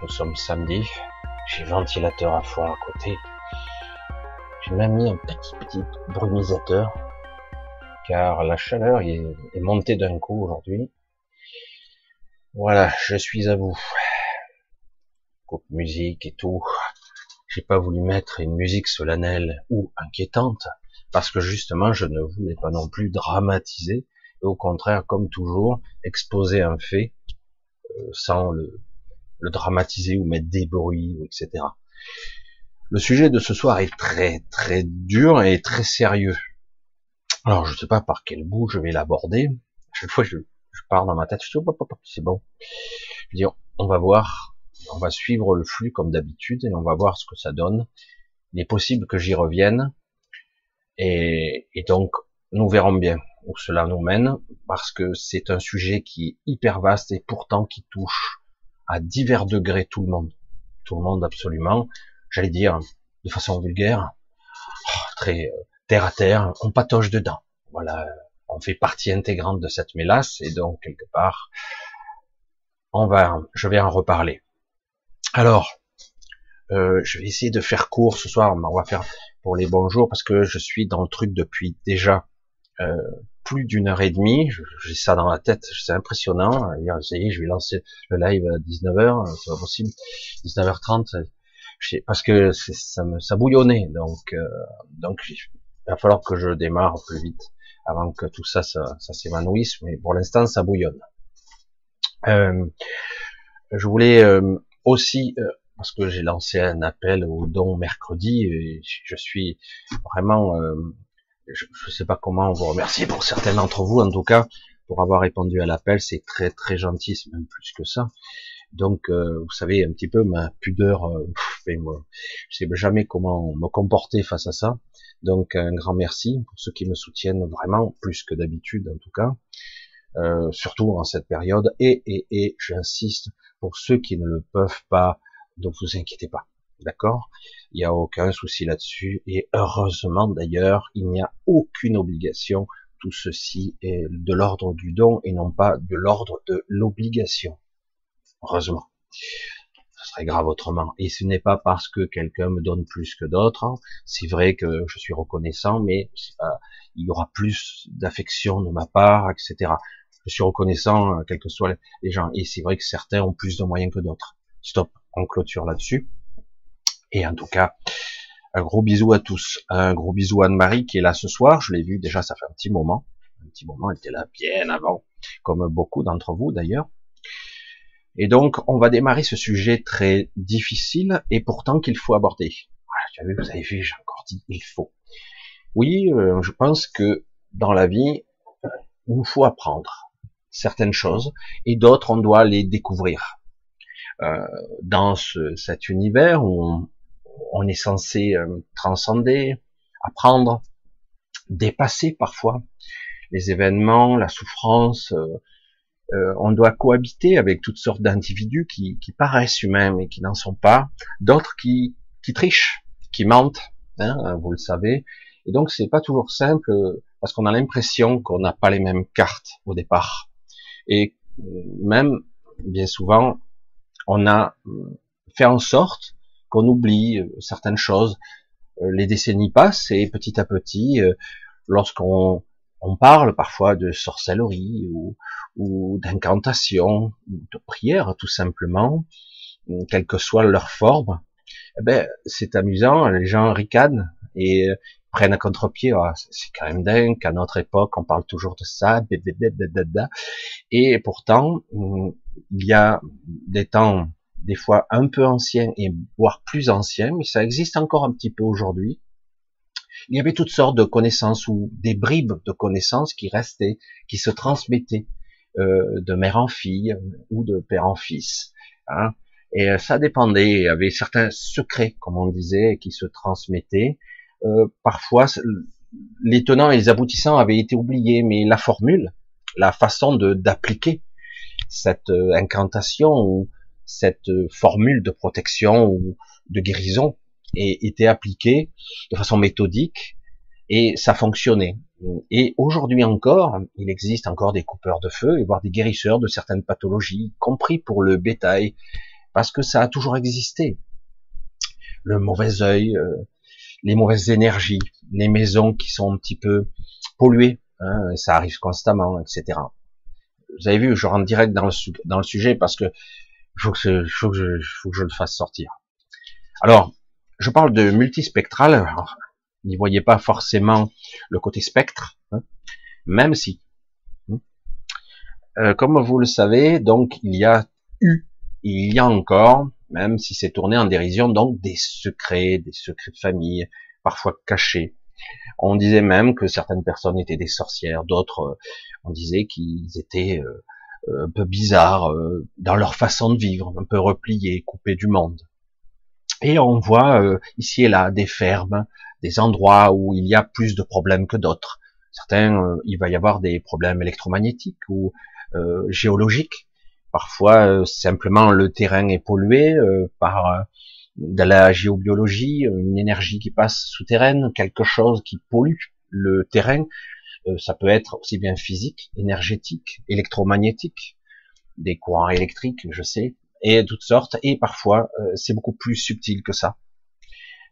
nous sommes samedi. J'ai ventilateur à fond à côté. J'ai même mis un petit petit brumisateur, car la chaleur est, est montée d'un coup aujourd'hui. Voilà, je suis à vous. Coupe musique et tout. J'ai pas voulu mettre une musique solennelle ou inquiétante, parce que justement, je ne voulais pas non plus dramatiser, et au contraire, comme toujours, exposer un fait euh, sans le, le dramatiser ou mettre des bruits, etc. Le sujet de ce soir est très très dur et très sérieux. Alors je sais pas par quel bout je vais l'aborder. Chaque fois je, pars dans ma tête, je dis oh, c'est bon. Je on va voir, on va suivre le flux comme d'habitude et on va voir ce que ça donne. Il est possible que j'y revienne et, et donc nous verrons bien où cela nous mène parce que c'est un sujet qui est hyper vaste et pourtant qui touche à divers degrés tout le monde. Tout le monde absolument. J'allais dire de façon vulgaire, oh, très euh, terre à terre, on patoche dedans. Voilà, on fait partie intégrante de cette mélasse et donc quelque part, on va, je vais en reparler. Alors, euh, je vais essayer de faire court ce soir. On va faire pour les bons jours parce que je suis dans le truc depuis déjà euh, plus d'une heure et demie. J'ai ça dans la tête, c'est impressionnant. je vais lancer le live à 19h, c'est pas possible. 19h30, parce que ça me ça bouillonnait. Donc, euh, il va falloir que je démarre plus vite avant que tout ça, ça, ça s'évanouisse. Mais pour l'instant, ça bouillonne. Euh, je voulais euh, aussi euh, parce que j'ai lancé un appel au don mercredi je suis vraiment je ne sais pas comment vous remercier pour certains d'entre vous, en tout cas, pour avoir répondu à l'appel, c'est très très gentil, c'est même plus que ça. Donc, euh, vous savez un petit peu ma pudeur, euh, moi, je sais jamais comment me comporter face à ça. Donc, un grand merci pour ceux qui me soutiennent vraiment plus que d'habitude, en tout cas, euh, surtout en cette période. Et et et, j'insiste pour ceux qui ne le peuvent pas, donc vous inquiétez pas. D'accord Il n'y a aucun souci là-dessus. Et heureusement d'ailleurs, il n'y a aucune obligation. Tout ceci est de l'ordre du don et non pas de l'ordre de l'obligation. Heureusement. Ce serait grave autrement. Et ce n'est pas parce que quelqu'un me donne plus que d'autres. C'est vrai que je suis reconnaissant, mais il y aura plus d'affection de ma part, etc. Je suis reconnaissant, quels que soient les gens. Et c'est vrai que certains ont plus de moyens que d'autres. Stop. On clôture là-dessus. Et en tout cas, un gros bisou à tous. Un gros bisou à Anne-Marie qui est là ce soir. Je l'ai vu déjà, ça fait un petit moment. Un petit moment, elle était là bien avant, comme beaucoup d'entre vous d'ailleurs. Et donc, on va démarrer ce sujet très difficile et pourtant qu'il faut aborder. Voilà, vous avez vu, j'ai encore dit, il faut. Oui, euh, je pense que dans la vie, il nous faut apprendre certaines choses et d'autres, on doit les découvrir. Euh, dans ce, cet univers où on, on est censé euh, transcender, apprendre, dépasser parfois les événements, la souffrance. Euh, euh, on doit cohabiter avec toutes sortes d'individus qui, qui, paraissent humains mais qui n'en sont pas, d'autres qui, qui trichent, qui mentent, hein, vous le savez. Et donc c'est pas toujours simple parce qu'on a l'impression qu'on n'a pas les mêmes cartes au départ. Et même bien souvent, on a fait en sorte qu'on oublie euh, certaines choses. Euh, les décennies passent et petit à petit, euh, lorsqu'on on parle parfois de sorcellerie ou, ou d'incantation, de prière tout simplement, quelle que soit leur forme, eh ben, c'est amusant, les gens ricanent et prennent à contre-pied, ah, c'est quand même dingue qu'à notre époque on parle toujours de ça, et pourtant il y a des temps des fois un peu anciens et voire plus anciens, mais ça existe encore un petit peu aujourd'hui. Il y avait toutes sortes de connaissances ou des bribes de connaissances qui restaient, qui se transmettaient euh, de mère en fille ou de père en fils. Hein. Et euh, ça dépendait. Il y avait certains secrets, comme on disait, qui se transmettaient. Euh, parfois, les tenants et les aboutissants avaient été oubliés, mais la formule, la façon d'appliquer cette euh, incantation ou cette euh, formule de protection ou de guérison et était appliquée de façon méthodique Et ça fonctionnait. Et aujourd'hui encore, il existe encore des coupeurs de feu, et voire des guérisseurs de certaines pathologies, compris pour le bétail, parce que ça a toujours existé. Le mauvais œil, euh, les mauvaises énergies, les maisons qui sont un petit peu polluées, hein, ça arrive constamment, etc. Vous avez vu, je rentre direct dans le, dans le sujet parce que faut que, faut que, je, faut que je le fasse sortir. Alors, je parle de multispectral. N'y voyez pas forcément le côté spectre, hein, même si. Hein. Euh, comme vous le savez, donc il y a eu, il y a encore, même si c'est tourné en dérision, donc des secrets, des secrets de famille, parfois cachés. On disait même que certaines personnes étaient des sorcières, d'autres, euh, on disait qu'ils étaient euh, un peu bizarres dans leur façon de vivre, un peu repliés, coupés du monde. Et on voit ici et là des fermes, des endroits où il y a plus de problèmes que d'autres. Certains, euh, il va y avoir des problèmes électromagnétiques ou euh, géologiques. Parfois, euh, simplement le terrain est pollué par de la géobiologie, une énergie qui passe souterraine, quelque chose qui pollue le terrain. Ça peut être aussi bien physique, énergétique, électromagnétique, des courants électriques, je sais, et toutes sortes. Et parfois, c'est beaucoup plus subtil que ça.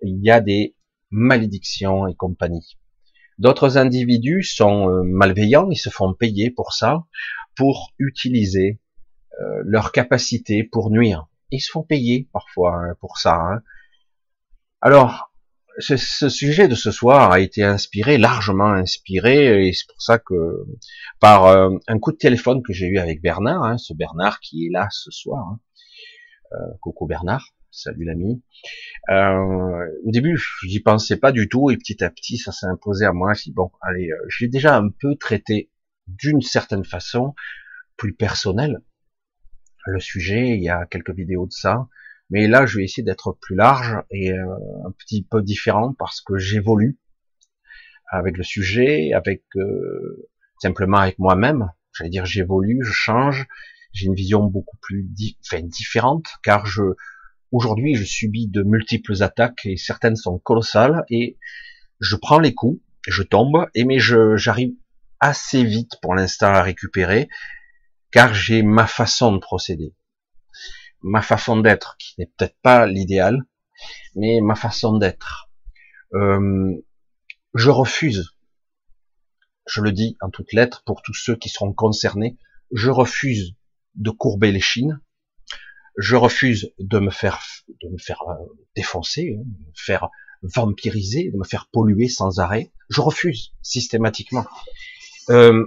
Il y a des malédiction et compagnie. D'autres individus sont euh, malveillants, ils se font payer pour ça, pour utiliser euh, leur capacité pour nuire. Ils se font payer parfois hein, pour ça. Hein. Alors, ce, sujet de ce soir a été inspiré, largement inspiré, et c'est pour ça que par euh, un coup de téléphone que j'ai eu avec Bernard, hein, ce Bernard qui est là ce soir, hein, coucou Bernard, salut l'ami. Euh, au début, j'y pensais pas du tout, et petit à petit, ça s'est imposé à moi. Je dis bon, allez, euh, j'ai déjà un peu traité d'une certaine façon, plus personnelle, le sujet. Il y a quelques vidéos de ça, mais là, je vais essayer d'être plus large et euh, un petit peu différent parce que j'évolue avec le sujet, avec euh, simplement avec moi-même. J'allais dire, j'évolue, je change. J'ai une vision beaucoup plus enfin, différente, car je Aujourd'hui, je subis de multiples attaques et certaines sont colossales et je prends les coups, je tombe et mais j'arrive assez vite pour l'instant à récupérer car j'ai ma façon de procéder, ma façon d'être qui n'est peut-être pas l'idéal, mais ma façon d'être. Euh, je refuse, je le dis en toutes lettres pour tous ceux qui seront concernés, je refuse de courber les chines, je refuse de me faire de me faire euh, défoncer, hein, de me faire vampiriser, de me faire polluer sans arrêt. Je refuse systématiquement. Euh,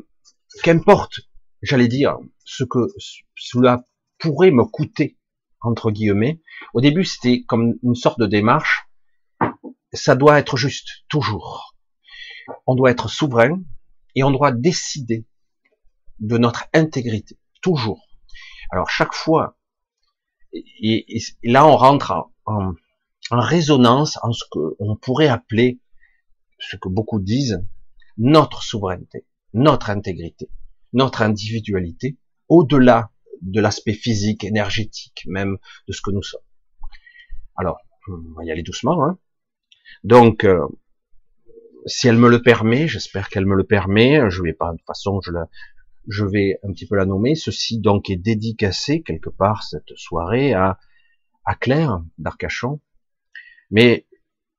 Qu'importe, j'allais dire, ce que cela pourrait me coûter entre guillemets. Au début, c'était comme une sorte de démarche. Ça doit être juste, toujours. On doit être souverain et on doit décider de notre intégrité, toujours. Alors chaque fois et, là, on rentre en, résonance en ce qu'on pourrait appeler, ce que beaucoup disent, notre souveraineté, notre intégrité, notre individualité, au-delà de l'aspect physique, énergétique, même de ce que nous sommes. Alors, on va y aller doucement. Hein. Donc, euh, si elle me le permet, j'espère qu'elle me le permet, je vais pas, de toute façon, je la, je vais un petit peu la nommer. Ceci donc est dédicacé quelque part cette soirée à, à Claire d'Arcachon. Mais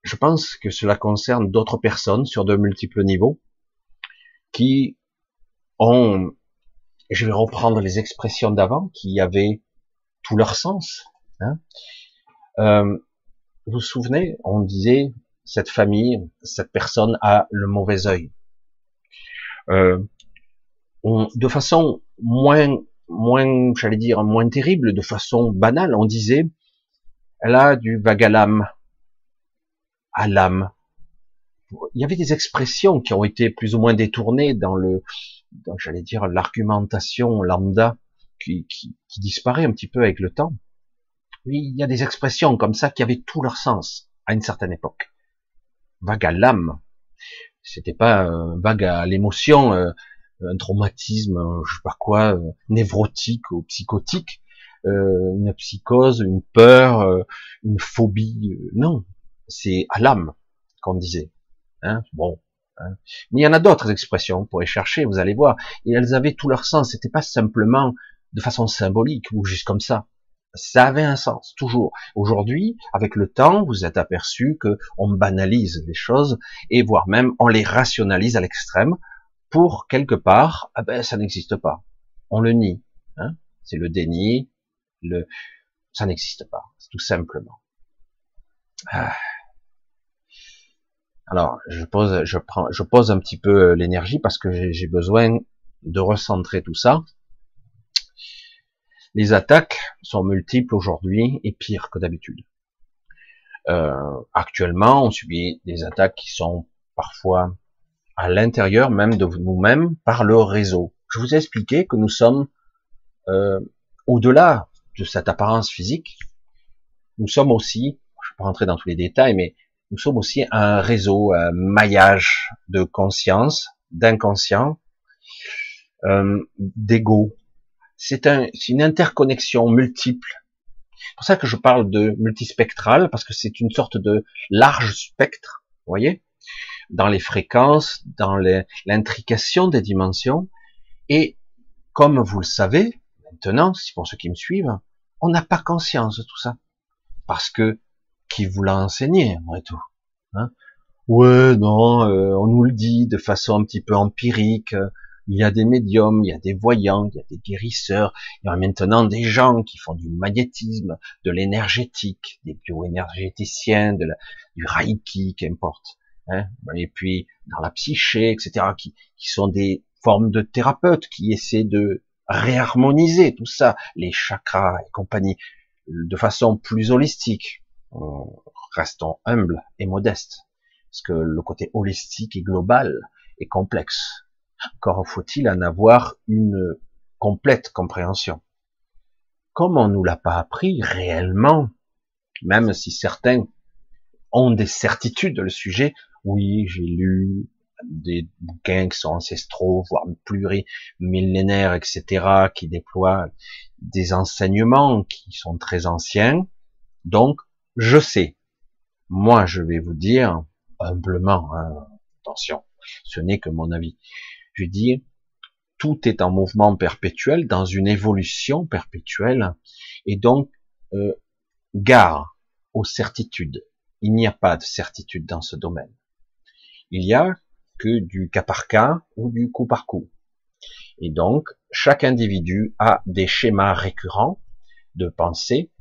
je pense que cela concerne d'autres personnes sur de multiples niveaux qui ont, je vais reprendre les expressions d'avant, qui avaient tout leur sens. Hein. Euh, vous vous souvenez, on disait cette famille, cette personne a le mauvais œil. Euh, de façon moins, moins, j'allais dire, moins terrible, de façon banale, on disait, elle a du l'âme, à l'âme. Il y avait des expressions qui ont été plus ou moins détournées dans le, j'allais dire, l'argumentation lambda qui, qui, qui, disparaît un petit peu avec le temps. Oui, il y a des expressions comme ça qui avaient tout leur sens à une certaine époque. Vague à l'âme. C'était pas vague à l'émotion, euh, un traumatisme, je sais pas quoi, euh, névrotique ou psychotique, euh, une psychose, une peur, euh, une phobie. non, c'est à l'âme qu'on disait. Hein bon. Mais il y en a d'autres expressions, vous pourrez chercher, vous allez voir. Et elles avaient tout leur sens. C'était pas simplement de façon symbolique ou juste comme ça. Ça avait un sens, toujours. Aujourd'hui, avec le temps, vous êtes aperçu que on banalise les choses et voire même on les rationalise à l'extrême pour quelque part, ah ben ça n'existe pas. On le nie. Hein C'est le déni, le, ça n'existe pas, tout simplement. Ah. Alors, je pose, je prends, je pose un petit peu l'énergie parce que j'ai besoin de recentrer tout ça. Les attaques sont multiples aujourd'hui et pires que d'habitude. Euh, actuellement, on subit des attaques qui sont parfois à l'intérieur même de nous-mêmes par le réseau. Je vous ai expliqué que nous sommes euh, au-delà de cette apparence physique. Nous sommes aussi, je ne vais pas rentrer dans tous les détails, mais nous sommes aussi un réseau, un maillage de conscience, d'inconscient, euh, d'ego. C'est un, une interconnexion multiple. C'est pour ça que je parle de multispectral, parce que c'est une sorte de large spectre, vous voyez, dans les fréquences, dans l'intrication des dimensions. Et comme vous le savez, maintenant, si pour ceux qui me suivent, on n'a pas conscience de tout ça. Parce que qui vous l'a enseigné, après tout. Hein ouais, non, euh, on nous le dit de façon un petit peu empirique. Il y a des médiums, il y a des voyants, il y a des guérisseurs, il y a maintenant des gens qui font du magnétisme, de l'énergétique, des bioénergéticiens, de du reiki, qu'importe. Hein et puis dans la psyché, etc., qui, qui sont des formes de thérapeutes qui essaient de réharmoniser tout ça, les chakras et compagnie, de façon plus holistique restons humbles et modestes, parce que le côté holistique et global est complexe. Encore faut-il en avoir une complète compréhension. Comme on nous l'a pas appris réellement, même si certains ont des certitudes le sujet, oui, j'ai lu des bouquins qui sont ancestraux, voire plurimillénaires, etc., qui déploient des enseignements qui sont très anciens. Donc, je sais. Moi, je vais vous dire, humblement, hein, attention, ce n'est que mon avis. Je dis, tout est en mouvement perpétuel, dans une évolution perpétuelle, et donc, euh, gare aux certitudes. Il n'y a pas de certitude dans ce domaine. Il y a que du cas par cas ou du coup par coup. Et donc, chaque individu a des schémas récurrents de pensée,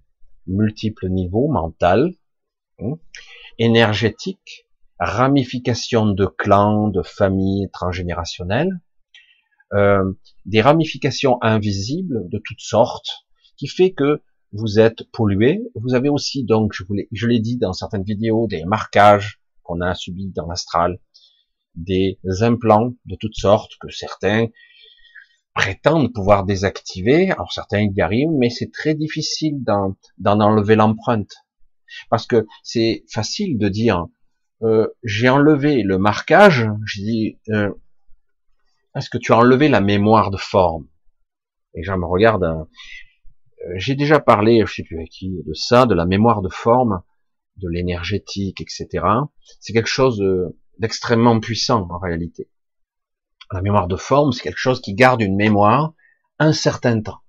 multiples niveaux, mental, Hein, énergétique, ramification de clans, de familles transgénérationnelles, euh, des ramifications invisibles de toutes sortes, qui fait que vous êtes pollué. Vous avez aussi, donc, je, je l'ai dit dans certaines vidéos, des marquages qu'on a subis dans l'astral, des implants de toutes sortes que certains prétendent pouvoir désactiver. Alors certains y arrivent, mais c'est très difficile d'en enlever l'empreinte. Parce que c'est facile de dire, euh, j'ai enlevé le marquage, je dis, euh, est-ce que tu as enlevé la mémoire de forme? Et gens me regardent, euh, j'ai déjà parlé, je sais plus avec qui, de ça, de la mémoire de forme, de l'énergétique, etc. C'est quelque chose d'extrêmement puissant en réalité. La mémoire de forme, c'est quelque chose qui garde une mémoire un certain temps.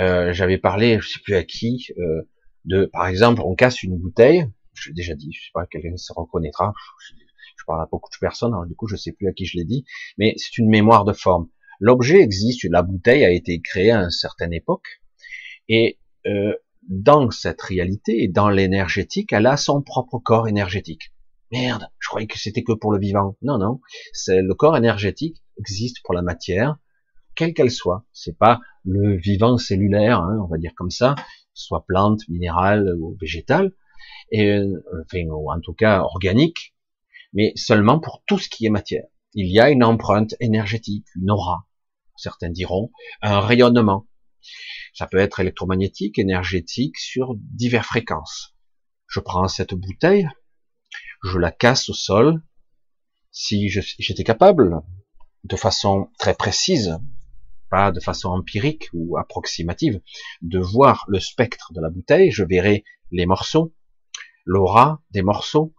Euh, J'avais parlé, je sais plus à qui, euh, de, par exemple, on casse une bouteille, je l'ai déjà dit, je sais pas, quelqu'un se reconnaîtra, je parle à beaucoup de personnes, alors du coup je sais plus à qui je l'ai dit, mais c'est une mémoire de forme. L'objet existe, la bouteille a été créée à une certaine époque, et euh, dans cette réalité, dans l'énergétique, elle a son propre corps énergétique. Merde, je croyais que c'était que pour le vivant. Non, non, c'est le corps énergétique existe pour la matière, quelle qu'elle soit. C'est pas le vivant cellulaire, hein, on va dire comme ça, soit plante, minérale ou végétale, et, enfin, en tout cas organique, mais seulement pour tout ce qui est matière. Il y a une empreinte énergétique, une aura, certains diront, un rayonnement. Ça peut être électromagnétique, énergétique, sur diverses fréquences. Je prends cette bouteille, je la casse au sol. Si j'étais capable, de façon très précise, pas de façon empirique ou approximative, de voir le spectre de la bouteille, je verrai les morceaux, l'aura des morceaux,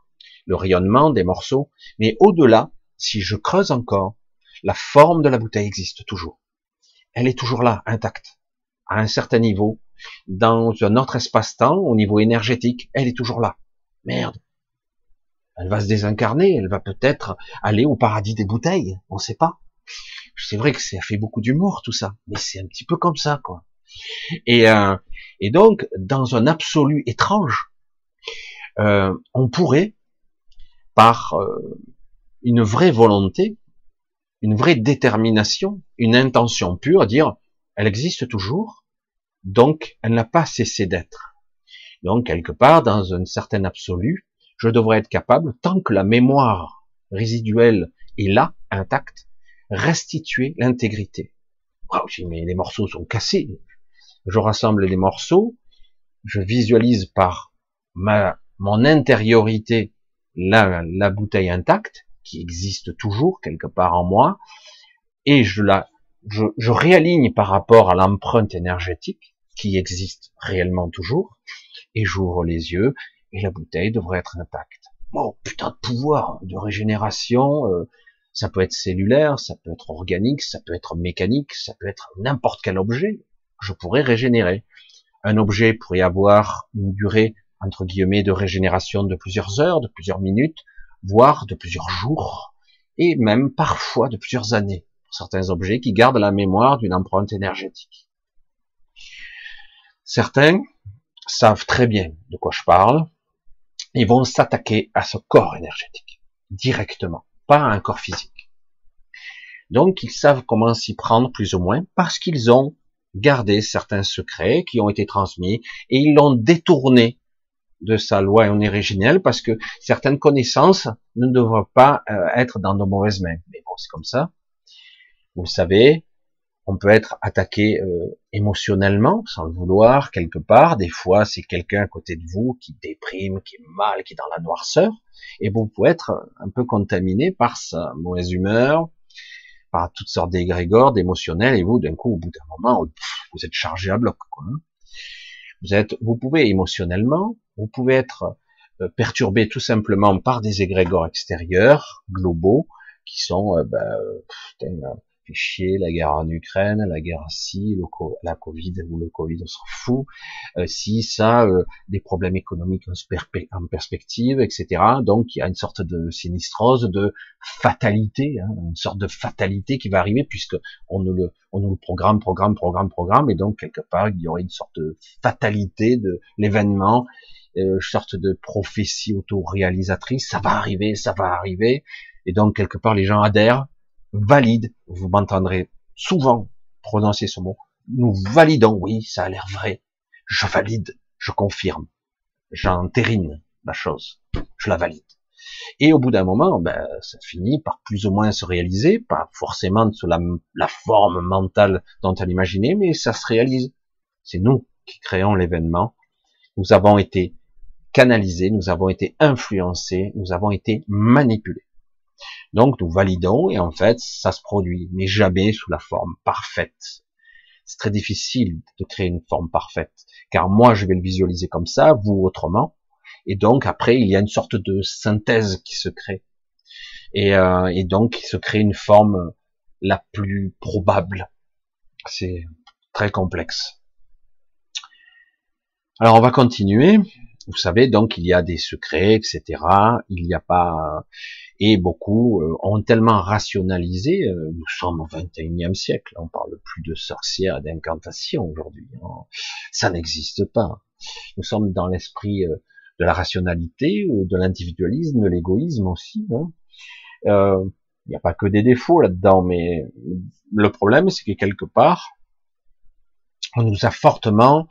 le rayonnement des morceaux, mais au-delà, si je creuse encore, la forme de la bouteille existe toujours. Elle est toujours là, intacte, à un certain niveau, dans un autre espace-temps, au niveau énergétique, elle est toujours là. Merde. Elle va se désincarner, elle va peut-être aller au paradis des bouteilles, on ne sait pas. C'est vrai que ça fait beaucoup d'humour tout ça, mais c'est un petit peu comme ça, quoi. Et, euh, et donc, dans un absolu étrange, euh, on pourrait, par euh, une vraie volonté, une vraie détermination, une intention pure, dire, elle existe toujours, donc elle n'a pas cessé d'être. Donc, quelque part, dans un certain absolu, je devrais être capable, tant que la mémoire résiduelle est là, intacte, restituer l'intégrité. Mais les morceaux sont cassés. Je rassemble les morceaux, je visualise par ma, mon intériorité la, la bouteille intacte, qui existe toujours quelque part en moi, et je la, je réaligne par rapport à l'empreinte énergétique, qui existe réellement toujours, et j'ouvre les yeux, et la bouteille devrait être intacte. Oh, putain de pouvoir de régénération, euh, ça peut être cellulaire, ça peut être organique, ça peut être mécanique, ça peut être n'importe quel objet. Je pourrais régénérer. Un objet pourrait avoir une durée, entre guillemets, de régénération de plusieurs heures, de plusieurs minutes, voire de plusieurs jours, et même parfois de plusieurs années, pour certains objets qui gardent la mémoire d'une empreinte énergétique. Certains savent très bien de quoi je parle, ils vont s'attaquer à ce corps énergétique, directement pas un corps physique. Donc ils savent comment s'y prendre plus ou moins parce qu'ils ont gardé certains secrets qui ont été transmis et ils l'ont détourné de sa loi originelle parce que certaines connaissances ne devraient pas euh, être dans de mauvaises mains. Mais bon, c'est comme ça. Vous savez, on peut être attaqué euh, émotionnellement, sans le vouloir, quelque part. Des fois, c'est quelqu'un à côté de vous qui déprime, qui est mal, qui est dans la noirceur et vous pouvez être un peu contaminé par sa mauvaise humeur, par toutes sortes d'égrégores, d'émotionnels, et vous, d'un coup, au bout d'un moment, vous êtes chargé à bloc. Quoi. Hein. Vous êtes, vous pouvez émotionnellement, vous pouvez être euh, perturbé tout simplement par des égrégores extérieurs, globaux, qui sont, euh, ben, euh, chier, la guerre en Ukraine, la guerre le, la Covid ou le Covid, on s'en fout. Euh, si ça, euh, des problèmes économiques en, perspective, etc. Donc il y a une sorte de sinistrose, de fatalité, hein, une sorte de fatalité qui va arriver puisque on nous le, on nous le programme, programme, programme, programme, et donc quelque part il y aurait une sorte de fatalité de l'événement, euh, une sorte de prophétie auto-réalisatrice. Ça va arriver, ça va arriver, et donc quelque part les gens adhèrent valide, vous m'entendrez souvent prononcer ce mot, nous validons, oui, ça a l'air vrai, je valide, je confirme, j'entérine la chose, je la valide. Et au bout d'un moment, ben, ça finit par plus ou moins se réaliser, pas forcément sous la, la forme mentale dont elle imaginait, mais ça se réalise. C'est nous qui créons l'événement. Nous avons été canalisés, nous avons été influencés, nous avons été manipulés. Donc nous validons et en fait ça se produit, mais jamais sous la forme parfaite. C'est très difficile de créer une forme parfaite, car moi je vais le visualiser comme ça, vous autrement, et donc après il y a une sorte de synthèse qui se crée, et, euh, et donc il se crée une forme la plus probable. C'est très complexe. Alors on va continuer. Vous savez donc il y a des secrets, etc. Il n'y a pas et beaucoup euh, ont tellement rationalisé, euh, nous sommes au 21e siècle, on parle plus de sorcières et d'incantations aujourd'hui, hein. ça n'existe pas. Nous sommes dans l'esprit euh, de la rationalité, de l'individualisme, de l'égoïsme aussi. Hein. Il n'y a pas que des défauts là-dedans, mais le problème, c'est que quelque part, on nous a fortement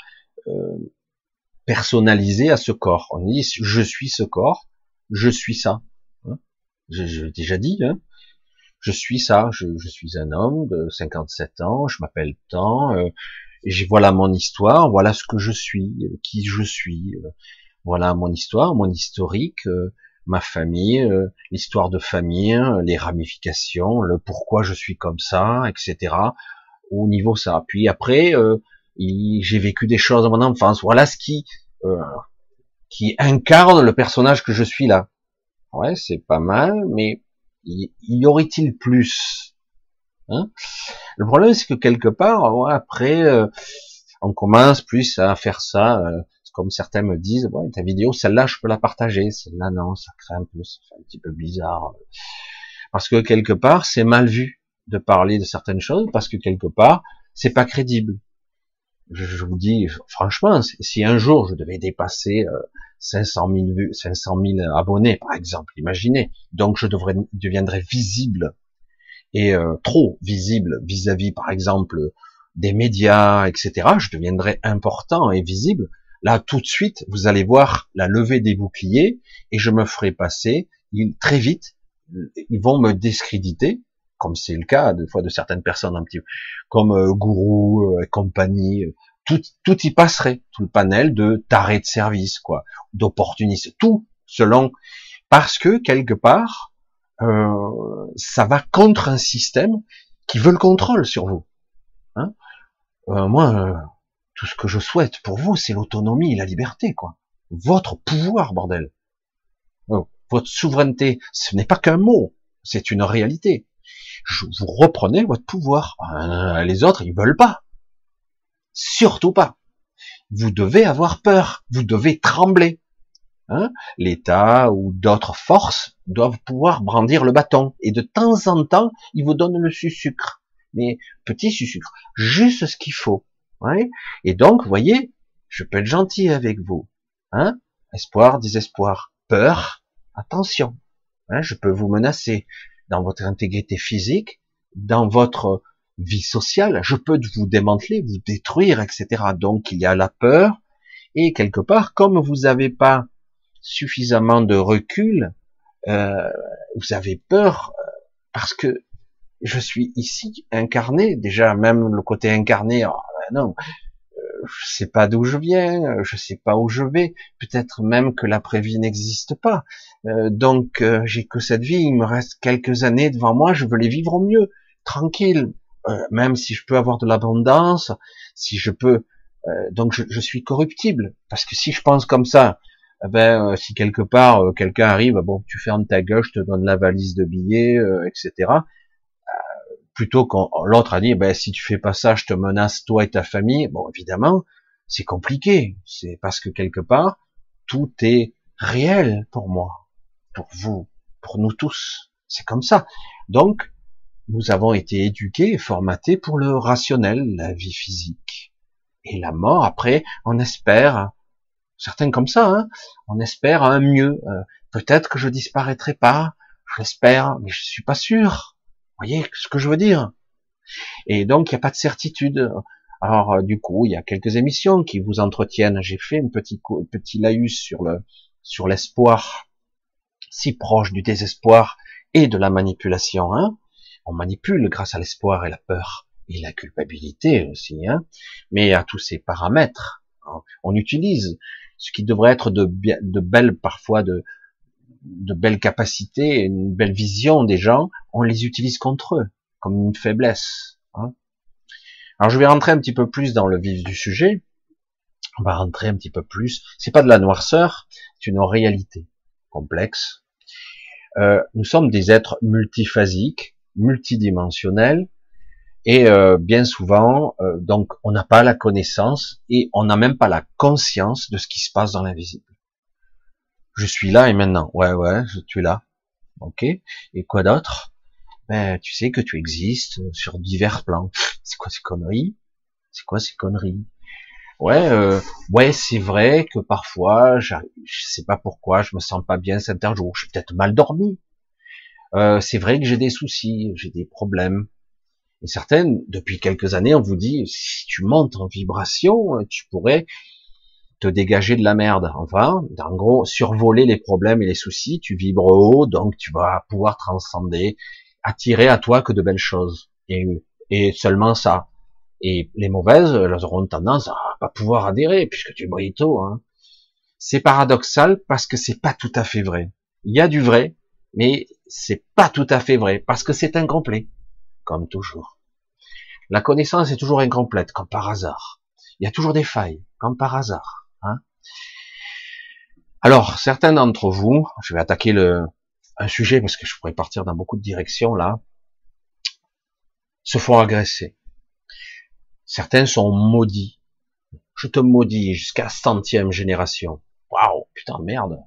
personnalisé à ce corps. On dit, je suis ce corps, je suis ça. J'ai déjà dit, hein. je suis ça, je, suis un homme de 57 ans, je m'appelle tant, euh, et voilà mon histoire, voilà ce que je suis, euh, qui je suis, euh, voilà mon histoire, mon historique, euh, ma famille, l'histoire de famille, les ramifications, le pourquoi je suis comme ça, etc. Au niveau ça. Puis après, j'ai vécu des choses dans mon enfance. Voilà ce qui qui incarne le personnage que je suis là. Ouais, c'est pas mal, mais y, y aurait-il plus hein? Le problème, c'est que quelque part, après, euh, on commence plus à faire ça, euh, comme certains me disent, ouais, ta vidéo, celle-là, je peux la partager, celle-là, non, ça crée un peu, ça fait un petit peu bizarre. Parce que quelque part, c'est mal vu de parler de certaines choses, parce que quelque part, c'est pas crédible. Je, vous dis, franchement, si un jour je devais dépasser 500 000 vues, 500 000 abonnés, par exemple, imaginez, donc je devrais, deviendrais visible et euh, trop visible vis-à-vis, par exemple, des médias, etc., je deviendrais important et visible. Là, tout de suite, vous allez voir la levée des boucliers et je me ferai passer très vite. Ils vont me discréditer, comme c'est le cas des fois de certaines personnes un petit, comme euh, gourou euh, et compagnie. Tout, tout y passerait, tout le panel de tarés de service, quoi, d'opportunistes, tout selon, parce que quelque part, euh, ça va contre un système qui veut le contrôle sur vous. Hein euh, moi, euh, tout ce que je souhaite pour vous, c'est l'autonomie la liberté, quoi. Votre pouvoir, bordel. Oh, votre souveraineté, ce n'est pas qu'un mot, c'est une réalité. Vous reprenez votre pouvoir. Euh, les autres, ils veulent pas. Surtout pas. Vous devez avoir peur. Vous devez trembler. Hein? L'État ou d'autres forces doivent pouvoir brandir le bâton. Et de temps en temps, ils vous donnent le sucre. Mais petit sucre. Juste ce qu'il faut. Ouais? Et donc, vous voyez, je peux être gentil avec vous. Hein? Espoir, désespoir, peur, attention. Hein? Je peux vous menacer dans votre intégrité physique, dans votre vie sociale. Je peux vous démanteler, vous détruire, etc. Donc, il y a la peur. Et quelque part, comme vous n'avez pas suffisamment de recul, euh, vous avez peur euh, parce que je suis ici incarné. Déjà, même le côté incarné, oh, ben non, je sais pas d'où je viens, je sais pas où je vais. Peut-être même que l'après-vie n'existe pas. Euh, donc, euh, j'ai que cette vie. Il me reste quelques années devant moi. Je veux les vivre au mieux, tranquille. même si je peux avoir de l'abondance, si je peux. donc, je, je, suis corruptible parce que si je pense comme ça, eh ben si quelque part quelqu'un arrive, bon, tu fermes ta gueule, je te donne la valise de billets, etc plutôt quand l'autre a dit, ben, si tu fais pas ça, je te menace toi et ta famille. Bon, évidemment, c'est compliqué. C'est parce que quelque part, tout est réel pour moi, pour vous, pour nous tous. C'est comme ça. Donc, nous avons été éduqués et formatés pour le rationnel, la vie physique. Et la mort, après, on espère, certains comme ça, hein, on espère un mieux. Euh, peut-être que je disparaîtrai pas, j'espère, mais je suis pas sûr voyez ce que je veux dire? Et donc, il n'y a pas de certitude. Alors, euh, du coup, il y a quelques émissions qui vous entretiennent. J'ai fait un petit, petit laïus sur le sur l'espoir, si proche du désespoir et de la manipulation. Hein On manipule grâce à l'espoir et la peur et la culpabilité aussi, hein mais à tous ces paramètres. On utilise ce qui devrait être de, de belles parfois de, de belles capacités, une belle vision des gens, on les utilise contre eux, comme une faiblesse. Hein. Alors je vais rentrer un petit peu plus dans le vif du sujet. On va rentrer un petit peu plus. C'est pas de la noirceur, c'est une réalité complexe. Euh, nous sommes des êtres multiphasiques, multidimensionnels, et euh, bien souvent, euh, donc, on n'a pas la connaissance et on n'a même pas la conscience de ce qui se passe dans l'invisible je suis là et maintenant. Ouais, ouais, je suis là. Ok. Et quoi d'autre? Ben, tu sais que tu existes sur divers plans. C'est quoi ces conneries? C'est quoi ces conneries? Ouais, euh, ouais, c'est vrai que parfois, je sais pas pourquoi, je me sens pas bien certains jours. Je suis peut-être mal dormi. Euh, c'est vrai que j'ai des soucis, j'ai des problèmes. Et certaines, depuis quelques années, on vous dit, si tu montes en vibration, tu pourrais te dégager de la merde. Enfin, en gros, survoler les problèmes et les soucis, tu vibres haut, donc tu vas pouvoir transcender, attirer à toi que de belles choses. Et, et seulement ça. Et les mauvaises, elles auront tendance à pas pouvoir adhérer, puisque tu brilles tôt. Hein. C'est paradoxal parce que c'est pas tout à fait vrai. Il y a du vrai, mais c'est pas tout à fait vrai, parce que c'est incomplet, comme toujours. La connaissance est toujours incomplète, comme par hasard. Il y a toujours des failles, comme par hasard. Alors, certains d'entre vous, je vais attaquer le, un sujet parce que je pourrais partir dans beaucoup de directions là, se font agresser. Certains sont maudits. Je te maudis jusqu'à centième génération. Waouh, putain merde.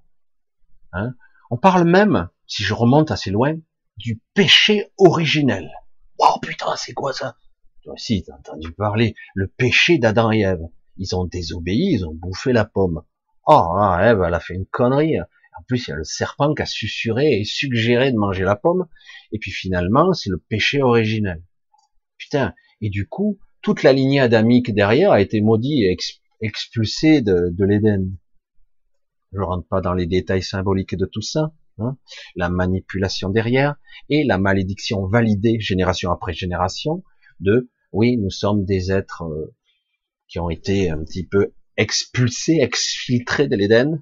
Hein? On parle même, si je remonte assez loin, du péché originel. Waouh, putain, c'est quoi ça? Toi aussi, t'as entendu parler, le péché d'Adam et Ève. Ils ont désobéi, ils ont bouffé la pomme. Oh, là, Ève, elle a fait une connerie. En plus, il y a le serpent qui a susurré et suggéré de manger la pomme. Et puis finalement, c'est le péché originel. Putain. Et du coup, toute la lignée adamique derrière a été maudite et expulsée de, de l'Éden. Je rentre pas dans les détails symboliques de tout ça. Hein. La manipulation derrière et la malédiction validée génération après génération de oui, nous sommes des êtres euh, qui ont été un petit peu expulsés, exfiltrés de l'Éden.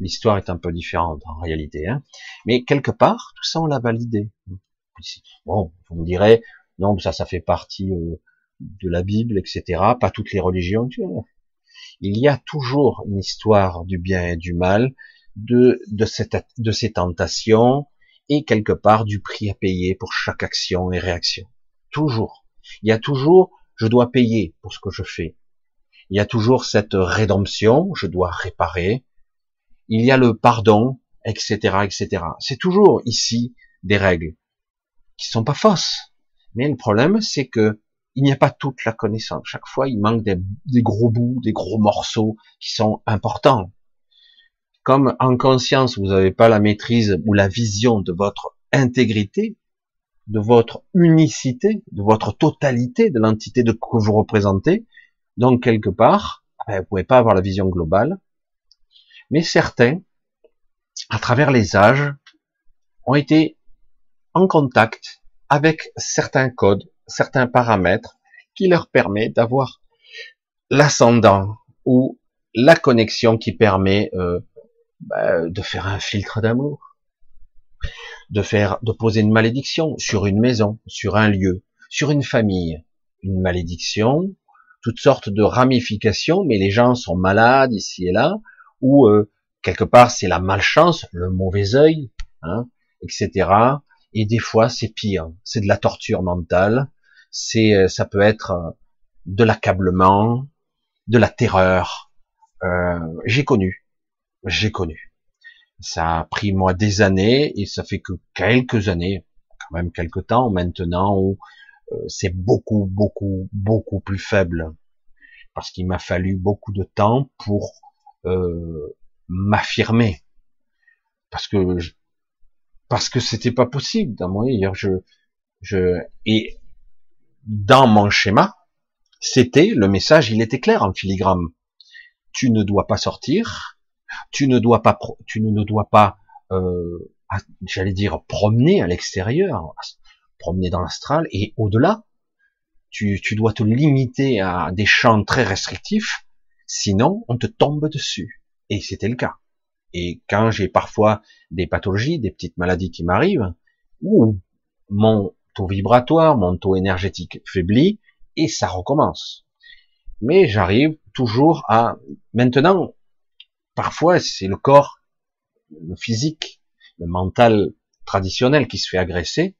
L'histoire est un peu différente en réalité, hein. mais quelque part, tout ça on l'a validé. Bon, vous me direz, non, ça, ça fait partie euh, de la Bible, etc. Pas toutes les religions. Il y a toujours une histoire du bien et du mal, de, de, cette, de ces tentations, et quelque part du prix à payer pour chaque action et réaction. Toujours. Il y a toujours, je dois payer pour ce que je fais. Il y a toujours cette rédemption, je dois réparer. Il y a le pardon, etc., etc. C'est toujours ici des règles qui sont pas fausses. Mais le problème, c'est que il n'y a pas toute la connaissance. Chaque fois, il manque des, gros bouts, des gros morceaux qui sont importants. Comme en conscience, vous n'avez pas la maîtrise ou la vision de votre intégrité, de votre unicité, de votre totalité, de l'entité de que vous représentez. Donc quelque part, ben, vous pouvez pas avoir la vision globale. Mais certains, à travers les âges, ont été en contact avec certains codes, certains paramètres qui leur permet d'avoir l'ascendant ou la connexion qui permet euh, bah, de faire un filtre d'amour, de faire, de poser une malédiction sur une maison, sur un lieu, sur une famille, une malédiction, toutes sortes de ramifications, mais les gens sont malades ici et là, ou euh, quelque part c'est la malchance, le mauvais œil, hein, etc. Et des fois, c'est pire. C'est de la torture mentale. C'est, euh, ça peut être euh, de l'accablement, de la terreur. Euh, j'ai connu, j'ai connu. Ça a pris moi des années et ça fait que quelques années, quand même quelques temps maintenant où c'est beaucoup, beaucoup, beaucoup plus faible. Parce qu'il m'a fallu beaucoup de temps pour m'affirmer. Parce que parce que c'était pas possible dans mon je je et dans mon schéma c'était le message il était clair en filigrane. Tu ne dois pas sortir tu ne dois pas tu ne dois pas euh, j'allais dire promener à l'extérieur promener dans l'astral et au-delà tu, tu dois te limiter à des champs très restrictifs sinon on te tombe dessus et c'était le cas et quand j'ai parfois des pathologies, des petites maladies qui m'arrivent, où mon taux vibratoire, mon taux énergétique faiblit, et ça recommence. Mais j'arrive toujours à, maintenant, parfois c'est le corps, le physique, le mental traditionnel qui se fait agresser,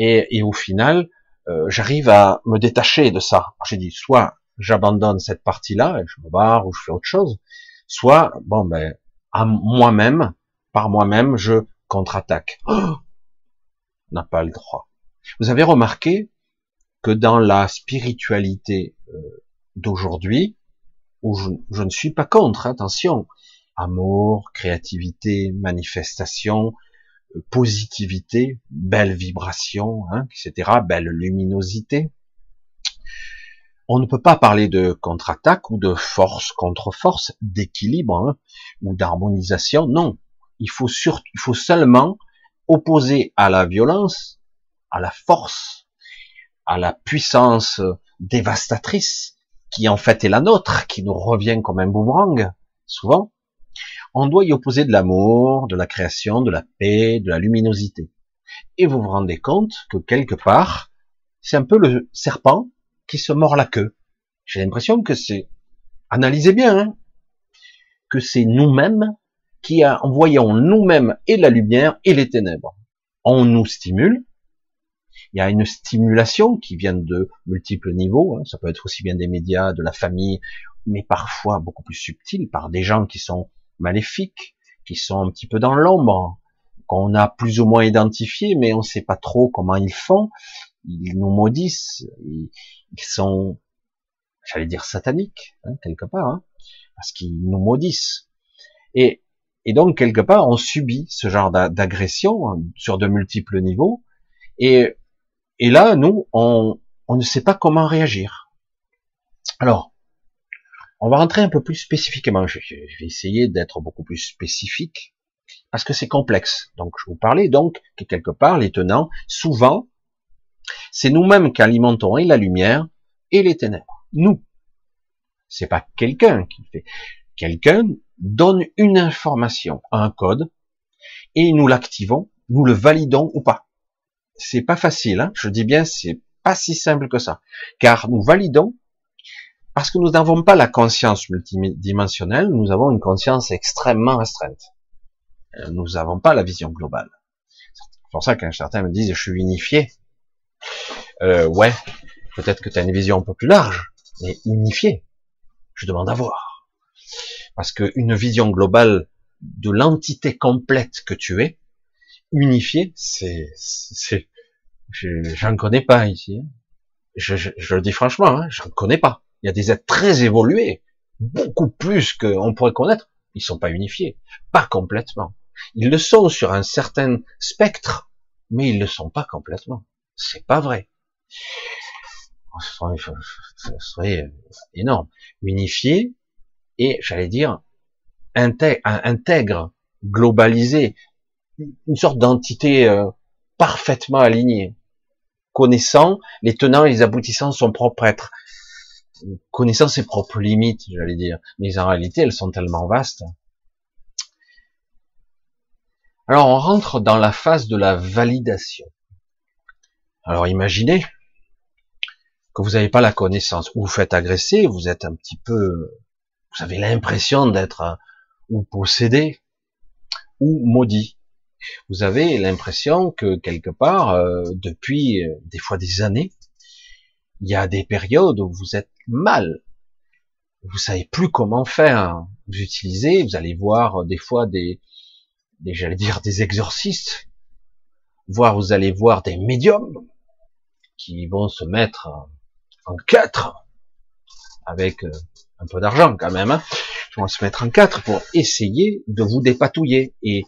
et, au final, euh, j'arrive à me détacher de ça. J'ai dit, soit j'abandonne cette partie-là, je me barre ou je fais autre chose, soit, bon ben, à moi-même, par moi-même, je contre-attaque. Oh n'a pas le droit. Vous avez remarqué que dans la spiritualité euh, d'aujourd'hui, où je, ne suis pas contre, attention, amour, créativité, manifestation, euh, positivité, belle vibration, hein, etc., belle luminosité, on ne peut pas parler de contre-attaque ou de force contre force, d'équilibre hein, ou d'harmonisation. Non, il faut surtout, il faut seulement opposer à la violence, à la force, à la puissance dévastatrice qui en fait est la nôtre, qui nous revient comme un boomerang souvent. On doit y opposer de l'amour, de la création, de la paix, de la luminosité. Et vous vous rendez compte que quelque part, c'est un peu le serpent qui se mord la queue. J'ai l'impression que c'est, analysez bien, hein, que c'est nous-mêmes qui envoyons nous-mêmes et la lumière et les ténèbres. On nous stimule. Il y a une stimulation qui vient de multiples niveaux. Hein. Ça peut être aussi bien des médias, de la famille, mais parfois beaucoup plus subtil par des gens qui sont maléfiques, qui sont un petit peu dans l'ombre, qu'on a plus ou moins identifié, mais on ne sait pas trop comment ils font. Ils nous maudissent, ils, sont, j'allais dire sataniques, hein, quelque part, hein, parce qu'ils nous maudissent. Et, et donc, quelque part, on subit ce genre d'agression hein, sur de multiples niveaux. Et, et là, nous, on, ne sait pas comment réagir. Alors, on va rentrer un peu plus spécifiquement. Je, vais essayer d'être beaucoup plus spécifique parce que c'est complexe. Donc, je vous parlais donc que quelque part, les tenants, souvent, c'est nous-mêmes qui alimentons et la lumière et les ténèbres. Nous. C'est pas quelqu'un qui fait. Quelqu'un donne une information, un code, et nous l'activons, nous le validons ou pas. C'est pas facile, hein je dis bien, c'est pas si simple que ça. Car nous validons parce que nous n'avons pas la conscience multidimensionnelle, nous avons une conscience extrêmement restreinte. Euh, nous n'avons pas la vision globale. C'est pour ça qu'un certains me disent je suis unifié. Euh, ouais, peut-être que tu as une vision un peu plus large, mais unifié, je demande à voir. Parce qu'une vision globale de l'entité complète que tu es, unifié, c'est, c'est, j'en connais pas ici. Hein. Je, le dis franchement, hein, j'en connais pas. Il y a des êtres très évolués, beaucoup plus qu'on pourrait connaître. Ils sont pas unifiés, pas complètement. Ils le sont sur un certain spectre, mais ils le sont pas complètement. C'est pas vrai. Ce serait, énorme. Unifié et, j'allais dire, intègre, globalisé, une sorte d'entité euh, parfaitement alignée, connaissant les tenants et les aboutissants de son propre être, connaissant ses propres limites, j'allais dire. Mais en réalité, elles sont tellement vastes. Alors, on rentre dans la phase de la validation. Alors, imaginez que vous n'avez pas la connaissance, ou vous faites agresser, vous êtes un petit peu, vous avez l'impression d'être euh, ou possédé, ou maudit. Vous avez l'impression que quelque part, euh, depuis euh, des fois des années, il y a des périodes où vous êtes mal. Vous savez plus comment faire. Vous utilisez, vous allez voir euh, des fois des, des j'allais dire des exorcistes, voire vous allez voir des médiums qui vont se mettre en quatre avec euh, un peu d'argent quand même. Hein. Vont se mettre en quatre pour essayer de vous dépatouiller. Et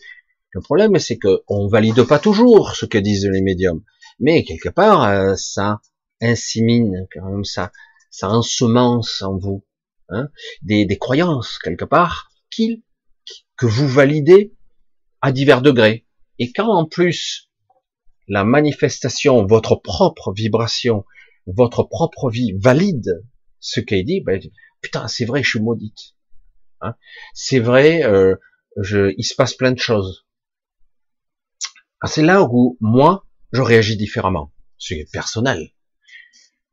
le problème, c'est que on valide pas toujours ce que disent les médiums, mais quelque part, euh, ça insémine quand même ça, ça ensemence en vous hein, des, des, croyances quelque part que vous validez à divers degrés. Et quand en plus la manifestation, votre propre vibration, votre propre vie valide ce qu'elle dit, ben, putain, c'est vrai, je suis maudite. Hein c'est vrai, euh, je, il se passe plein de choses. Ah, c'est là où moi, je réagis différemment. C'est personnel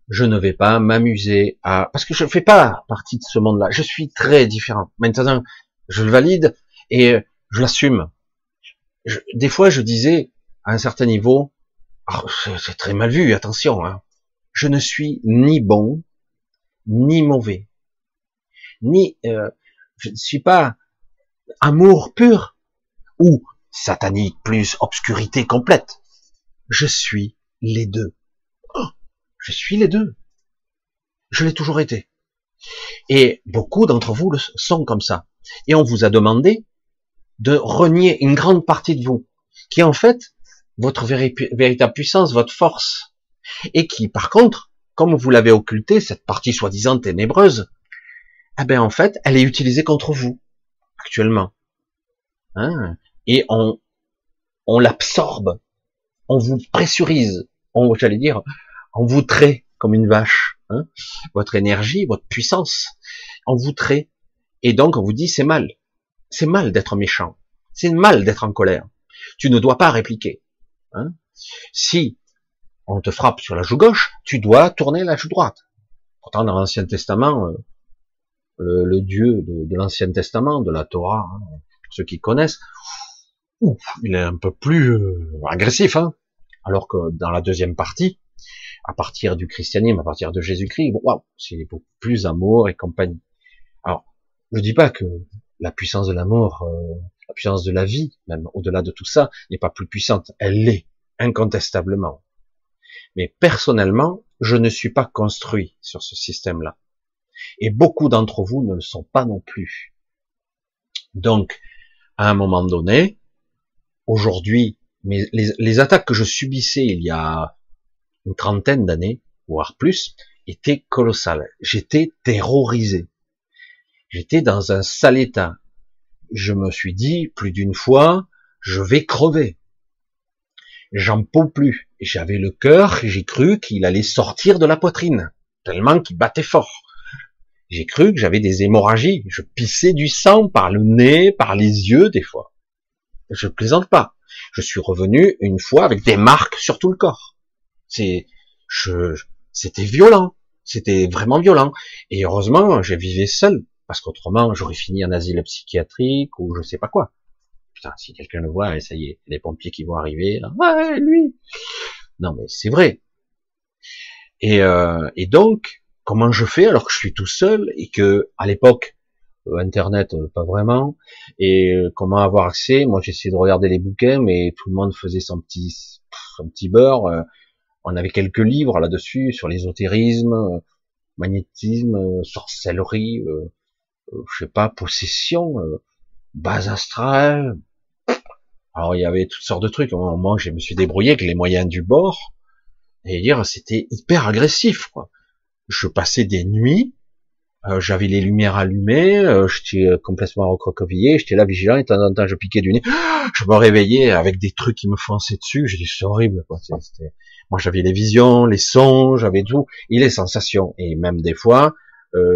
je ne vais pas m'amuser à, parce que je ne fais pas partie de ce monde-là. Je suis très différent. Maintenant, je le valide et je l'assume. Des fois, je disais à un certain niveau, oh, c'est très mal vu, attention, hein, je ne suis ni bon, ni mauvais, ni, euh, je ne suis pas amour pur ou satanique plus obscurité complète. Je suis les deux. Je suis les deux. Je l'ai toujours été. Et beaucoup d'entre vous le sont comme ça. Et on vous a demandé de renier une grande partie de vous, qui est en fait votre véritable puissance, votre force, et qui, par contre, comme vous l'avez occulté, cette partie soi-disant ténébreuse, eh ben en fait, elle est utilisée contre vous actuellement. Hein? Et on, on l'absorbe, on vous pressurise, on, j'allais dire, on vous trait comme une vache, hein votre énergie, votre puissance, on vous trait. Et donc on vous dit c'est mal, c'est mal d'être méchant, c'est mal d'être en colère. Tu ne dois pas répliquer. Hein si on te frappe sur la joue gauche, tu dois tourner la joue droite. Pourtant dans l'Ancien Testament, euh, le, Dieu de, l'Ancien Testament, de la Torah, hein, ceux qui connaissent, il est un peu plus euh, agressif, hein alors que dans la deuxième partie, à partir du christianisme, à partir de Jésus-Christ, waouh, c'est beaucoup plus amour et compagnie. Alors, je dis pas que la puissance de l'amour, euh, la puissance de la vie, même au-delà de tout ça, n'est pas plus puissante. Elle l'est, incontestablement. Mais personnellement, je ne suis pas construit sur ce système-là. Et beaucoup d'entre vous ne le sont pas non plus. Donc, à un moment donné, aujourd'hui, les, attaques que je subissais il y a une trentaine d'années, voire plus, étaient colossales. J'étais terrorisé. J'étais dans un sale état. Je me suis dit plus d'une fois, je vais crever. J'en peux plus. J'avais le cœur, j'ai cru qu'il allait sortir de la poitrine, tellement qu'il battait fort. J'ai cru que j'avais des hémorragies. Je pissais du sang par le nez, par les yeux, des fois. Je plaisante pas. Je suis revenu une fois avec des marques sur tout le corps. C'est, je, c'était violent. C'était vraiment violent. Et heureusement, j'ai vivé seul. Parce qu'autrement, j'aurais fini en asile psychiatrique ou je sais pas quoi. Putain, si quelqu'un le voit, ça y est, les pompiers qui vont arriver, là, ouais, lui. Non, mais c'est vrai. Et, euh, et donc, comment je fais alors que je suis tout seul et que à l'époque internet euh, pas vraiment. Et euh, comment avoir accès? Moi j'essayais de regarder les bouquins mais tout le monde faisait son petit son petit beurre on avait quelques livres là-dessus sur l'ésotérisme magnétisme sorcellerie je sais pas possession base astrale. Alors il y avait toutes sortes de trucs. Au moment je me suis débrouillé avec les moyens du bord et dire c'était hyper agressif quoi. Je passais des nuits, euh, j'avais les lumières allumées, euh, j'étais euh, complètement recroquevillé, j'étais là vigilant, et de temps en temps je piquais du nez, je me réveillais avec des trucs qui me fonçaient dessus, j'ai dit c'est horrible, quoi. Moi j'avais les visions, les sons, j'avais tout, et les sensations, et même des fois,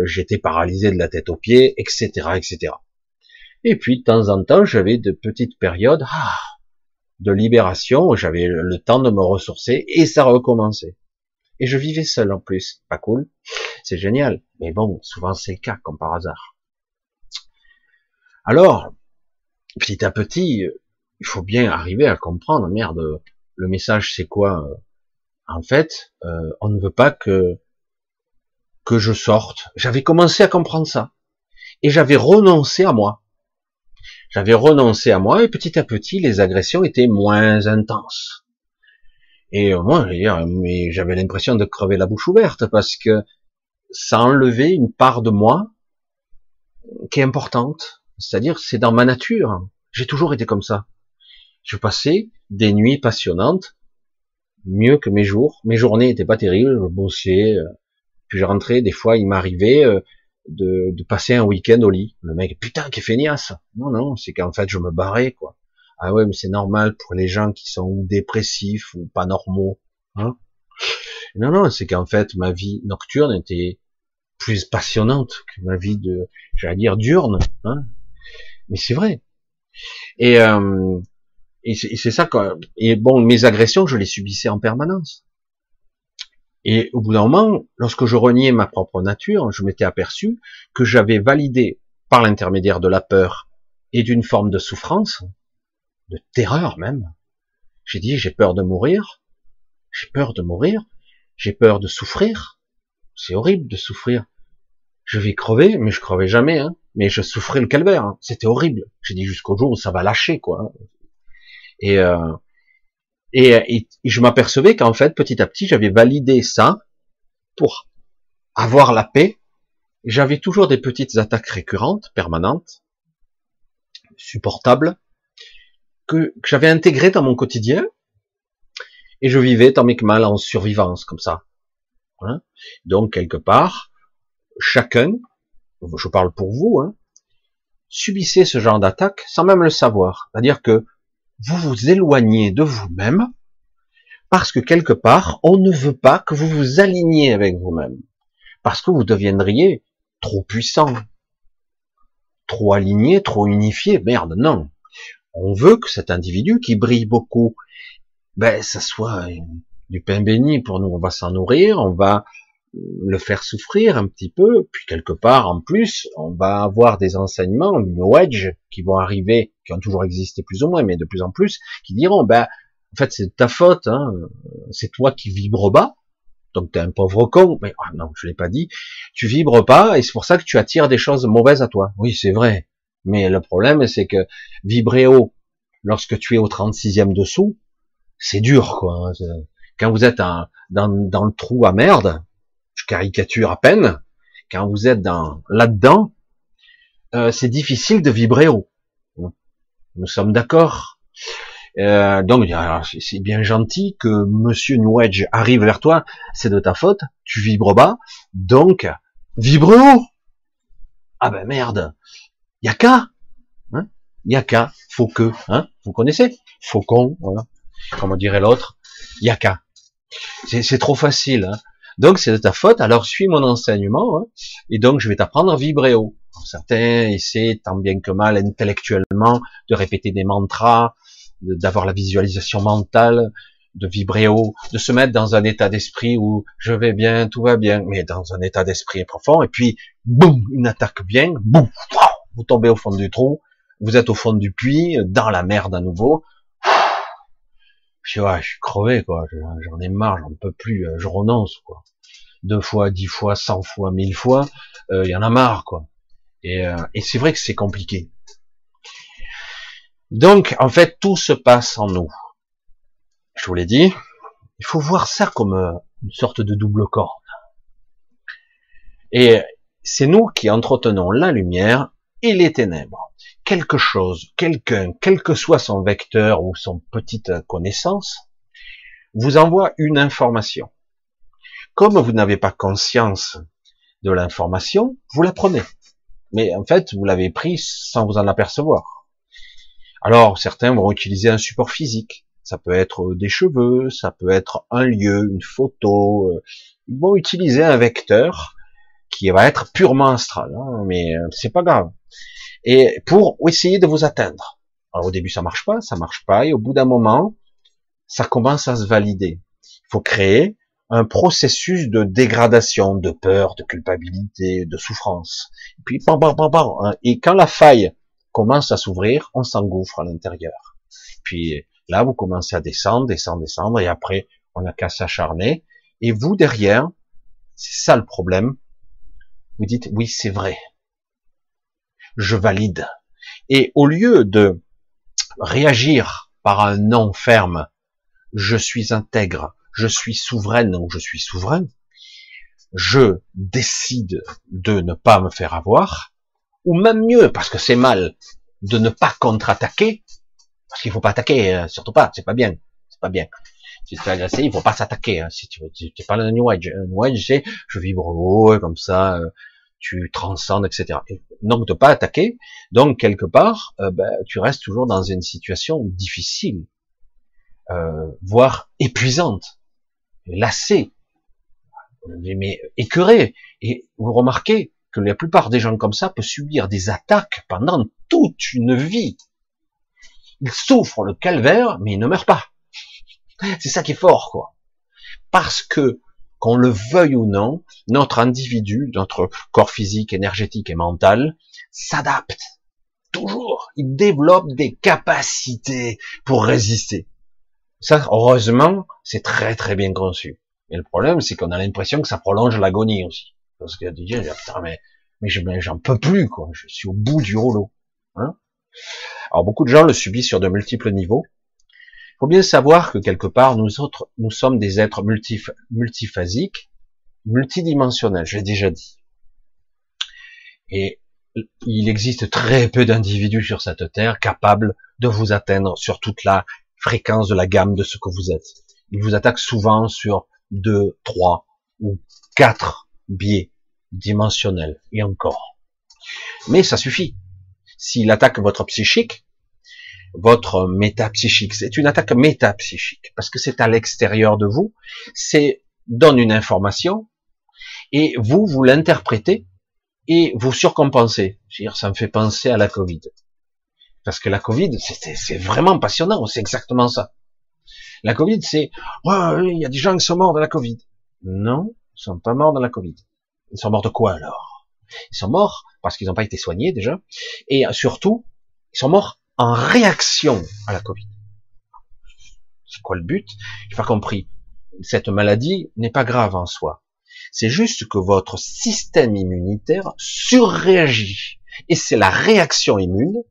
j'étais paralysé de la tête aux pieds, etc., etc. Et puis de temps en temps, j'avais de petites périodes ah, de libération j'avais le temps de me ressourcer et ça recommençait. Et je vivais seul en plus. Pas cool. C'est génial. Mais bon, souvent c'est le cas, comme par hasard. Alors, petit à petit, il faut bien arriver à comprendre, merde, le message c'est quoi? En fait, euh, on ne veut pas que que je sorte. J'avais commencé à comprendre ça. Et j'avais renoncé à moi. J'avais renoncé à moi et petit à petit, les agressions étaient moins intenses. Et moi, mais j'avais l'impression de crever la bouche ouverte parce que ça enlevait une part de moi qui est importante. C'est-à-dire, c'est dans ma nature. J'ai toujours été comme ça. Je passais des nuits passionnantes, mieux que mes jours. Mes journées n'étaient pas terribles, je bossais. Euh, puis je rentrais, des fois, il m'arrivait euh, de, de, passer un week-end au lit. Le mec, putain, qui feignasse. Non, non, c'est qu'en fait, je me barrais, quoi. Ah ouais, mais c'est normal pour les gens qui sont dépressifs ou pas normaux. Hein non, non, c'est qu'en fait, ma vie nocturne était plus passionnante que ma vie de, j'allais dire, diurne. Hein mais c'est vrai. Et, euh, et c'est ça et bon, mes agressions, je les subissais en permanence. Et au bout d'un moment, lorsque je reniais ma propre nature, je m'étais aperçu que j'avais validé, par l'intermédiaire de la peur et d'une forme de souffrance, de terreur même. J'ai dit, j'ai peur de mourir, j'ai peur de mourir, j'ai peur de souffrir. C'est horrible de souffrir. Je vais crever, mais je crevais jamais, hein. Mais je souffrais le calvaire. Hein. C'était horrible. J'ai dit jusqu'au jour où ça va lâcher, quoi. Et, euh, et, et, je m'apercevais qu'en fait, petit à petit, j'avais validé ça pour avoir la paix. J'avais toujours des petites attaques récurrentes, permanentes, supportables, que, j'avais intégré dans mon quotidien, et je vivais tant mes que mal en survivance comme ça. Hein. Donc quelque part, chacun, je parle pour vous, hein, ce genre d'attaque sans même le savoir. C'est-à-dire que vous vous éloignez de vous-même parce que quelque part, on ne veut pas que vous vous aligniez avec vous-même. Parce que vous deviendriez trop puissant, trop aligné, trop unifié. Merde, non on veut que cet individu qui brille beaucoup, ben, ça soit du pain béni pour nous. On va s'en nourrir, on va le faire souffrir un petit peu, puis quelque part en plus, on va avoir des enseignements New Age qui vont arriver, qui ont toujours existé plus ou moins, mais de plus en plus, qui diront, ben, en fait, c'est ta faute, hein, c'est toi qui vibres bas, donc t'es un pauvre con, mais ah non, je l'ai pas dit, tu vibres pas, et c'est pour ça que tu attires des choses mauvaises à toi. Oui, c'est vrai, mais le problème, c'est que vibrer haut, lorsque tu es au 36e dessous, c'est dur, quoi. Hein, quand vous êtes dans, le trou à merde, je caricature à peine, quand vous êtes dans là-dedans, euh, c'est difficile de vibrer haut. Nous sommes d'accord. Euh, donc c'est bien gentil que Monsieur New arrive vers toi, c'est de ta faute, tu vibres bas, donc vibre haut. Ah ben merde, y a qu'à, hein. Faut que, hein. Vous connaissez, faucon, voilà, comme dirait l'autre, y a qu'à. C'est trop facile. Hein. Donc c'est de ta faute, alors suis mon enseignement, hein, et donc je vais t'apprendre à vibrer haut. certains essaient tant bien que mal intellectuellement de répéter des mantras, d'avoir la visualisation mentale, de vibrer haut, de se mettre dans un état d'esprit où je vais bien, tout va bien, mais dans un état d'esprit profond, et puis boum, une attaque bien, boum, vous tombez au fond du trou, vous êtes au fond du puits, dans la merde à nouveau, je, ouais, je suis crevé, quoi. J'en ai marre, j'en peux plus, euh, je renonce, quoi. Deux fois, dix fois, cent fois, mille fois, il euh, y en a marre, quoi. Et, euh, et c'est vrai que c'est compliqué. Donc, en fait, tout se passe en nous. Je vous l'ai dit, il faut voir ça comme une sorte de double corde. Et c'est nous qui entretenons la lumière et les ténèbres quelque chose, quelqu'un, quel que soit son vecteur ou son petite connaissance, vous envoie une information. Comme vous n'avez pas conscience de l'information, vous la prenez. Mais en fait, vous l'avez prise sans vous en apercevoir. Alors, certains vont utiliser un support physique. Ça peut être des cheveux, ça peut être un lieu, une photo. Ils vont utiliser un vecteur qui va être purement astral, hein, mais euh, c'est pas grave et pour essayer de vous atteindre. Alors au début ça marche pas, ça marche pas, et au bout d'un moment, ça commence à se valider. Il faut créer un processus de dégradation, de peur, de culpabilité, de souffrance. Et puis, bam, bam, bam, hein. et quand la faille commence à s'ouvrir, on s'engouffre à l'intérieur. Puis là, vous commencez à descendre, descendre, descendre, et après, on n'a qu'à s'acharner. Et vous, derrière, c'est ça le problème, vous dites, oui, c'est vrai, je valide. Et au lieu de réagir par un non ferme, je suis intègre, je suis souveraine ou je suis souverain, je décide de ne pas me faire avoir, ou même mieux, parce que c'est mal, de ne pas contre-attaquer, parce qu'il faut pas attaquer, hein, surtout pas, c'est pas bien, c'est pas bien. Si tu es agressé, il faut pas s'attaquer. Hein, si tu, tu parles de New Age, New Age, c'est je vibre haut, comme ça, euh, tu transcendes, etc. Et donc de pas attaquer, donc quelque part, euh, ben, tu restes toujours dans une situation difficile, euh, voire épuisante, lassée, mais écœurée. Et vous remarquez que la plupart des gens comme ça peuvent subir des attaques pendant toute une vie. Ils souffrent le calvaire, mais ils ne meurent pas. C'est ça qui est fort, quoi. Parce que qu'on le veuille ou non, notre individu, notre corps physique, énergétique et mental, s'adapte. Toujours. Il développe des capacités pour résister. Ça, heureusement, c'est très très bien conçu. Et le problème, c'est qu'on a l'impression que ça prolonge l'agonie aussi. Parce que dit, putain, mais, mais j'en peux plus, quoi. Je suis au bout du rouleau. Hein Alors beaucoup de gens le subissent sur de multiples niveaux faut bien savoir que quelque part, nous autres, nous sommes des êtres multiphasiques, multidimensionnels, j'ai déjà dit. Et il existe très peu d'individus sur cette terre capables de vous atteindre sur toute la fréquence de la gamme de ce que vous êtes. Ils vous attaquent souvent sur deux, trois ou quatre biais dimensionnels et encore. Mais ça suffit. S'il attaque votre psychique, votre métapsychique. C'est une attaque métapsychique parce que c'est à l'extérieur de vous. C'est donne une information et vous vous l'interprétez et vous surcompensez. dire ça me fait penser à la Covid. Parce que la Covid, c'est vraiment passionnant, c'est exactement ça. La Covid, c'est, oh, il y a des gens qui sont morts de la Covid. Non, Ils sont pas morts dans la Covid. Ils sont morts de quoi alors? Ils sont morts parce qu'ils n'ont pas été soignés déjà, et surtout, ils sont morts en réaction à la Covid. C'est quoi le but? J'ai pas compris. Cette maladie n'est pas grave en soi. C'est juste que votre système immunitaire surréagit. Et c'est la réaction immune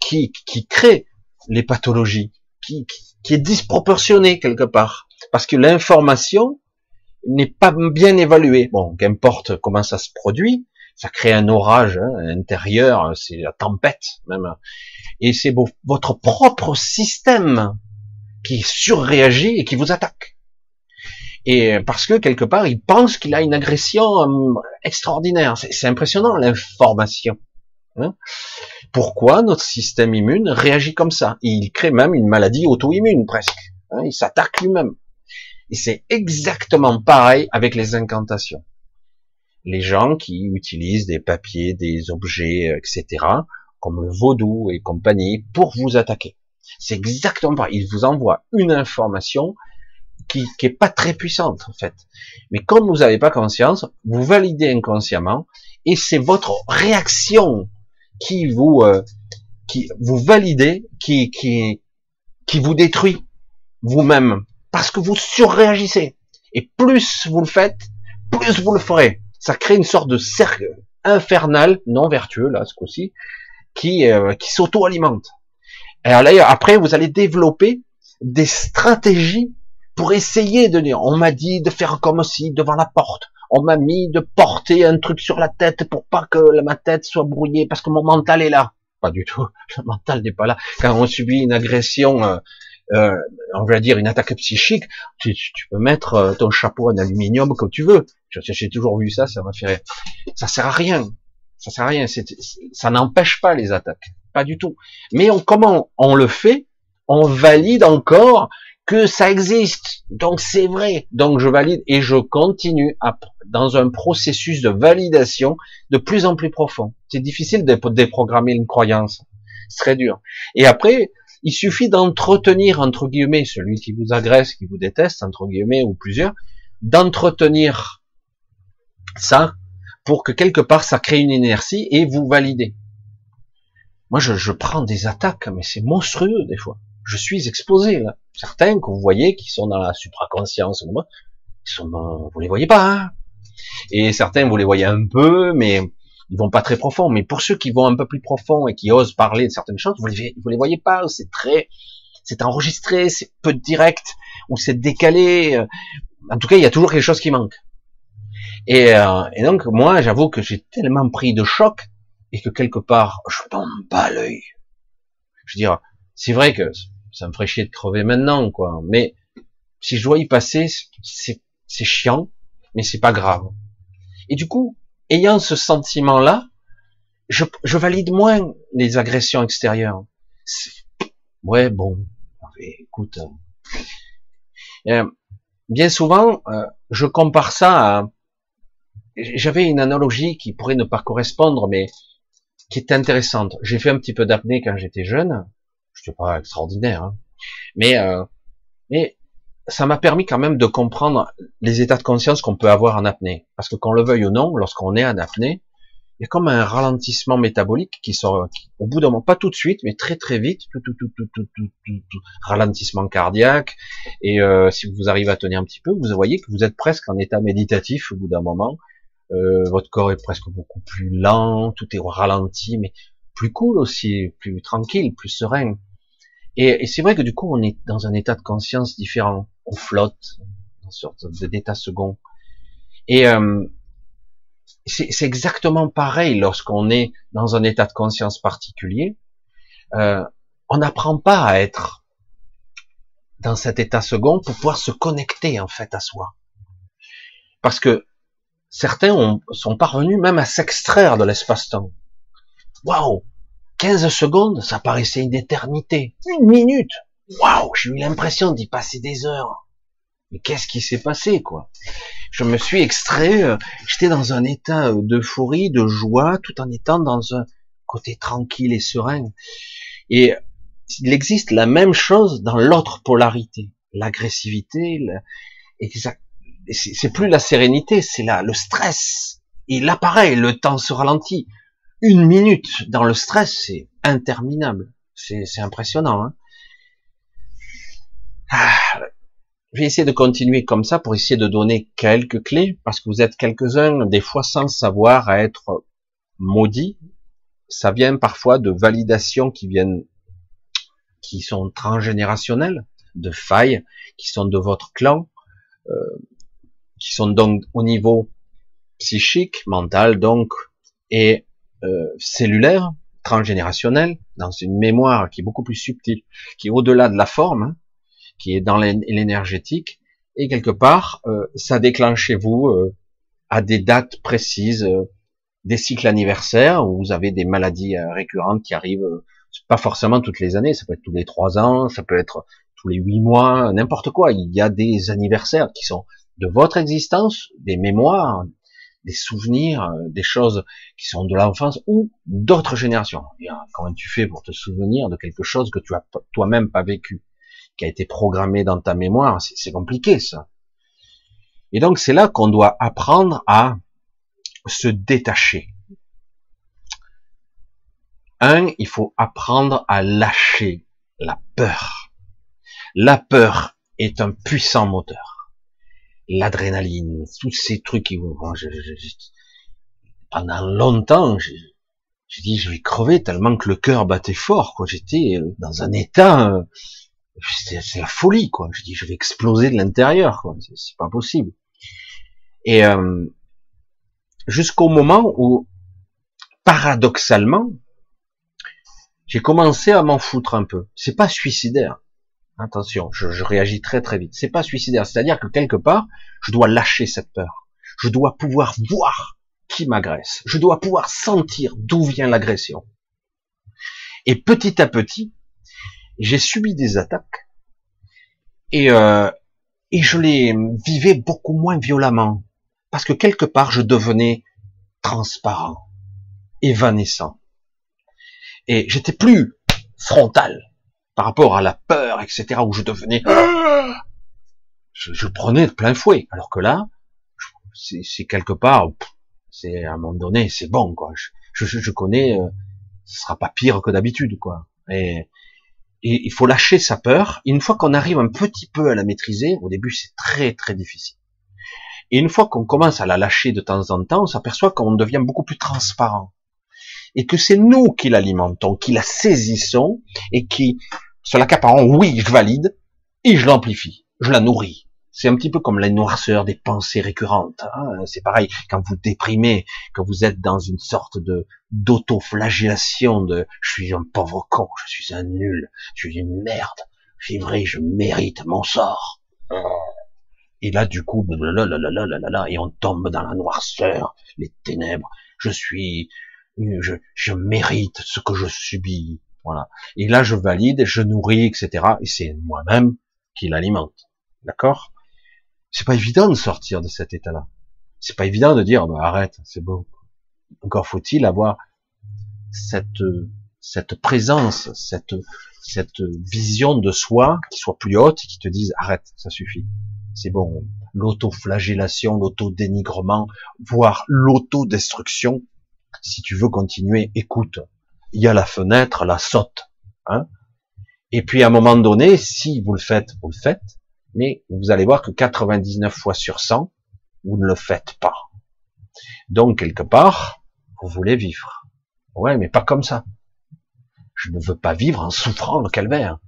qui, qui crée les pathologies, qui, qui est disproportionnée quelque part. Parce que l'information n'est pas bien évaluée. Bon, qu'importe comment ça se produit, ça crée un orage hein, intérieur, c'est la tempête même. Et c'est votre propre système qui surréagit et qui vous attaque. Et parce que quelque part, il pense qu'il a une agression euh, extraordinaire. C'est impressionnant l'information. Hein. Pourquoi notre système immune réagit comme ça? Il crée même une maladie auto-immune presque. Hein. il s'attaque lui-même. Et c'est exactement pareil avec les incantations. Les gens qui utilisent des papiers, des objets, euh, etc., comme le vaudou et compagnie, pour vous attaquer. C'est exactement pareil. Ils vous envoient une information qui, qui pas très puissante en fait. Mais comme vous n'avez pas conscience, vous validez inconsciemment et c'est votre réaction qui vous euh, qui vous validez, qui qui qui vous détruit vous-même parce que vous surréagissez. Et plus vous le faites, plus vous le ferez. Ça crée une sorte de cercle infernal, non vertueux là ce coup-ci, qui euh, qui s'auto-alimente. Et après vous allez développer des stratégies pour essayer de dire, on m'a dit de faire comme si devant la porte, on m'a mis de porter un truc sur la tête pour pas que ma tête soit brouillée parce que mon mental est là. Pas du tout, le mental n'est pas là. Quand on subit une agression, euh, euh, on va dire une attaque psychique, tu, peux mettre euh, ton chapeau en aluminium comme tu veux. J'ai toujours vu ça, ça m'a fait rire. Ça sert à rien. Ça sert à rien. ça n'empêche pas les attaques, pas du tout. Mais on, comment on le fait? On valide encore que ça existe. Donc c'est vrai. Donc je valide et je continue à, dans un processus de validation de plus en plus profond. C'est difficile de déprogrammer une croyance. C'est très dur. Et après, il suffit d'entretenir, entre guillemets, celui qui vous agresse, qui vous déteste, entre guillemets, ou plusieurs, d'entretenir ça pour que quelque part ça crée une inertie et vous validez. Moi, je, prends des attaques, mais c'est monstrueux des fois je suis exposé là. Certains que vous voyez qui sont dans la supraconscience, ils sont, vous les voyez pas. Hein et certains vous les voyez un peu, mais ils vont pas très profond. Mais pour ceux qui vont un peu plus profond et qui osent parler de certaines choses, vous les, les voyez pas. C'est très, c'est enregistré, c'est peu direct ou c'est décalé. En tout cas, il y a toujours quelque chose qui manque. Et, euh, et donc moi, j'avoue que j'ai tellement pris de choc et que quelque part, je tombe pas l'œil. Je veux dire, c'est vrai que ça me ferait chier de crever maintenant, quoi. Mais si je dois y passer, c'est chiant, mais c'est pas grave. Et du coup, ayant ce sentiment-là, je, je valide moins les agressions extérieures. Ouais, bon, écoute. Euh, euh, bien souvent, euh, je compare ça à. J'avais une analogie qui pourrait ne pas correspondre, mais qui est intéressante. J'ai fait un petit peu d'apnée quand j'étais jeune, c'est pas extraordinaire, hein. mais euh, mais ça m'a permis quand même de comprendre les états de conscience qu'on peut avoir en apnée, parce que qu'on le veuille ou non, lorsqu'on est en apnée, il y a comme un ralentissement métabolique qui sort au bout d'un moment, pas tout de suite, mais très très vite, tout, tout, tout, tout, tout, tout, tout ralentissement cardiaque. Et euh, si vous arrivez à tenir un petit peu, vous voyez que vous êtes presque en état méditatif au bout d'un moment. Euh, votre corps est presque beaucoup plus lent, tout est ralenti, mais plus cool aussi, plus tranquille, plus serein. Et, c'est vrai que du coup, on est dans un état de conscience différent. On flotte, dans une sorte d'état second. Et euh, c'est exactement pareil lorsqu'on est dans un état de conscience particulier. Euh, on n'apprend pas à être dans cet état second pour pouvoir se connecter en fait à soi. Parce que certains ont, sont parvenus même à s'extraire de l'espace-temps. Waouh 15 secondes, ça paraissait une éternité. Une minute. Waouh, j'ai eu l'impression d'y passer des heures. Mais qu'est-ce qui s'est passé, quoi? Je me suis extrait, euh, j'étais dans un état euh, d'euphorie, de joie, tout en étant dans un côté tranquille et serein. Et il existe la même chose dans l'autre polarité, l'agressivité, c'est plus la sérénité, c'est le stress. Et là, pareil, le temps se ralentit. Une minute dans le stress, c'est interminable. C'est impressionnant. Hein ah, je vais essayer de continuer comme ça pour essayer de donner quelques clés, parce que vous êtes quelques-uns, des fois sans savoir, à être maudits. Ça vient parfois de validations qui viennent, qui sont transgénérationnelles, de failles, qui sont de votre clan, euh, qui sont donc au niveau psychique, mental donc, et euh, cellulaire, transgénérationnel, dans une mémoire qui est beaucoup plus subtile, qui est au-delà de la forme, hein, qui est dans l'énergétique, et quelque part, euh, ça déclenche chez vous euh, à des dates précises, euh, des cycles anniversaires, où vous avez des maladies récurrentes qui arrivent, pas forcément toutes les années, ça peut être tous les trois ans, ça peut être tous les huit mois, n'importe quoi. Il y a des anniversaires qui sont de votre existence, des mémoires, des souvenirs, des choses qui sont de l'enfance ou d'autres générations. comment tu fais pour te souvenir de quelque chose que tu as toi-même pas vécu? Qui a été programmé dans ta mémoire, c'est compliqué ça. Et donc c'est là qu'on doit apprendre à se détacher. Un, il faut apprendre à lâcher la peur. La peur est un puissant moteur. L'adrénaline, tous ces trucs qui vont... pendant longtemps, j'ai dit je vais crever tellement que le cœur battait fort. J'étais dans un état euh, c'est la folie, quoi. Je dis, je vais exploser de l'intérieur, quoi. C'est pas possible. Et euh, jusqu'au moment où, paradoxalement, j'ai commencé à m'en foutre un peu. C'est pas suicidaire. Attention, je, je réagis très très vite. C'est pas suicidaire. C'est-à-dire que quelque part, je dois lâcher cette peur. Je dois pouvoir voir qui m'agresse. Je dois pouvoir sentir d'où vient l'agression. Et petit à petit, j'ai subi des attaques et, euh, et je les vivais beaucoup moins violemment parce que quelque part je devenais transparent, évanescent et j'étais plus frontal par rapport à la peur, etc. où je devenais je, je prenais de plein fouet. Alors que là c'est quelque part c'est à un moment donné c'est bon quoi. Je, je, je connais euh, ce sera pas pire que d'habitude quoi. Et et il faut lâcher sa peur. une fois qu'on arrive un petit peu à la maîtriser, au début c'est très très difficile. Et une fois qu'on commence à la lâcher de temps en temps, on s'aperçoit qu'on devient beaucoup plus transparent. Et que c'est nous qui l'alimentons, qui la saisissons, et qui, sur l'accaparant, oui, je valide, et je l'amplifie, je la nourris. C'est un petit peu comme la noirceur des pensées récurrentes. Hein. C'est pareil, quand vous déprimez, quand vous êtes dans une sorte de d'auto-flagellation de « je suis un pauvre con, je suis un nul, je suis une merde, c'est vrai, je mérite mon sort ». Et là, du coup, et on tombe dans la noirceur, les ténèbres. Je suis, je, je mérite ce que je subis. Voilà. Et là, je valide, je nourris, etc. Et c'est moi-même qui l'alimente. D'accord? C'est pas évident de sortir de cet état-là. C'est pas évident de dire, bah, arrête, c'est bon. Encore faut-il avoir cette, cette présence, cette, cette vision de soi qui soit plus haute et qui te dise, arrête, ça suffit. C'est bon. L'auto-flagellation, l'auto-dénigrement, voire l'auto-destruction. Si tu veux continuer, écoute. Il y a la fenêtre, la saute. Hein et puis à un moment donné, si vous le faites, vous le faites mais vous allez voir que 99 fois sur 100, vous ne le faites pas. Donc, quelque part, vous voulez vivre. Ouais, mais pas comme ça. Je ne veux pas vivre en souffrant le calvaire.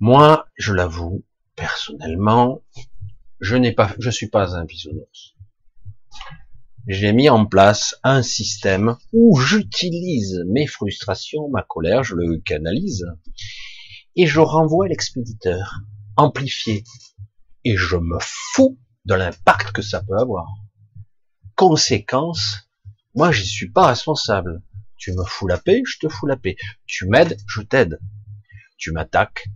Moi, je l'avoue, personnellement, je n'ai pas, je suis pas un bisounours. J'ai mis en place un système où j'utilise mes frustrations, ma colère, je le canalise, et je renvoie l'expéditeur, amplifié, et je me fous de l'impact que ça peut avoir. Conséquence, moi j'y suis pas responsable. Tu me fous la paix, je te fous la paix. Tu m'aides, je t'aide. Tu m'attaques,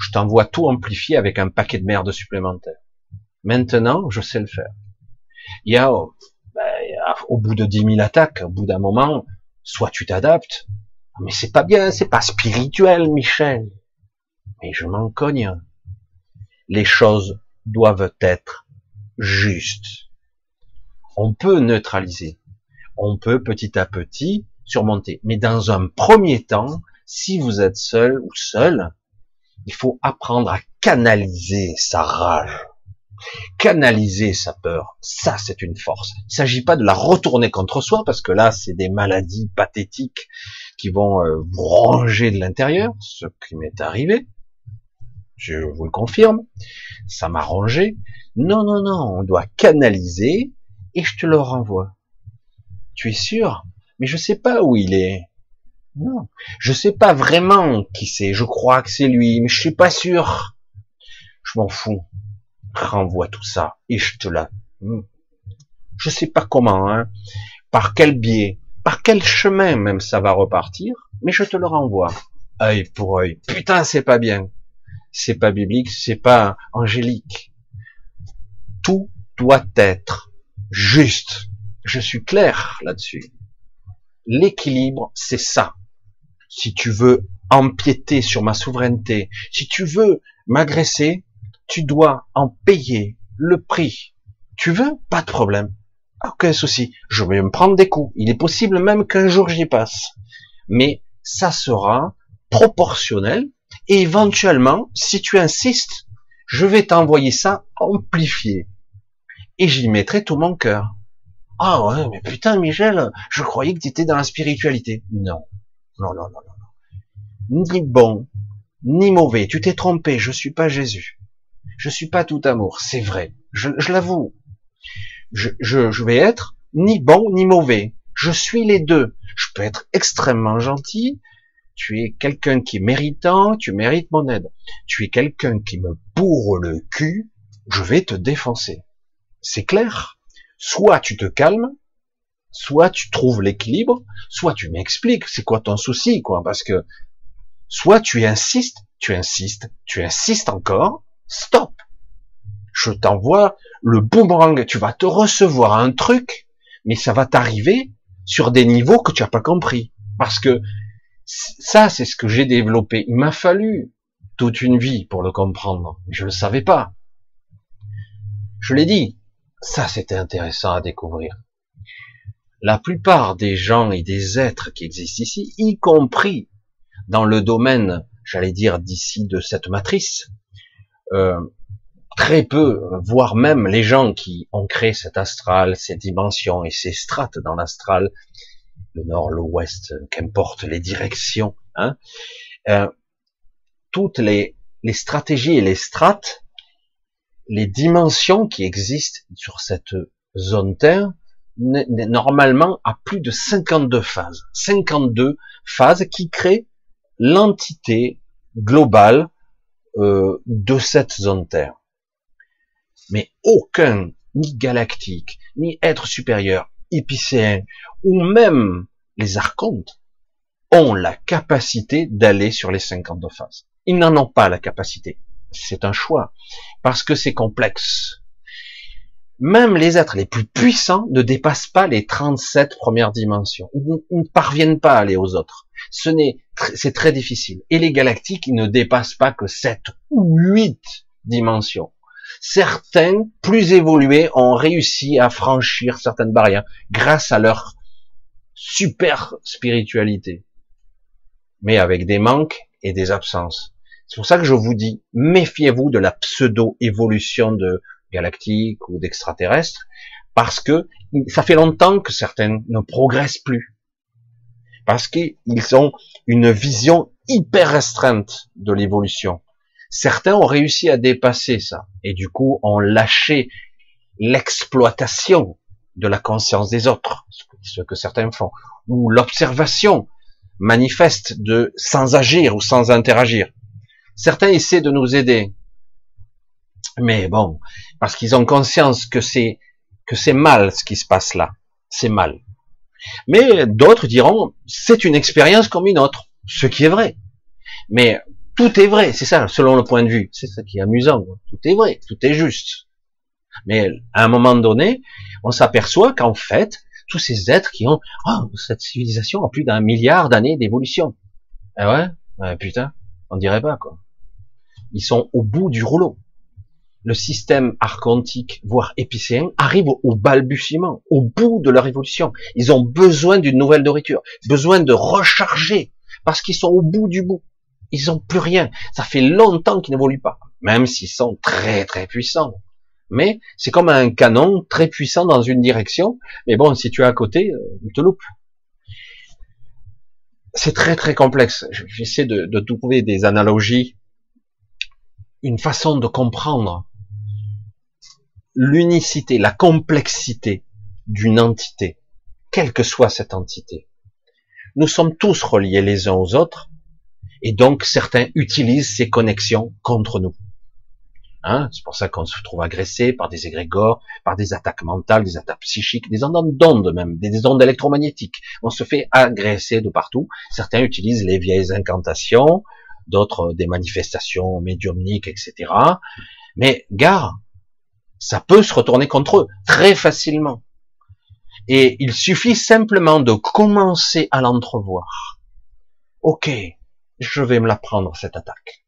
je t'envoie tout amplifié avec un paquet de merde supplémentaire. Maintenant, je sais le faire. Il y a, ben, au bout de dix mille attaques, au bout d'un moment, soit tu t'adaptes, mais c'est pas bien, c'est pas spirituel, Michel mais je m'en cogne. Les choses doivent être justes. On peut neutraliser, on peut petit à petit surmonter, mais dans un premier temps, si vous êtes seul ou seul, il faut apprendre à canaliser sa rage, canaliser sa peur. Ça, c'est une force. Il ne s'agit pas de la retourner contre soi, parce que là, c'est des maladies pathétiques qui vont euh, vous ranger de l'intérieur, ce qui m'est arrivé. Je vous le confirme. Ça m'a rangé. Non, non, non, on doit canaliser et je te le renvoie. Tu es sûr? Mais je sais pas où il est. Non, je sais pas vraiment qui c'est. Je crois que c'est lui, mais je suis pas sûr. Je m'en fous. Renvoie tout ça et je te la. Hmm. Je sais pas comment, hein. Par quel biais, par quel chemin même ça va repartir, mais je te le renvoie. œil pour œil. Putain, c'est pas bien. C'est pas biblique, c'est pas angélique. Tout doit être juste. Je suis clair là-dessus. L'équilibre, c'est ça. Si tu veux empiéter sur ma souveraineté, si tu veux m'agresser, tu dois en payer le prix. Tu veux? Pas de problème. Aucun souci. Je vais me prendre des coups. Il est possible même qu'un jour j'y passe. Mais ça sera proportionnel et éventuellement, si tu insistes, je vais t'envoyer ça amplifié. Et j'y mettrai tout mon cœur. Ah ouais, mais putain, Michel, je croyais que tu étais dans la spiritualité. Non. Non, non, non, non. Ni bon, ni mauvais. Tu t'es trompé. Je suis pas Jésus. Je suis pas tout amour. C'est vrai. Je, l'avoue. Je, je, je vais être ni bon, ni mauvais. Je suis les deux. Je peux être extrêmement gentil. Tu es quelqu'un qui est méritant. Tu mérites mon aide. Tu es quelqu'un qui me bourre le cul. Je vais te défoncer. C'est clair? Soit tu te calmes, soit tu trouves l'équilibre, soit tu m'expliques c'est quoi ton souci, quoi, parce que soit tu insistes, tu insistes, tu insistes encore, stop. Je t'envoie le boomerang, tu vas te recevoir un truc, mais ça va t'arriver sur des niveaux que tu n'as pas compris. Parce que ça, c'est ce que j'ai développé. Il m'a fallu toute une vie pour le comprendre. Je ne le savais pas. Je l'ai dit, ça, c'était intéressant à découvrir. La plupart des gens et des êtres qui existent ici, y compris dans le domaine, j'allais dire d'ici de cette matrice, euh, très peu, voire même les gens qui ont créé cet astral, ces dimensions et ces strates dans l'astral, le nord, l'ouest, qu'importe les directions, hein, euh, toutes les, les stratégies et les strates les dimensions qui existent sur cette zone Terre, normalement à plus de 52 phases. 52 phases qui créent l'entité globale euh, de cette zone Terre. Mais aucun, ni galactique, ni être supérieur, épicéen, ou même les archontes, ont la capacité d'aller sur les 52 phases. Ils n'en ont pas la capacité c'est un choix, parce que c'est complexe. Même les êtres les plus puissants ne dépassent pas les 37 premières dimensions. Ils ne parviennent pas à aller aux autres. Ce n'est, c'est très difficile. Et les galactiques, ils ne dépassent pas que 7 ou 8 dimensions. Certains, plus évolués, ont réussi à franchir certaines barrières grâce à leur super spiritualité. Mais avec des manques et des absences. C'est pour ça que je vous dis, méfiez-vous de la pseudo-évolution de galactique ou d'extraterrestres, parce que ça fait longtemps que certains ne progressent plus. Parce qu'ils ont une vision hyper restreinte de l'évolution. Certains ont réussi à dépasser ça, et du coup ont lâché l'exploitation de la conscience des autres, ce que certains font, ou l'observation manifeste de sans agir ou sans interagir. Certains essaient de nous aider, mais bon, parce qu'ils ont conscience que c'est que c'est mal ce qui se passe là, c'est mal. Mais d'autres diront c'est une expérience comme une autre, ce qui est vrai. Mais tout est vrai, c'est ça, selon le point de vue. C'est ça qui est amusant. Tout est vrai, tout est juste. Mais à un moment donné, on s'aperçoit qu'en fait, tous ces êtres qui ont, oh, cette civilisation a plus d'un milliard d'années d'évolution. Ah ouais, putain, on dirait pas quoi. Ils sont au bout du rouleau. le système archontique, voire épicéen, arrive au balbutiement, au bout de leur évolution. Ils ont besoin d'une nouvelle nourriture, besoin de recharger, parce qu'ils sont au bout du bout. Ils ont plus rien. Ça fait longtemps qu'ils n'évoluent pas, même s'ils sont très très puissants. Mais c'est comme un canon très puissant dans une direction. Mais bon, si tu es à côté, euh, il te loupe. C'est très très complexe. J'essaie de, de trouver des analogies, une façon de comprendre l'unicité, la complexité d'une entité, quelle que soit cette entité. Nous sommes tous reliés les uns aux autres, et donc certains utilisent ces connexions contre nous. Hein c'est pour ça qu'on se trouve agressé par des égrégores, par des attaques mentales, des attaques psychiques, des ondes d'ondes même, des ondes électromagnétiques. On se fait agresser de partout. Certains utilisent les vieilles incantations, d'autres des manifestations médiumniques, etc. Mais gare, ça peut se retourner contre eux très facilement. Et il suffit simplement de commencer à l'entrevoir. Ok, je vais me la prendre cette attaque.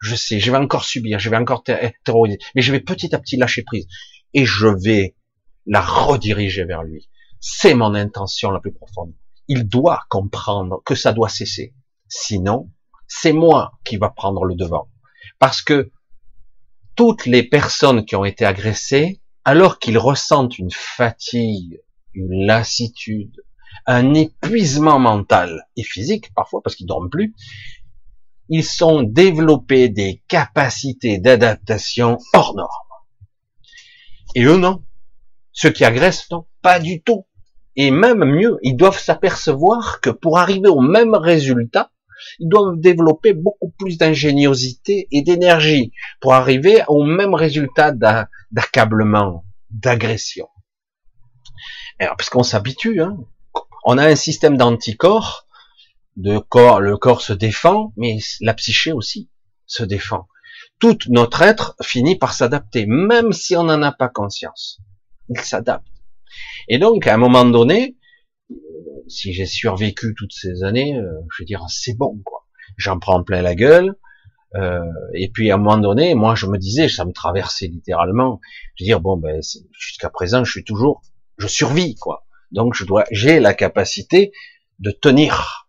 Je sais, je vais encore subir, je vais encore terroriser, mais je vais petit à petit lâcher prise et je vais la rediriger vers lui. C'est mon intention la plus profonde. Il doit comprendre que ça doit cesser. Sinon, c'est moi qui va prendre le devant. Parce que toutes les personnes qui ont été agressées, alors qu'ils ressentent une fatigue, une lassitude, un épuisement mental et physique parfois parce qu'ils dorment plus, ils sont développés des capacités d'adaptation hors normes. Et eux non. Ceux qui agressent non, pas du tout. Et même mieux, ils doivent s'apercevoir que pour arriver au même résultat, ils doivent développer beaucoup plus d'ingéniosité et d'énergie pour arriver au même résultat d'accablement, d'agression. Parce qu'on s'habitue, hein. On a un système d'anticorps, de corps, le corps se défend, mais la psyché aussi se défend. Tout notre être finit par s'adapter, même si on n'en a pas conscience. Il s'adapte. Et donc, à un moment donné, si j'ai survécu toutes ces années, euh, je veux dire, c'est bon, quoi. J'en prends plein la gueule. Euh, et puis à un moment donné, moi je me disais, ça me traversait littéralement. Je veux dire, bon, ben jusqu'à présent, je suis toujours, je survis, quoi. Donc je dois, j'ai la capacité de tenir.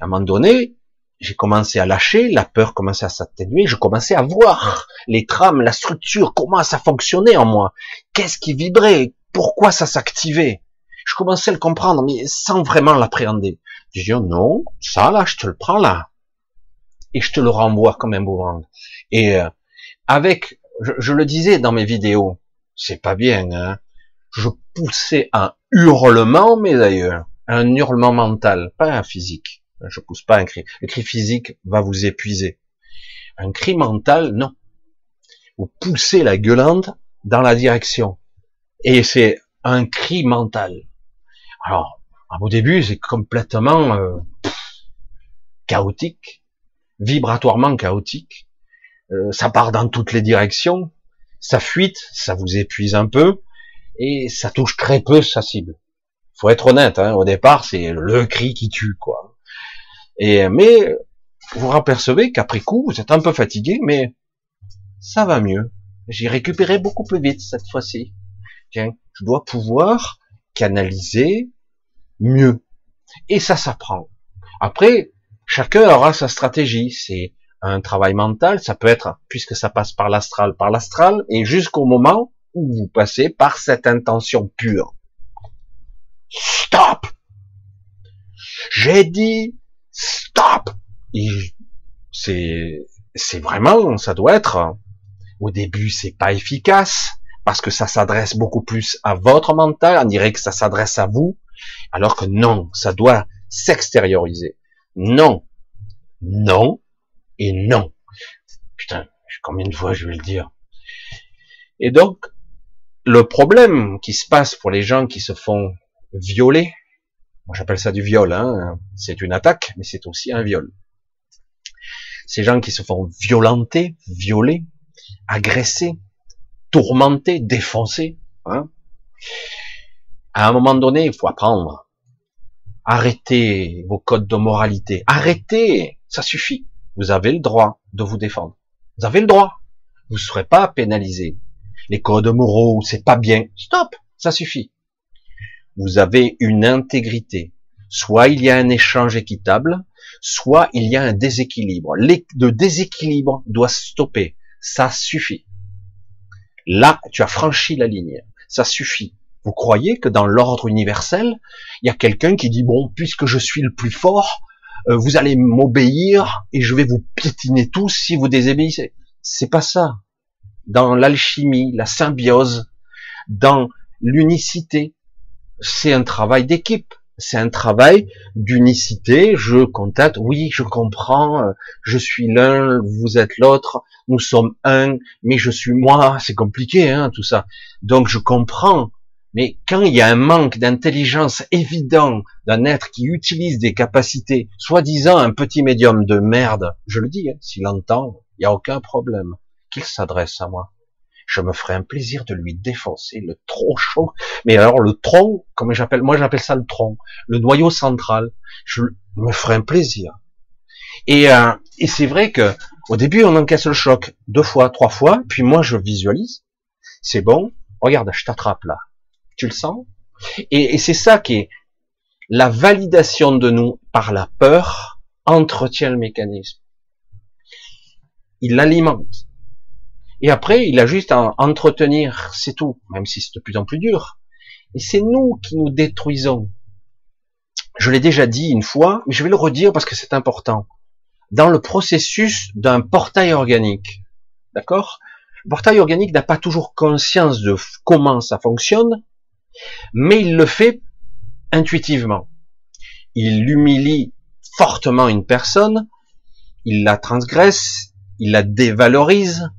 À un moment donné, j'ai commencé à lâcher, la peur commençait à s'atténuer, je commençais à voir les trames, la structure, comment ça fonctionnait en moi, qu'est-ce qui vibrait, pourquoi ça s'activait? Je commençais à le comprendre, mais sans vraiment l'appréhender. Je dis, oh non, ça là, je te le prends là. Et je te le renvoie comme un boomerang. Et euh, avec, je, le disais dans mes vidéos, c'est pas bien, hein. Je poussais un hurlement, mais d'ailleurs, un hurlement mental, pas un physique. Je pousse pas un cri. Le cri physique va vous épuiser. Un cri mental, non. Vous poussez la gueulante dans la direction. Et c'est un cri mental. Alors, au début, c'est complètement euh, chaotique, vibratoirement chaotique. Euh, ça part dans toutes les directions, ça fuite, ça vous épuise un peu, et ça touche très peu sa cible. Faut être honnête, hein, au départ, c'est le cri qui tue, quoi. Et mais vous apercevez qu'après coup, vous êtes un peu fatigué, mais ça va mieux. J'ai récupéré beaucoup plus vite cette fois-ci. Tiens, je dois pouvoir canaliser mieux. Et ça s'apprend. Après, chacun aura sa stratégie. C'est un travail mental, ça peut être, puisque ça passe par l'astral, par l'astral, et jusqu'au moment où vous passez par cette intention pure. Stop! J'ai dit stop! C'est, c'est vraiment, ça doit être, au début c'est pas efficace, parce que ça s'adresse beaucoup plus à votre mental, on dirait que ça s'adresse à vous, alors que non, ça doit s'extérioriser. Non, non et non. Putain, combien de fois je vais le dire Et donc, le problème qui se passe pour les gens qui se font violer, moi j'appelle ça du viol, hein, c'est une attaque, mais c'est aussi un viol. Ces gens qui se font violenter, violer, agresser, tourmenter, défoncer, hein, à un moment donné, il faut apprendre. Arrêtez vos codes de moralité. Arrêtez. Ça suffit. Vous avez le droit de vous défendre. Vous avez le droit. vous ne serez pas pénalisé. Les codes moraux, c'est pas bien. Stop, ça suffit. Vous avez une intégrité. Soit il y a un échange équitable, soit il y a un déséquilibre. Le déséquilibre doit stopper. Ça suffit. Là, tu as franchi la ligne. Ça suffit. Vous croyez que dans l'ordre universel, il y a quelqu'un qui dit bon, puisque je suis le plus fort, euh, vous allez m'obéir et je vais vous piétiner tous si vous désobéissez. C'est pas ça. Dans l'alchimie, la symbiose, dans l'unicité, c'est un travail d'équipe. C'est un travail d'unicité. Je contacte, oui, je comprends. Euh, je suis l'un, vous êtes l'autre. Nous sommes un, mais je suis moi. C'est compliqué, hein, tout ça. Donc je comprends mais quand il y a un manque d'intelligence évident d'un être qui utilise des capacités, soi-disant un petit médium de merde, je le dis, hein, s'il entend, il n'y a aucun problème, qu'il s'adresse à moi. Je me ferai un plaisir de lui défoncer le tronc chaud. Mais alors le tronc, comme j'appelle, moi j'appelle ça le tronc, le noyau central. Je me ferai un plaisir. Et, euh, et c'est vrai que au début on encaisse le choc deux fois, trois fois, puis moi je visualise. C'est bon. Regarde, je t'attrape là tu le sens? Et, c'est ça qui est la validation de nous par la peur entretient le mécanisme. Il l'alimente. Et après, il a juste à entretenir, c'est tout, même si c'est de plus en plus dur. Et c'est nous qui nous détruisons. Je l'ai déjà dit une fois, mais je vais le redire parce que c'est important. Dans le processus d'un portail organique, d'accord? Le portail organique n'a pas toujours conscience de comment ça fonctionne, mais il le fait intuitivement. Il humilie fortement une personne, il la transgresse, il la dévalorise,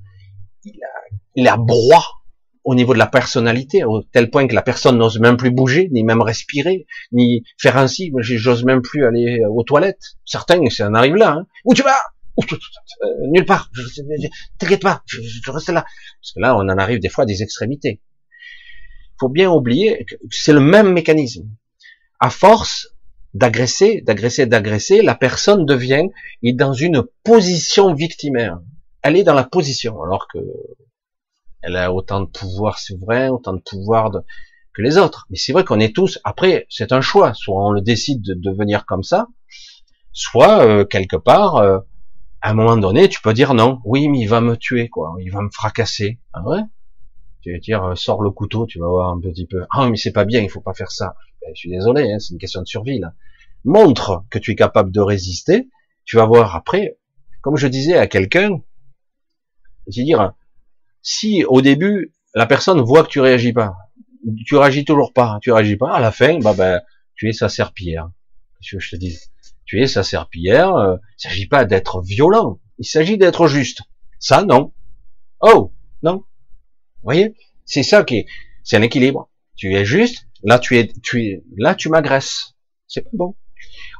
la, broie au niveau de la personnalité, au tel point que la personne n'ose même plus bouger, ni même respirer, ni faire ainsi. J'ose même plus aller aux toilettes. Certains, ça en arrive là. Hein. Où tu vas? Euh, Nulle part. T'inquiète pas, je, reste là. Parce que là, on en arrive des fois à des extrémités faut bien oublier que c'est le même mécanisme. À force d'agresser, d'agresser, d'agresser, la personne devient est dans une position victimaire. Elle est dans la position, alors que elle a autant de pouvoir souverain, autant de pouvoir que les autres. Mais c'est vrai qu'on est tous. Après, c'est un choix. Soit on le décide de devenir comme ça, soit euh, quelque part, euh, à un moment donné, tu peux dire non. Oui, mais il va me tuer, quoi. Il va me fracasser. Ah ouais? Tu vas dire, euh, sors le couteau, tu vas voir un petit peu. Ah, mais c'est pas bien, il faut pas faire ça. Ben, je suis désolé, hein, c'est une question de survie, là. Montre que tu es capable de résister. Tu vas voir après, comme je disais à quelqu'un, c'est-à-dire, si au début, la personne voit que tu réagis pas, tu réagis toujours pas, tu réagis pas, à la fin, bah, ben, tu es sa serpillière. Je te dis, tu es sa serpillière, euh, il s'agit pas d'être violent, il s'agit d'être juste. Ça, non. Oh, non voyez? C'est ça qui est, c'est un équilibre. Tu es juste, là tu es, tu es, là tu m'agresses. C'est pas bon.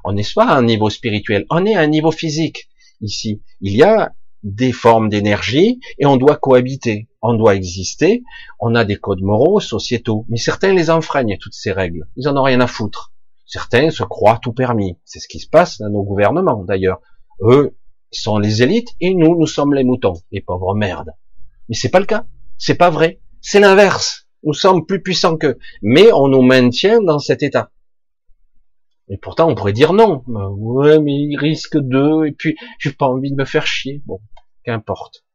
On n'est pas à un niveau spirituel, on est à un niveau physique. Ici, il y a des formes d'énergie et on doit cohabiter, on doit exister. On a des codes moraux, sociétaux, mais certains les enfreignent toutes ces règles. Ils en ont rien à foutre. Certains se croient tout permis. C'est ce qui se passe dans nos gouvernements d'ailleurs. Eux, sont les élites et nous, nous sommes les moutons, les pauvres merdes. Mais c'est pas le cas. C'est pas vrai. C'est l'inverse. Nous sommes plus puissants qu'eux. Mais on nous maintient dans cet état. Et pourtant, on pourrait dire non. Ben ouais, mais il risque de, et puis, j'ai pas envie de me faire chier. Bon, qu'importe.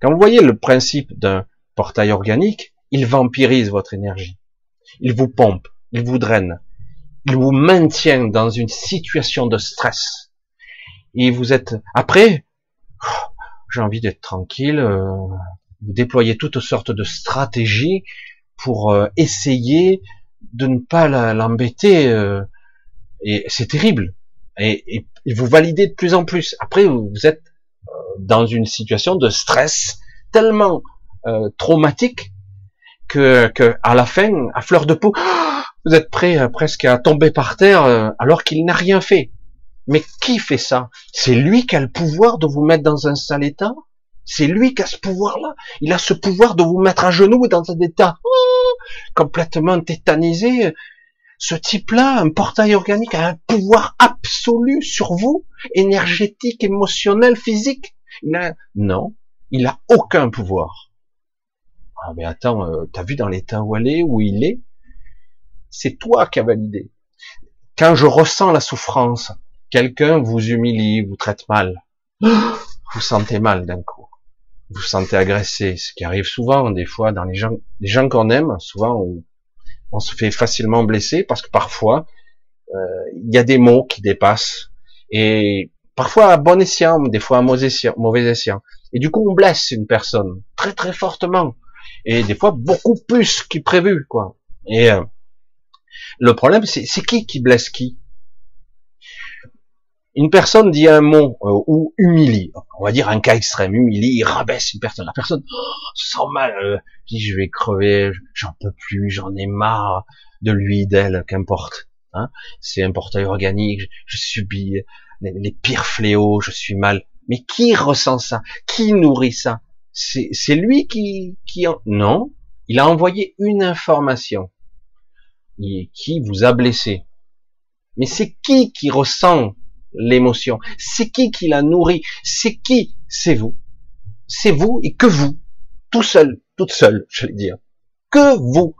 Quand vous voyez le principe d'un portail organique, il vampirise votre énergie. Il vous pompe, il vous draine, il vous maintient dans une situation de stress. Et vous êtes, après, oh, j'ai envie d'être tranquille, euh, vous déployez toutes sortes de stratégies pour euh, essayer de ne pas l'embêter. Euh, et c'est terrible. Et, vous validez de plus en plus. Après, vous, êtes dans une situation de stress tellement traumatique que, à la fin, à fleur de peau, vous êtes prêt presque à tomber par terre alors qu'il n'a rien fait. Mais qui fait ça? C'est lui qui a le pouvoir de vous mettre dans un sale état? C'est lui qui a ce pouvoir-là? Il a ce pouvoir de vous mettre à genoux dans un état oh, complètement tétanisé. Ce type-là, un portail organique, a un pouvoir absolu sur vous, énergétique, émotionnel, physique. Non, Il a aucun pouvoir. Ah mais attends, euh, t'as vu dans l'état où elle est, où il est? C'est toi qui as validé. Quand je ressens la souffrance, quelqu'un vous humilie, vous traite mal, vous sentez mal d'un coup. Vous sentez agressé, ce qui arrive souvent, des fois, dans les gens, les gens qu'on aime, souvent, on, se fait facilement blesser parce que parfois, euh, il y a des mots qui dépassent et parfois à bon escient, des fois à mauvais escient. Et du coup, on blesse une personne très très fortement et des fois beaucoup plus qu'il prévu, quoi. Et euh, le problème, c'est qui qui blesse qui? Une personne dit un mot euh, ou humilie, on va dire un cas extrême, humilie, rabaisse une personne. La personne oh, se sent mal, euh, dit je vais crever, j'en peux plus, j'en ai marre de lui, d'elle, qu'importe. Hein c'est un portail organique, je, subis les, pires fléaux, je suis mal. Mais qui ressent ça? Qui nourrit ça? C'est lui qui, qui non Il a envoyé une information qui vous a blessé? Mais c'est qui qui ressent l'émotion C'est qui qui la nourrit? C'est qui? C'est vous. C'est vous et que vous. Tout seul, toute seule, je vais dire. Que vous.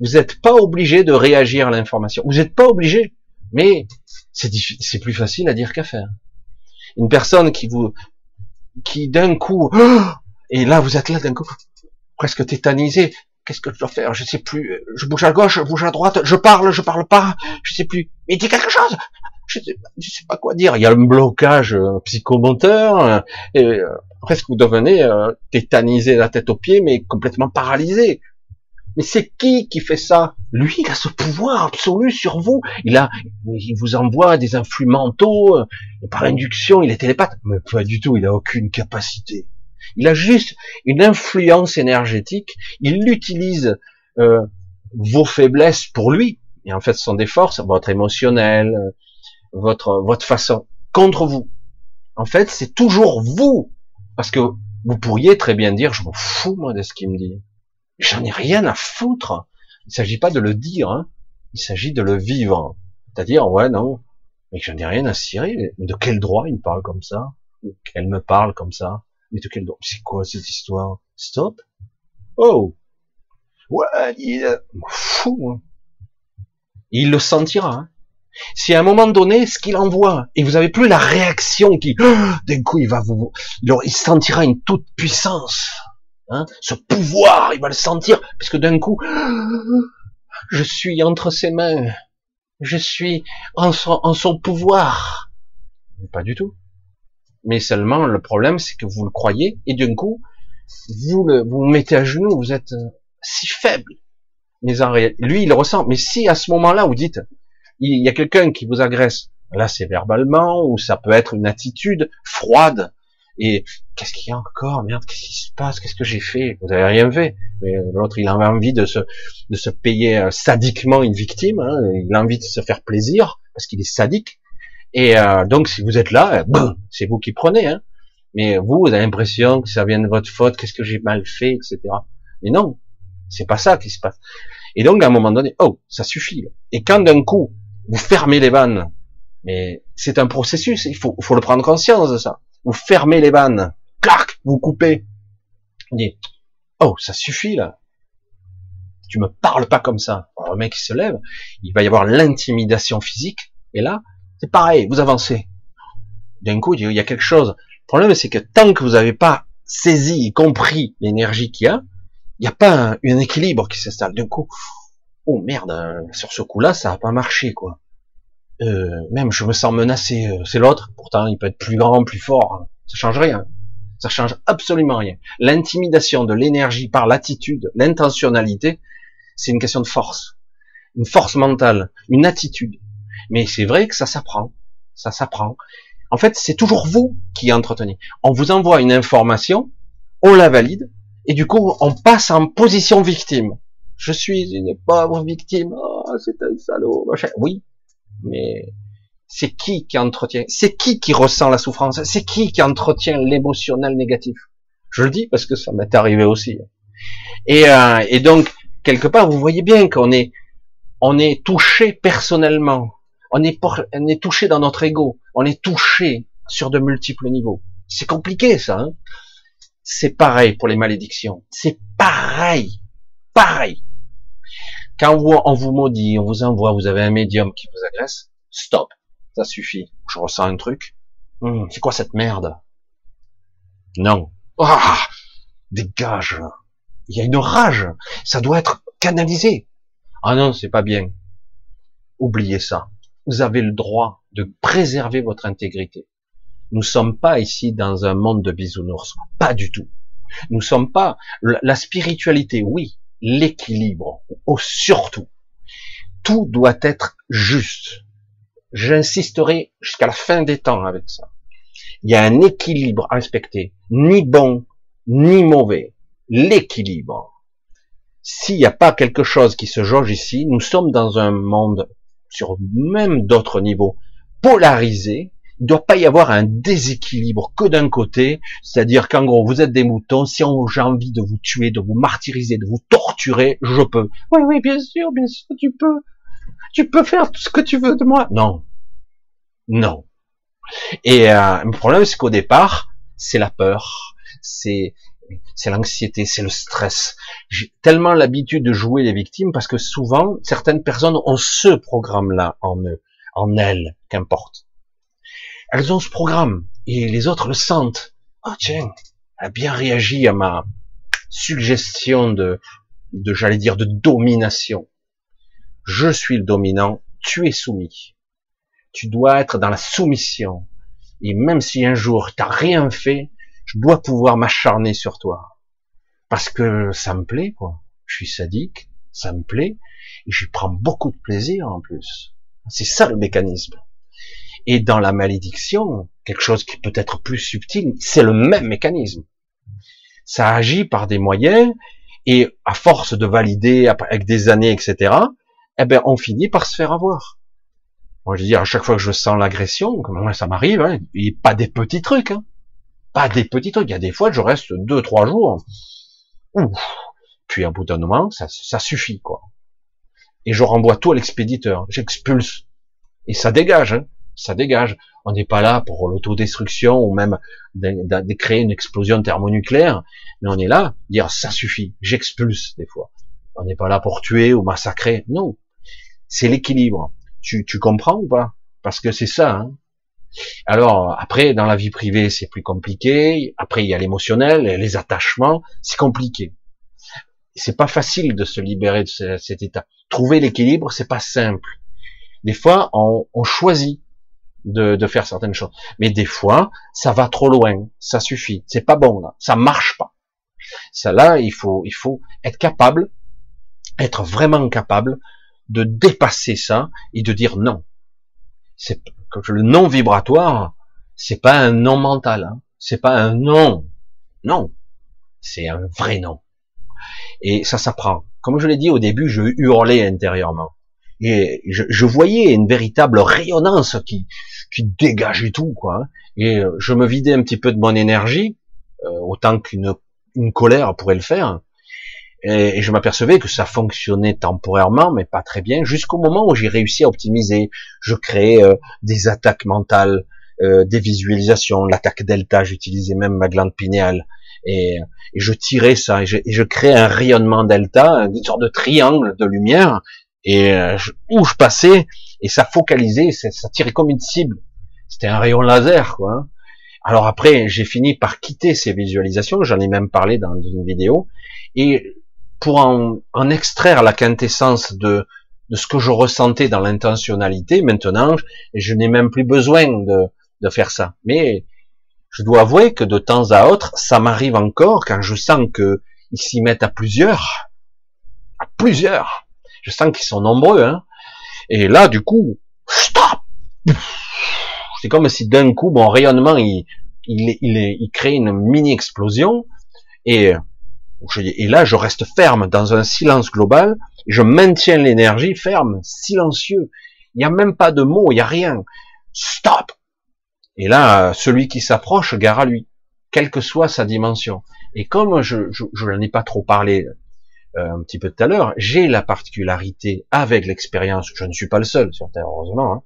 Vous n'êtes pas obligé de réagir à l'information. Vous n'êtes pas obligé. Mais c'est plus facile à dire qu'à faire. Une personne qui vous, qui d'un coup, et là vous êtes là d'un coup, presque tétanisé, Qu'est-ce que je dois faire? Je sais plus. Je bouge à gauche, je bouge à droite, je parle, je parle pas, je sais plus. Mais dis quelque chose. Je sais, je sais pas quoi dire. Il y a un blocage euh, psychomoteur. Euh, et euh, presque vous devenez tétanisé la tête aux pieds, mais complètement paralysé. Mais c'est qui qui fait ça? Lui, il a ce pouvoir absolu sur vous. Il a, il vous envoie des influx mentaux par induction. Il est télépathe, mais pas du tout. Il a aucune capacité. Il a juste une influence énergétique. Il utilise euh, vos faiblesses pour lui. Et en fait, ce sont des forces, votre émotionnel, votre votre façon contre vous. En fait, c'est toujours vous, parce que vous pourriez très bien dire, je m'en fous moi de ce qu'il me dit. J'en ai rien à foutre. Il ne s'agit pas de le dire, hein. il s'agit de le vivre. C'est-à-dire, ouais, non, mais j'en ai rien à cirer. De quel droit il me parle comme ça? Ou qu'elle me parle comme ça? Mais de quel C'est quoi cette histoire? Stop Oh Ouais, il fou. Hein. Il le sentira. Hein. Si à un moment donné, ce qu'il envoie, et vous avez plus la réaction qui, d'un coup, il va vous, il sentira une toute puissance, hein, ce pouvoir, il va le sentir, parce que d'un coup, je suis entre ses mains, je suis en son, en son pouvoir. Pas du tout. Mais seulement, le problème, c'est que vous le croyez, et d'un coup, vous le, vous, mettez à genoux, vous êtes euh, si faible. Mais en réalité, lui, il le ressent. Mais si à ce moment-là, vous dites, il y a quelqu'un qui vous agresse, là, c'est verbalement, ou ça peut être une attitude froide, et qu'est-ce qu'il y a encore? Merde, qu'est-ce qui se passe? Qu'est-ce que j'ai fait? Vous avez rien fait. Mais l'autre, il a envie de se, de se payer euh, sadiquement une victime. Hein, il a envie de se faire plaisir parce qu'il est sadique. Et euh, donc, si vous êtes là, euh, c'est vous qui prenez. Hein. Mais vous, vous avez l'impression que ça vient de votre faute, qu'est-ce que j'ai mal fait, etc. Mais non, c'est pas ça qui se passe. Et donc, à un moment donné, oh, ça suffit. Et quand d'un coup, vous fermez les vannes, mais c'est un processus, il faut, faut le prendre conscience de ça. Vous fermez les vannes, clac, vous coupez. Vous oh, ça suffit là. Tu me parles pas comme ça. Alors, le mec se lève, il va y avoir l'intimidation physique, et là, c'est pareil, vous avancez. D'un coup, il y a quelque chose. Le problème, c'est que tant que vous n'avez pas saisi et compris l'énergie qu'il y a, il n'y a pas un, équilibre qui s'installe. D'un coup, oh merde, hein, sur ce coup-là, ça n'a pas marché, quoi. Euh, même, je me sens menacé. Euh, c'est l'autre. Pourtant, il peut être plus grand, plus fort. Hein. Ça change rien. Ça change absolument rien. L'intimidation de l'énergie par l'attitude, l'intentionnalité, c'est une question de force, une force mentale, une attitude. Mais c'est vrai que ça s'apprend. Ça s'apprend. En fait, c'est toujours vous qui entretenez. On vous envoie une information, on la valide, et du coup, on passe en position victime. Je suis une pauvre victime. Oh, c'est un salaud. Oui, mais c'est qui qui entretient C'est qui qui ressent la souffrance C'est qui qui entretient l'émotionnel négatif? Je le dis parce que ça m'est arrivé aussi. Et, euh, et donc, quelque part, vous voyez bien qu'on est, on est touché personnellement on est, on est touché dans notre ego, on est touché sur de multiples niveaux. C'est compliqué ça. Hein? C'est pareil pour les malédictions. C'est pareil. Pareil. Quand on vous maudit, on vous envoie, vous avez un médium qui vous agresse, stop. Ça suffit. Je ressens un truc. Hum, c'est quoi cette merde? Non. Ah Dégage Il y a une rage. Ça doit être canalisé. Ah non, c'est pas bien. Oubliez ça. Vous avez le droit de préserver votre intégrité. Nous sommes pas ici dans un monde de bisounours. Pas du tout. Nous sommes pas la spiritualité, oui, l'équilibre, surtout. Tout doit être juste. J'insisterai jusqu'à la fin des temps avec ça. Il y a un équilibre à respecter, ni bon, ni mauvais. L'équilibre. S'il n'y a pas quelque chose qui se jauge ici, nous sommes dans un monde, sur même d'autres niveaux, polarisé, il ne doit pas y avoir un déséquilibre que d'un côté, c'est-à-dire qu'en gros, vous êtes des moutons, si j'ai envie de vous tuer, de vous martyriser, de vous torturer, je peux. Oui, oui, bien sûr, bien sûr, tu peux. Tu peux faire tout ce que tu veux de moi. Non. Non. Et euh, le problème, c'est qu'au départ, c'est la peur, c'est c'est l'anxiété, c'est le stress. J'ai tellement l'habitude de jouer les victimes parce que souvent, certaines personnes ont ce programme-là en eux, en elles, qu'importe. Elles ont ce programme et les autres le sentent. Ah tiens, elle a bien réagi à ma suggestion de, de j'allais dire, de domination. Je suis le dominant, tu es soumis. Tu dois être dans la soumission. Et même si un jour t'as rien fait, je dois pouvoir m'acharner sur toi. Parce que ça me plaît, quoi. Je suis sadique, ça me plaît, et je prends beaucoup de plaisir en plus. C'est ça le mécanisme. Et dans la malédiction, quelque chose qui peut être plus subtil, c'est le même mécanisme. Ça agit par des moyens, et à force de valider avec des années, etc., eh ben, on finit par se faire avoir. Moi, je veux dire, à chaque fois que je sens l'agression, comme moi, ça m'arrive, hein, et pas des petits trucs, hein, pas des petits trucs. Il y a des fois, je reste deux, trois jours. Ouf. Puis, à bout d'un moment, ça, ça suffit, quoi. Et je renvoie tout à l'expéditeur. J'expulse. Et ça dégage, hein. Ça dégage. On n'est pas là pour l'autodestruction ou même de, créer une explosion thermonucléaire. Mais on est là, dire ça suffit. J'expulse, des fois. On n'est pas là pour tuer ou massacrer. Non. C'est l'équilibre. Tu, tu comprends ou pas? Parce que c'est ça, hein. Alors après, dans la vie privée, c'est plus compliqué. Après, il y a l'émotionnel, les attachements, c'est compliqué. C'est pas facile de se libérer de cet état. Trouver l'équilibre, c'est pas simple. Des fois, on, choisit de, de, faire certaines choses, mais des fois, ça va trop loin. Ça suffit. C'est pas bon là. Ça marche pas. Ça là, il faut, il faut être capable, être vraiment capable de dépasser ça et de dire non. C'est le non vibratoire, c'est pas un non mental, hein. c'est pas un non, non, c'est un vrai non. Et ça s'apprend. Comme je l'ai dit au début, je hurlais intérieurement. Et je, voyais une véritable rayonnance qui, qui dégageait tout, quoi. Hein. Et euh, je me vidais un petit peu de mon énergie, euh, autant qu'une une colère pourrait le faire. Et, je m'apercevais que ça fonctionnait temporairement, mais pas très bien, jusqu'au moment où j'ai réussi à optimiser. Je créais euh, des attaques mentales, euh, des visualisations, l'attaque delta, j'utilisais même ma glande pinéale, et, je tirais ça, et je, créais un rayonnement delta, une sorte de triangle de lumière, et euh, où je passais, et ça focalisait, ça, tirait comme une cible. C'était un rayon laser, quoi. Hein. Alors après, j'ai fini par quitter ces visualisations, j'en ai même parlé dans une vidéo, et pour en, extraire la quintessence de, ce que je ressentais dans l'intentionnalité, maintenant, je n'ai même plus besoin de, de faire ça. Mais je dois avouer que de temps à autre, ça m'arrive encore quand je sens que ils s'y mettent à plusieurs, à plusieurs. Je sens qu'ils sont nombreux, hein. Et là, du coup, stop. C'est comme si d'un coup, mon rayonnement, il, il, il, il crée une mini explosion et et là, je reste ferme dans un silence global. Je maintiens l'énergie ferme, silencieux. Il n'y a même pas de mots, il n'y a rien. Stop. Et là, celui qui s'approche, gare à lui, quelle que soit sa dimension. Et comme je, je, n'en ai pas trop parlé euh, un petit peu tout à l'heure, j'ai la particularité avec l'expérience, je ne suis pas le seul sur Terre, heureusement, hein,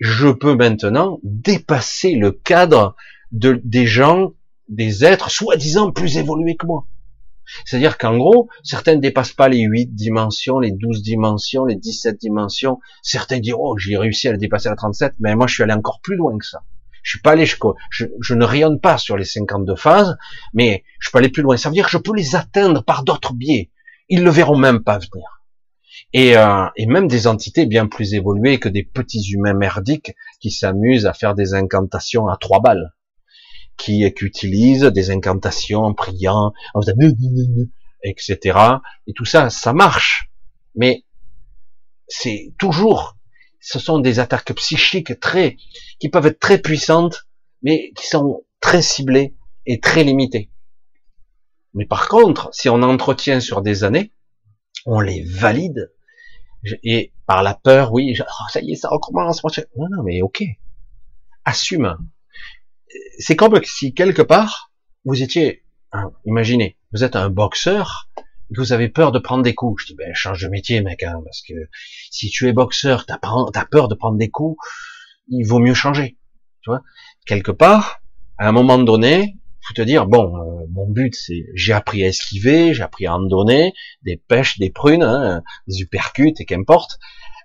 je peux maintenant dépasser le cadre de, des gens des êtres soi-disant plus évolués que moi. C'est-à-dire qu'en gros, certains ne dépassent pas les 8 dimensions, les 12 dimensions, les 17 dimensions. Certains diront, oh, j'ai réussi à le dépasser à 37, mais moi je suis allé encore plus loin que ça. Je suis pas allé, je, ne rayonne pas sur les 52 phases, mais je peux aller plus loin. Ça veut dire que je peux les atteindre par d'autres biais. Ils le verront même pas venir. Et, euh, même des entités bien plus évoluées que des petits humains merdiques qui s'amusent à faire des incantations à trois balles qui, utilisent des incantations en priant, en faisant etc. Et tout ça, ça marche. Mais c'est toujours, ce sont des attaques psychiques très, qui peuvent être très puissantes, mais qui sont très ciblées et très limitées. Mais par contre, si on entretient sur des années, on les valide, et par la peur, oui, oh, ça y est, ça recommence. Non, non, mais ok. Assume c'est comme si quelque part, vous étiez, imaginez, vous êtes un boxeur, vous avez peur de prendre des coups. Je dis, ben, change de métier, mec, hein, parce que si tu es boxeur, t'as as peur de prendre des coups, il vaut mieux changer. Tu vois, quelque part, à un moment donné, faut te dire, bon, euh, mon but, c'est, j'ai appris à esquiver, j'ai appris à en donner, des pêches, des prunes, hein, des uppercuts, et qu'importe.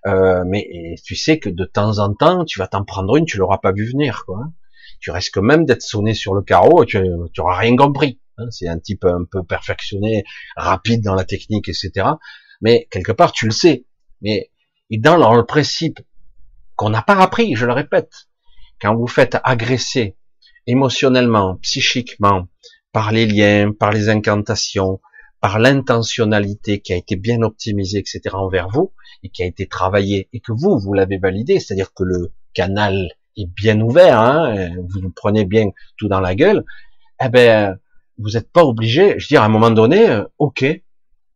Euh, mais tu sais que de temps en temps, tu vas t'en prendre une, tu l'auras pas vu venir, quoi. Hein tu risques même d'être sonné sur le carreau et tu, tu auras rien compris. Hein. c'est un type un peu perfectionné, rapide dans la technique, etc. Mais quelque part, tu le sais. Mais et dans le principe qu'on n'a pas appris, je le répète, quand vous faites agresser émotionnellement, psychiquement, par les liens, par les incantations, par l'intentionnalité qui a été bien optimisée, etc. envers vous, et qui a été travaillée, et que vous, vous l'avez validé, c'est-à-dire que le canal est bien ouvert, hein, vous prenez bien tout dans la gueule, eh ben, vous n'êtes pas obligé, je veux dire, à un moment donné, euh, ok,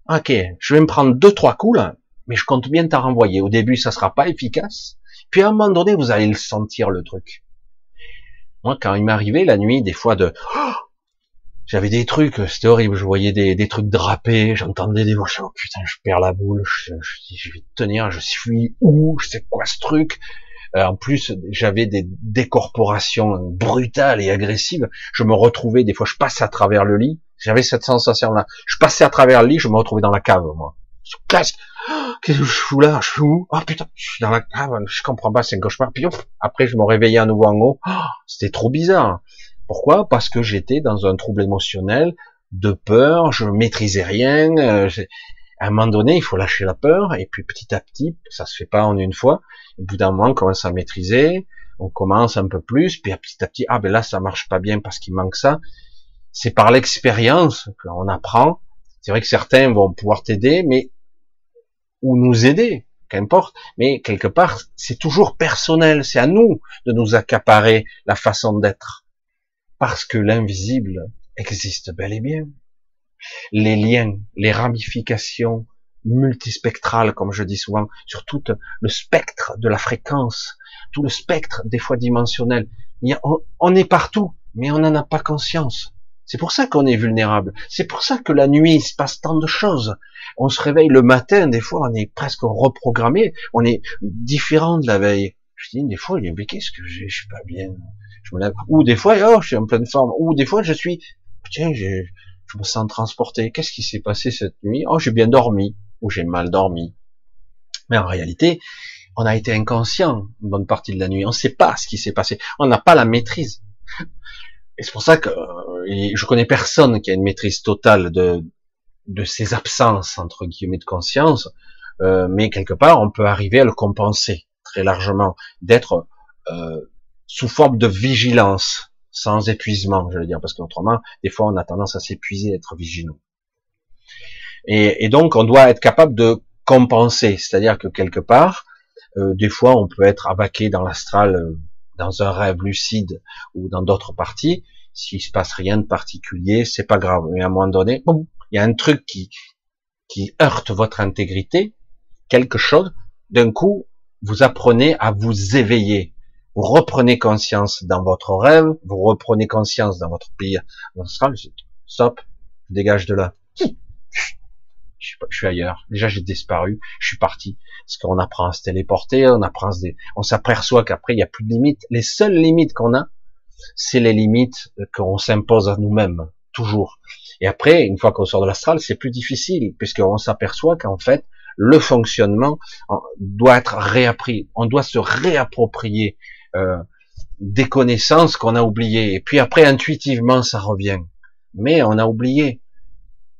ok, je vais me prendre deux, trois coups là, mais je compte bien t'en renvoyer. Au début, ça sera pas efficace, puis à un moment donné, vous allez le sentir, le truc. Moi, quand il m'arrivait la nuit, des fois de, j'avais des trucs, c'était horrible, je voyais des, trucs drapés, j'entendais des voix, je oh putain, je perds la boule, je, je, je vais tenir, je suis où, je sais quoi ce truc, en plus, j'avais des décorporations brutales et agressives. Je me retrouvais, des fois, je passais à travers le lit. J'avais cette sensation-là. Je passais à travers le lit, je me retrouvais dans la cave, moi. Qu'est-ce que je fous là? Je suis où? Oh putain, je suis dans la cave, je comprends pas, c'est un cauchemar. Puis après, je me réveillais à nouveau en haut. Oh, c'était trop bizarre. Pourquoi? Parce que j'étais dans un trouble émotionnel, de peur, je maîtrisais rien. Euh, à un moment donné, il faut lâcher la peur, et puis petit à petit, ça se fait pas en une fois, au bout d'un moment, on commence à maîtriser, on commence un peu plus, puis petit à petit, ah ben là, ça marche pas bien parce qu'il manque ça. C'est par l'expérience qu'on apprend. C'est vrai que certains vont pouvoir t'aider, mais ou nous aider, qu'importe. Mais quelque part, c'est toujours personnel. C'est à nous de nous accaparer la façon d'être, parce que l'invisible existe bel et bien. Les liens, les ramifications, multispectral, comme je dis souvent, sur tout le spectre de la fréquence, tout le spectre des fois dimensionnel. on, est partout, mais on n'en a pas conscience. C'est pour ça qu'on est vulnérable. C'est pour ça que la nuit, il se passe tant de choses. On se réveille le matin, des fois, on est presque reprogrammé. On est différent de la veille. Je dis, des fois, mais qu'est-ce que j'ai? Je suis pas bien. Je me lève. Ou des fois, oh, je suis en pleine forme. Ou des fois, je suis, tiens, je, je me sens transporté. Qu'est-ce qui s'est passé cette nuit? Oh, j'ai bien dormi ou j'ai mal dormi. Mais en réalité, on a été inconscient une bonne partie de la nuit. On ne sait pas ce qui s'est passé. On n'a pas la maîtrise. Et c'est pour ça que euh, je connais personne qui a une maîtrise totale de de ses absences entre guillemets de conscience, euh, mais quelque part on peut arriver à le compenser très largement, d'être euh, sous forme de vigilance, sans épuisement, je veux dire, parce qu'autrement, des fois on a tendance à s'épuiser, à être vigilant. Et, donc, on doit être capable de compenser, c'est-à-dire que quelque part, euh, des fois, on peut être abaqué dans l'astral, euh, dans un rêve lucide ou dans d'autres parties. S'il se passe rien de particulier, c'est pas grave. Mais à un moment donné, il y a un truc qui qui heurte votre intégrité, quelque chose. D'un coup, vous apprenez à vous éveiller. Vous reprenez conscience dans votre rêve, vous reprenez conscience dans votre pays astral. Stop, dégage de là je suis, ailleurs. Déjà, j'ai disparu, je suis parti. Parce qu'on apprend à se téléporter, on apprend à se on s'aperçoit qu'après, il n'y a plus de limites. Les seules limites qu'on a, c'est les limites qu'on s'impose à nous-mêmes, toujours. Et après, une fois qu'on sort de l'astral, c'est plus difficile, puisqu'on s'aperçoit qu'en fait, le fonctionnement doit être réappris. On doit se réapproprier euh, des connaissances qu'on a oubliées. Et puis après, intuitivement, ça revient. Mais on a oublié.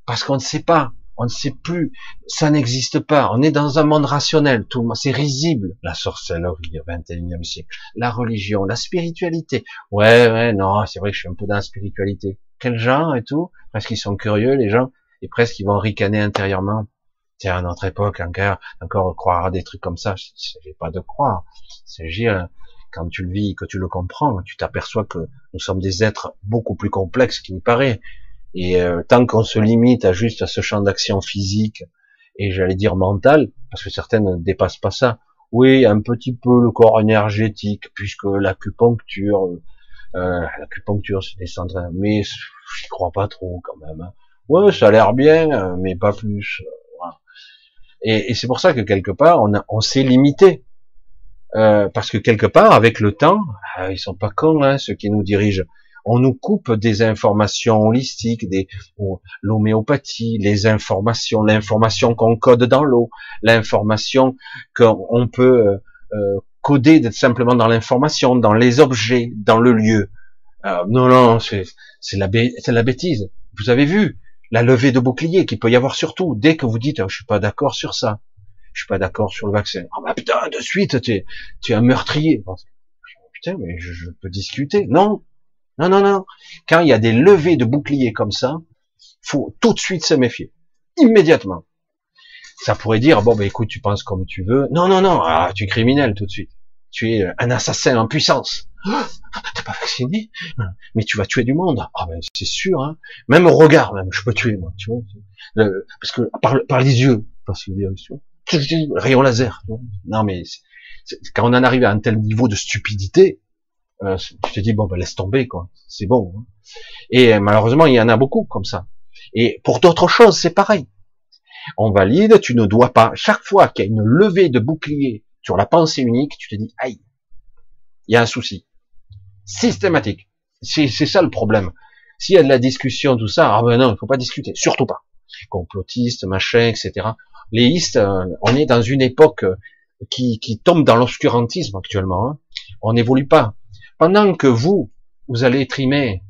Parce qu'on ne sait pas. On ne sait plus. Ça n'existe pas. On est dans un monde rationnel. Tout c'est risible. La sorcellerie au 21e siècle. La religion, la spiritualité. Ouais, ouais, non, c'est vrai que je suis un peu dans la spiritualité. Quel genre et tout? Parce qu'ils sont curieux, les gens. Et presque ils vont ricaner intérieurement. Tiens, à notre époque, encore, encore croire à des trucs comme ça. S'agit pas de croire. S'agit, quand tu le vis, que tu le comprends, tu t'aperçois que nous sommes des êtres beaucoup plus complexes qu'il n'y paraît. Et euh, tant qu'on se limite à juste à ce champ d'action physique et j'allais dire mental, parce que certaines ne dépassent pas ça. Oui, un petit peu le corps énergétique, puisque l'acupuncture, euh, l'acupuncture c'est descendre, mais j'y crois pas trop quand même. Hein. Ouais, ça a l'air bien, mais pas plus. Et, et c'est pour ça que quelque part on, on s'est limité. Euh, parce que quelque part, avec le temps, ah, ils sont pas cons, hein, ceux qui nous dirigent. On nous coupe des informations holistiques, des l'homéopathie, les informations, l'information qu'on code dans l'eau, l'information qu'on peut euh, euh coder simplement dans l'information, dans les objets, dans le lieu. Euh, non, non, c'est la, la bêtise. Vous avez vu la levée de bouclier qu'il peut y avoir surtout dès que vous dites oh, je suis pas d'accord sur ça je suis pas d'accord sur le vaccin. Ah bah putain, de suite, tu es, un meurtrier. Putain, mais je, peux discuter. Non, non, non, non. Quand il y a des levées de boucliers comme ça, faut tout de suite se méfier. Immédiatement. Ça pourrait dire, bon, bah écoute, tu penses comme tu veux. Non, non, non, ah, tu es criminel tout de suite. Tu es un assassin en puissance. Ah, T'es pas vacciné? Mais tu vas tuer du monde. Ah ben c'est sûr. Hein. Même au regard, même, je peux tuer moi. Tu vois parce que par, par les yeux, parce que rayon laser. Non mais quand on en arrive à un tel niveau de stupidité, euh, tu te dis bon ben laisse tomber quoi, c'est bon. Hein. Et malheureusement il y en a beaucoup comme ça. Et pour d'autres choses c'est pareil. On valide, tu ne dois pas. Chaque fois qu'il y a une levée de bouclier sur la pensée unique, tu te dis aïe, il y a un souci systématique. C'est ça le problème. S'il y a de la discussion, tout ça, ah ben non, il faut pas discuter, surtout pas. Complotiste, machin, etc les listes, euh, on est dans une époque euh, qui, qui tombe dans l'obscurantisme actuellement. Hein. On n'évolue pas. Pendant que vous, vous allez trimer,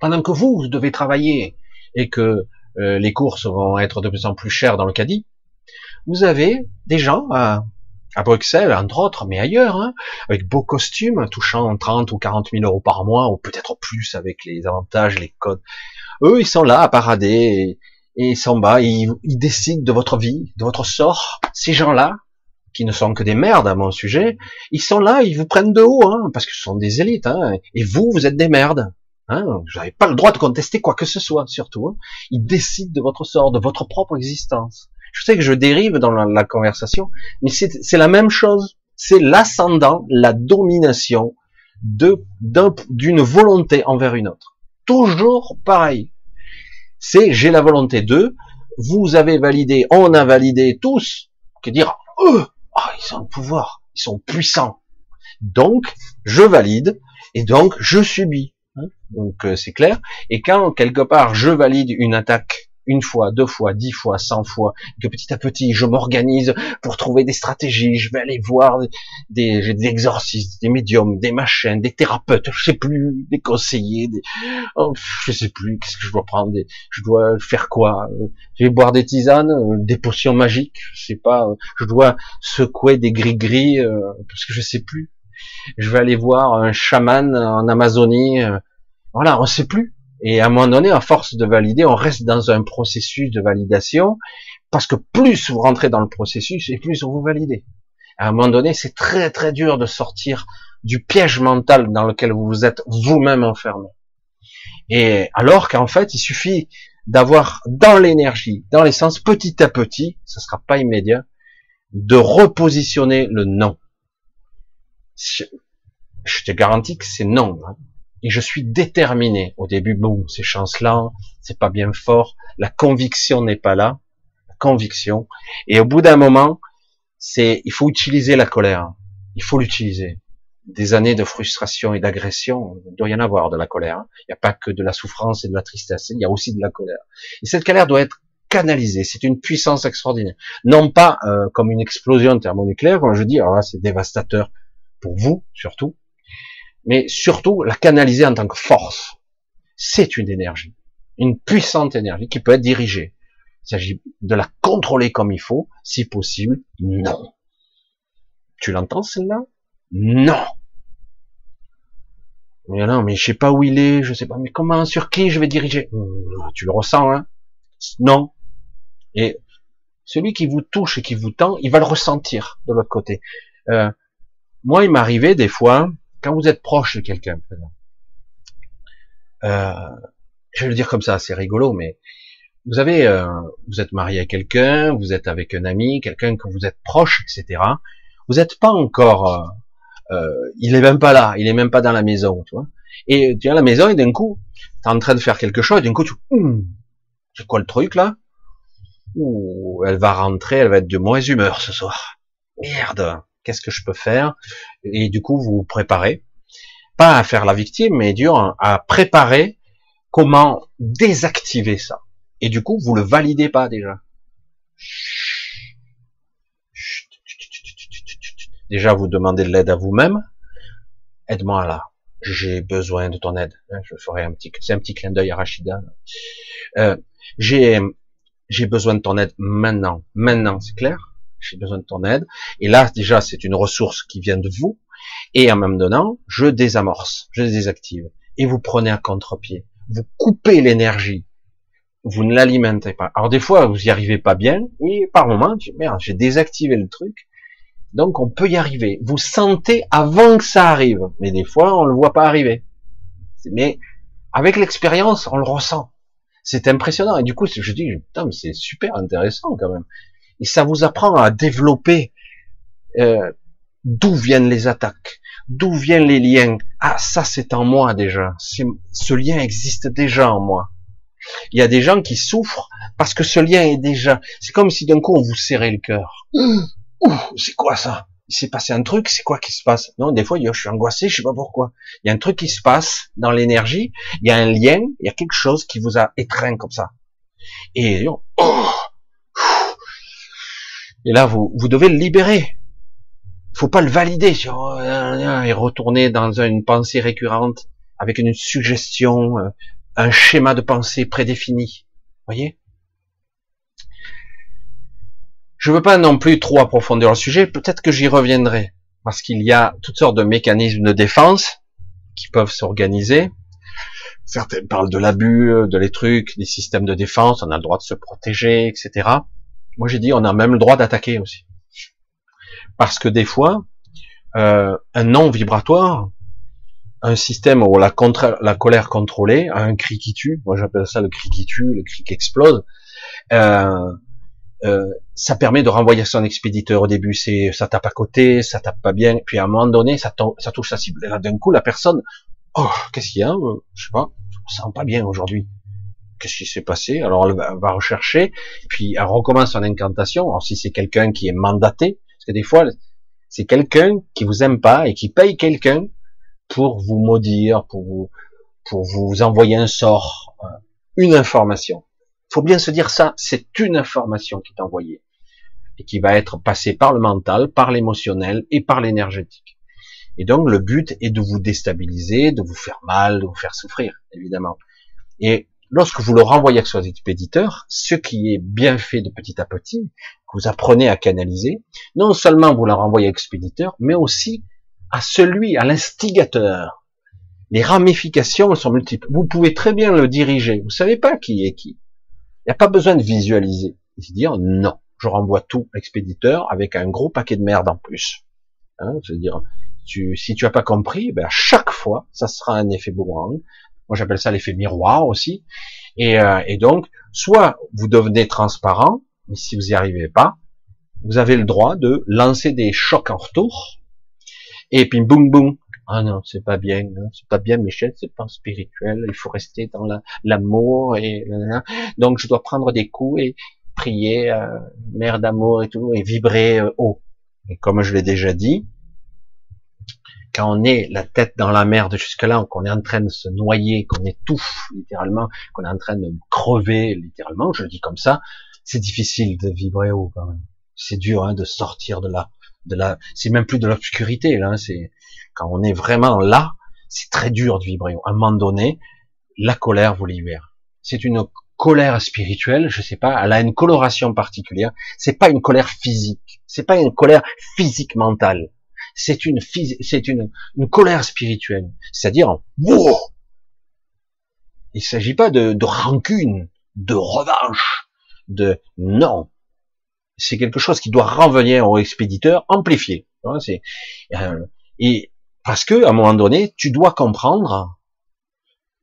pendant que vous, vous devez travailler et que euh, les courses vont être de plus en plus chères dans le caddie, vous avez des gens à, Bruxelles, entre autres, mais ailleurs, hein, avec beaux costumes, touchant 30 ou 40 000 euros par mois, ou peut-être plus avec les avantages, les codes. Eux, ils sont là à parader ils s'en bas, ils, décident de votre vie, de votre sort. Ces gens-là, qui ne sont que des merdes à mon sujet, ils sont là, ils vous prennent de haut, hein, parce que ce sont des élites, hein, et vous, vous êtes des merdes. Hein, vous n'avez pas le droit de contester quoi que ce soit, surtout. Hein. Ils décident de votre sort, de votre propre existence. Je sais que je dérive dans la, conversation, mais c'est la même chose. C'est l'ascendant, la domination d'une volonté envers une autre. Toujours pareil c'est j'ai la volonté de, vous avez validé, on a validé tous, que dire, eux, ah, ils ont le pouvoir, ils sont puissants. Donc, je valide, et donc, je subis. Hein. donc, euh, c'est clair. Et quand, quelque part, je valide une attaque une fois, deux fois, dix fois, cent fois, que petit à petit, je m'organise pour trouver des stratégies, je vais aller voir des, des exorcistes, des médiums, des machins, des thérapeutes, je sais plus, des conseillers, des, oh, je sais plus, qu'est-ce que je dois prendre, je dois faire quoi, je vais boire des tisanes, des potions magiques, je sais pas, je dois secouer des gris-gris, euh, parce que je sais plus, je vais aller voir un chaman en Amazonie, euh, voilà, on sait plus, et à un moment donné, à force de valider, on reste dans un processus de validation, parce que plus vous rentrez dans le processus, et plus vous validez. À un moment donné, c'est très très dur de sortir du piège mental dans lequel vous vous êtes vous-même enfermé. Et alors qu'en fait, il suffit d'avoir dans l'énergie, dans l'essence, petit à petit, ce sera pas immédiat, de repositionner le non. Je te garantis que c'est non. Hein et je suis déterminé. Au début, bon, c'est chancelant, c'est pas bien fort, la conviction n'est pas là, la conviction. Et au bout d'un moment, c'est, il faut utiliser la colère. Il faut l'utiliser. des années de frustration et d'agression, il doit y en avoir de la colère. Il n'y a pas que de la souffrance et de la tristesse, il y a aussi de la colère. Et cette colère doit être canalisée. C'est une puissance extraordinaire. Non pas euh, comme une explosion thermonucléaire, je dis, alors là c'est dévastateur pour vous surtout, mais surtout la canaliser en tant que force. C'est une énergie, une puissante énergie qui peut être dirigée. Il s'agit de la contrôler comme il faut, si possible, non. Tu l'entends celle-là? Non. Mais non, mais je sais pas où il est, je sais pas, mais comment, sur qui je vais diriger? Tu le ressens, hein? Non. Et celui qui vous touche et qui vous tend, il va le ressentir de l'autre côté. Euh, moi, il m'arrivait des fois, quand vous êtes proche de quelqu'un, euh, je vais le dire comme ça, c'est rigolo, mais vous avez, euh, vous êtes marié à quelqu'un, vous êtes avec un ami, quelqu'un que vous êtes proche, etc. Vous n'êtes pas encore, euh, euh, il est même pas là, il est même pas dans la maison, tu vois. Et tu es à la maison et d'un coup, tu es en train de faire quelque chose et d'un coup tu, hum, c'est quoi le truc là? Ouh, elle va rentrer, elle va être de mauvaise humeur ce soir. Merde, qu'est-ce que je peux faire Et du coup, vous vous préparez, pas à faire la victime, mais dur à préparer comment désactiver ça. Et du coup, vous le validez pas déjà. Déjà, vous demandez de l'aide à vous-même. Aide-moi là. J'ai besoin de ton aide. Je ferai un petit, c'est un petit clin d'œil à Rachida. Euh, j'ai, j'ai besoin de ton aide maintenant. Maintenant, c'est clair? J'ai besoin de ton aide. Et là, déjà, c'est une ressource qui vient de vous. Et en même temps, je désamorce, je désactive. Et vous prenez un contre-pied. Vous coupez l'énergie. Vous ne l'alimentez pas. Alors des fois, vous y arrivez pas bien. Et par moment, tu merde, j'ai désactivé le truc. Donc on peut y arriver. Vous sentez avant que ça arrive, mais des fois on le voit pas arriver. Mais avec l'expérience, on le ressent. C'est impressionnant. Et du coup, je dis, putain, mais c'est super intéressant quand même. Et ça vous apprend à développer euh, d'où viennent les attaques, d'où viennent les liens. Ah, ça c'est en moi déjà. Ce lien existe déjà en moi. Il y a des gens qui souffrent parce que ce lien est déjà. C'est comme si d'un coup on vous serrait le cœur. C'est quoi ça? Il s'est passé un truc, c'est quoi qui se passe? Non, des fois, je suis angoissé, je sais pas pourquoi. Il y a un truc qui se passe dans l'énergie, il y a un lien, il y a quelque chose qui vous a étreint comme ça. Et, oh, et là, vous, vous devez le libérer. Faut pas le valider et retourner dans une pensée récurrente avec une suggestion, euh, un schéma de pensée prédéfini. Voyez? Je veux pas non plus trop approfondir le sujet, peut-être que j'y reviendrai, parce qu'il y a toutes sortes de mécanismes de défense qui peuvent s'organiser. Certains parlent de l'abus, de les trucs, des systèmes de défense, on a le droit de se protéger, etc. Moi j'ai dit on a même le droit d'attaquer aussi. Parce que des fois, euh, un non vibratoire, un système où la, la colère contrôlée, un cri qui tue, moi j'appelle ça le cri qui tue, le cri qui explose, euh, euh, ça permet de renvoyer son expéditeur. Au début, c'est ça tape à côté, ça tape pas bien, puis à un moment donné, ça, ça touche sa cible. là, d'un coup, la personne, oh, qu'est-ce qu'il y a Je sais pas, je me sens pas bien aujourd'hui. Qu'est-ce qui s'est passé? Alors, elle va, rechercher, puis elle recommence son incantation. Alors, si c'est quelqu'un qui est mandaté, parce que des fois, c'est quelqu'un qui vous aime pas et qui paye quelqu'un pour vous maudire, pour vous, pour vous envoyer un sort, euh, une information faut bien se dire ça, c'est une information qui est envoyée et qui va être passée par le mental, par l'émotionnel et par l'énergétique. Et donc le but est de vous déstabiliser, de vous faire mal, de vous faire souffrir, évidemment. Et lorsque vous le renvoyez à vos expéditeurs, ce qui est bien fait de petit à petit, que vous apprenez à canaliser, non seulement vous le renvoyez à l'expéditeur, mais aussi à celui, à l'instigateur. Les ramifications sont multiples. Vous pouvez très bien le diriger. Vous savez pas qui est qui. Il n'y a pas besoin de visualiser. Et se dire non, je renvoie tout l'expéditeur avec un gros paquet de merde en plus. Hein, dire tu, si tu as pas compris, ben à chaque fois, ça sera un effet boomerang. Moi, j'appelle ça l'effet miroir aussi. Et, euh, et, donc, soit vous devenez transparent, mais si vous n'y arrivez pas, vous avez le droit de lancer des chocs en retour. Et puis boum boum, ah non, c'est pas bien, c'est pas bien, Michel, c'est pas spirituel, il faut rester dans l'amour et donc je dois prendre des coups et prier, euh, mère d'amour et tout, et vibrer euh, haut. Et comme je l'ai déjà dit, quand on est la tête dans la merde jusque-là, qu'on est en train de se noyer, qu'on étouffe littéralement, qu'on est en train de crever littéralement, je le dis comme ça, c'est difficile de vibrer haut quand même. C'est dur hein, de sortir de là, de la, c'est même plus de l'obscurité là, hein, c'est quand on est vraiment là, c'est très dur de vibrer haut. À un moment donné, la colère vous libère. C'est une colère spirituelle, je sais pas, elle a une coloration particulière. C'est pas une colère physique, c'est pas une colère physique mentale c'est une, c'est une, une colère spirituelle. C'est-à-dire, wow il s'agit pas de, de rancune, de revanche, de non. C'est quelque chose qui doit revenir au expéditeur amplifié. C'est euh, et parce que à un moment donné, tu dois comprendre.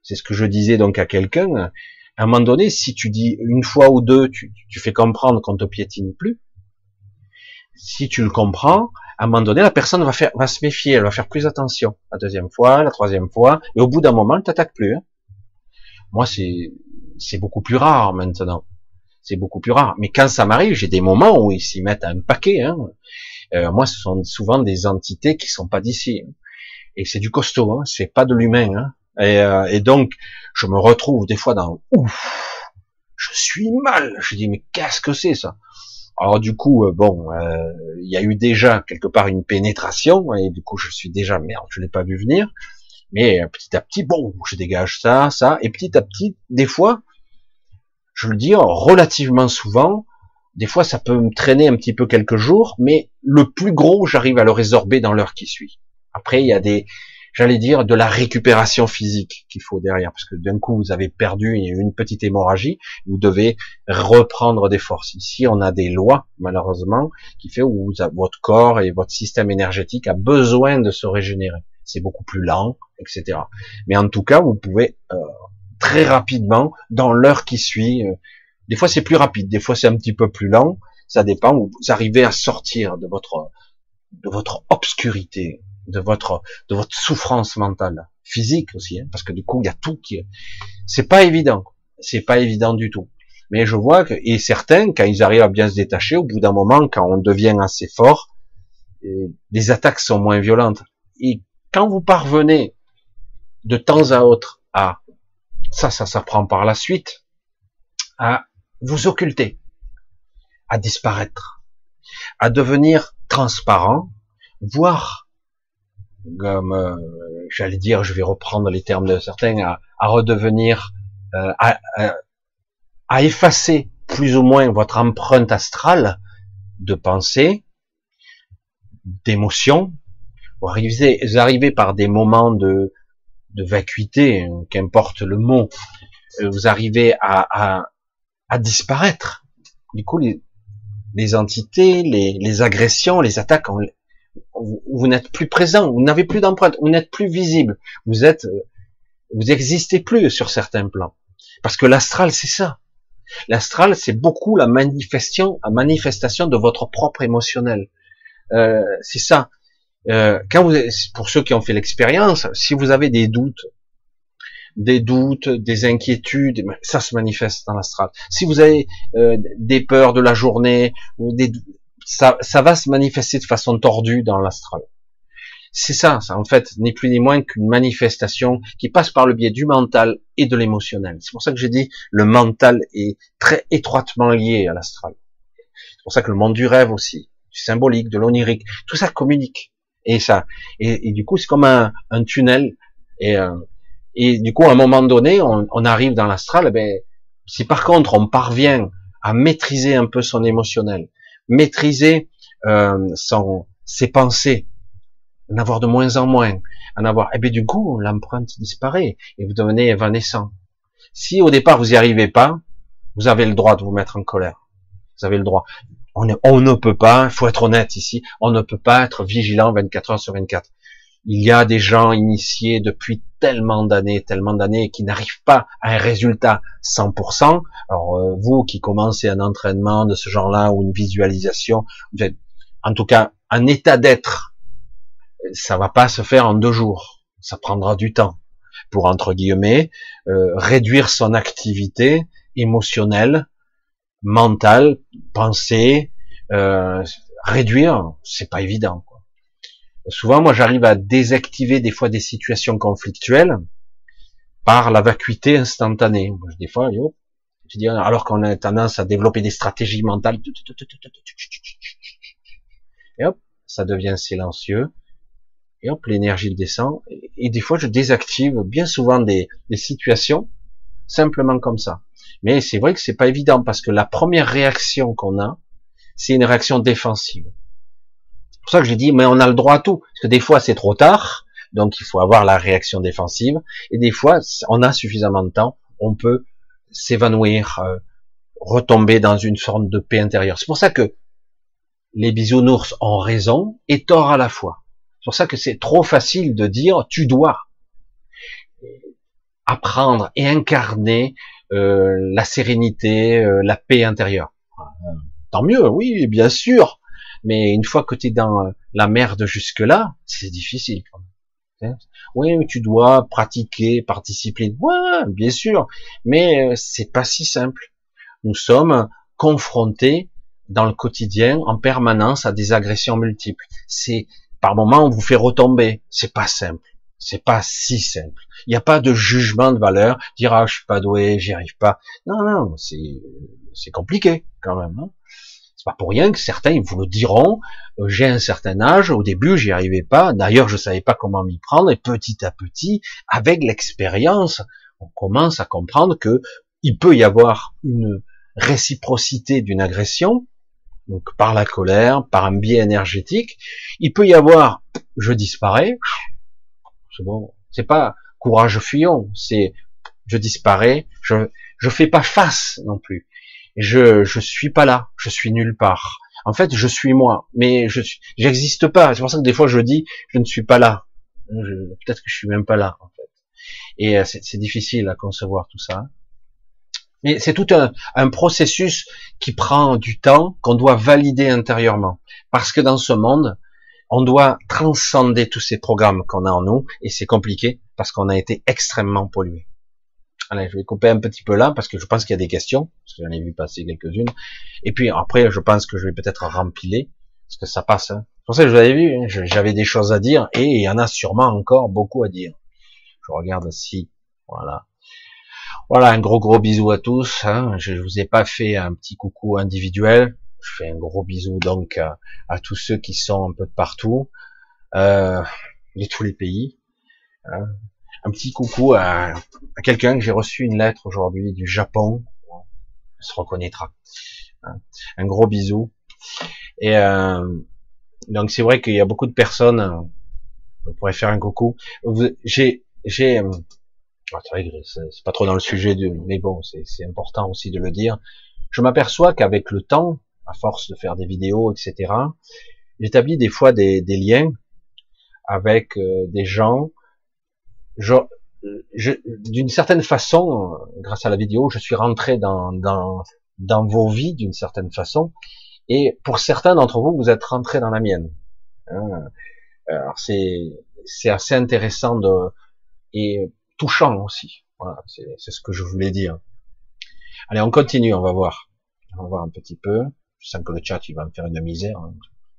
C'est ce que je disais donc à quelqu'un. À un moment donné, si tu dis une fois ou deux, tu, tu fais comprendre qu'on te piétine plus. Si tu le comprends, à un moment donné, la personne va faire, va se méfier, elle va faire plus attention. La deuxième fois, la troisième fois, et au bout d'un moment, elle t'attaque plus. Hein. Moi, c'est, c'est beaucoup plus rare maintenant. C'est beaucoup plus rare. Mais quand ça m'arrive, j'ai des moments où ils s'y mettent un paquet. Hein. Euh, moi, ce sont souvent des entités qui sont pas d'ici. Hein. Et c'est du costaud, hein. c'est pas de l'humain. Et, euh, et, donc, je me retrouve des fois dans ouf, je suis mal. Je dis mais qu'est-ce que c'est ça? Alors du coup, euh, bon, euh, il y a eu déjà quelque part une pénétration, et du coup je suis déjà merde, je l'ai pas vu venir. Mais euh, petit à petit, bon, je dégage ça, ça, et petit à petit, des fois, je le dis relativement souvent, des fois ça peut me traîner un petit peu quelques jours, mais le plus gros, j'arrive à le résorber dans l'heure qui suit. Après, il y a des, j'allais dire, de la récupération physique qu'il faut derrière, parce que d'un coup, vous avez perdu une petite hémorragie, vous devez reprendre des forces. Ici, on a des lois, malheureusement, qui fait où votre corps et votre système énergétique a besoin de se régénérer. C'est beaucoup plus lent, etc. Mais en tout cas, vous pouvez euh, très rapidement, dans l'heure qui suit, euh, des fois c'est plus rapide, des fois c'est un petit peu plus lent, ça dépend, vous arrivez à sortir de votre de votre obscurité, de votre de votre souffrance mentale, physique aussi, hein, parce que du coup il y a tout qui, c'est pas évident, c'est pas évident du tout. Mais je vois que et certains quand ils arrivent à bien se détacher, au bout d'un moment, quand on devient assez fort, les attaques sont moins violentes. Et quand vous parvenez de temps à autre à ça, ça s'apprend par la suite, à vous occulter, à disparaître, à devenir transparent, voire comme euh, j'allais dire, je vais reprendre les termes de certains, à, à redevenir, euh, à, à, effacer plus ou moins votre empreinte astrale de pensée, d'émotion. Vous arrivez, vous arrivez par des moments de, de vacuité, qu'importe le mot, euh, vous arrivez à, à, à disparaître. Du coup, les, les entités, les, les agressions, les attaques, vous, n'êtes plus présent, vous n'avez plus d'empreinte, vous n'êtes plus visible, vous êtes, euh, vous existez plus sur certains plans. Parce que l'astral, c'est ça. L'astral, c'est beaucoup la manifestation, la manifestation de votre propre émotionnel. Euh, c'est ça. Euh, quand vous, pour ceux qui ont fait l'expérience, si vous avez des doutes, des doutes, des inquiétudes, ça se manifeste dans l'astral. Si vous avez euh, des peurs de la journée ou des, ça, ça va se manifester de façon tordue dans l'astral. C'est ça, ça, en fait, n'est plus ni moins qu'une manifestation qui passe par le biais du mental et de l'émotionnel. C'est pour ça que j'ai dit le mental est très étroitement lié à l'astral. C'est pour ça que le monde du rêve aussi, du symbolique, de l'onirique, tout ça communique. Et ça, et, du coup, c'est comme un, un, tunnel. Et, euh, et du coup, à un moment donné, on, on arrive dans l'astral. Eh ben, si par contre on parvient à maîtriser un peu son émotionnel, maîtriser euh, son, ses pensées, en avoir de moins en moins, en avoir, et eh bien du coup, l'empreinte disparaît et vous devenez évanescent. Si au départ vous n'y arrivez pas, vous avez le droit de vous mettre en colère. Vous avez le droit. On, on ne peut pas, il faut être honnête ici, on ne peut pas être vigilant 24 heures sur 24 il y a des gens initiés depuis tellement d'années, tellement d'années, qui n'arrivent pas à un résultat 100%. Alors euh, vous qui commencez un entraînement de ce genre-là ou une visualisation, en tout cas un état d'être, ça va pas se faire en deux jours. Ça prendra du temps pour entre guillemets euh, réduire son activité émotionnelle, mentale, pensée, euh, réduire, c'est pas évident. Souvent, moi, j'arrive à désactiver des fois des situations conflictuelles par la vacuité instantanée. Des fois, je alors qu'on a tendance à développer des stratégies mentales, et hop, ça devient silencieux, et hop, l'énergie descend, et des fois, je désactive bien souvent des, des situations, simplement comme ça. Mais c'est vrai que c'est pas évident, parce que la première réaction qu'on a, c'est une réaction défensive. C'est pour ça que je dis, mais on a le droit à tout, parce que des fois, c'est trop tard, donc il faut avoir la réaction défensive, et des fois, on a suffisamment de temps, on peut s'évanouir, euh, retomber dans une forme de paix intérieure. C'est pour ça que les bisounours ont raison et tort à la fois. C'est pour ça que c'est trop facile de dire tu dois apprendre et incarner euh, la sérénité, euh, la paix intérieure. Tant mieux, oui, bien sûr. Mais une fois que tu es dans la merde jusque-là, c'est difficile. Oui, mais tu dois pratiquer par discipline. Bien sûr, mais euh, c'est pas si simple. Nous sommes confrontés dans le quotidien en permanence à des agressions multiples. C'est par moment on vous fait retomber. C'est pas simple. C'est pas si simple. Il n'y a pas de jugement de valeur. Dire ah je suis pas doué, j'y arrive pas. Non non, c'est c'est compliqué quand même. Hein pas pour rien que certains vous le diront. Euh, j'ai un certain âge, au début j'y arrivais pas. D'ailleurs je savais pas comment m'y prendre. Et petit à petit, avec l'expérience, on commence à comprendre que il peut y avoir une réciprocité d'une agression, donc par la colère, par un biais énergétique. Il peut y avoir, je disparais. C'est bon, c'est pas courage fuyant, c'est je disparais. Je je fais pas face non plus je je suis pas là, je suis nulle part. En fait, je suis moi, mais je j'existe pas. C'est pour ça que des fois je dis, je ne suis pas là. Peut-être que je suis même pas là, en fait. Et euh, c'est difficile à concevoir tout ça. Mais c'est tout un, un, processus qui prend du temps, qu'on doit valider intérieurement. Parce que dans ce monde, on doit transcender tous ces programmes qu'on a en nous, et c'est compliqué parce qu'on a été extrêmement pollué. Allez, je vais couper un petit peu là parce que je pense qu'il y a des questions, parce que j'en ai vu passer quelques-unes. Et puis après, je pense que je vais peut-être rempiler, parce que ça passe. Hein. C'est pour ça que je vous avais vu, hein, j'avais des choses à dire, et il y en a sûrement encore beaucoup à dire. Je regarde si, voilà. Voilà, un gros gros bisou à tous. Hein. Je, vous ai pas fait un petit coucou individuel. Je fais un gros bisou donc à, tous ceux qui sont un peu de partout, euh, de tous les pays. Hein un petit coucou à, quelqu'un que j'ai reçu une lettre aujourd'hui du Japon. Il se reconnaîtra. Hein. Un gros bisou. Et euh, donc c'est vrai qu'il y a beaucoup de personnes. On pourrait faire un coucou. J'ai, j'ai, euh, oh, c'est pas trop dans le sujet du, mais bon, c'est important aussi de le dire. Je m'aperçois qu'avec le temps, à force de faire des vidéos, etc., j'établis des fois des, des liens avec euh, des gens d'une certaine façon, grâce à la vidéo, je suis rentré dans, dans, dans vos vies d'une certaine façon, et pour certains d'entre vous, vous êtes rentrés dans la mienne. Hein. Alors c'est c'est assez intéressant de et touchant aussi. Voilà, c'est ce que je voulais dire. Allez, on continue, on va voir. On va voir un petit peu. Je sens que le chat il va me faire une misère, hein,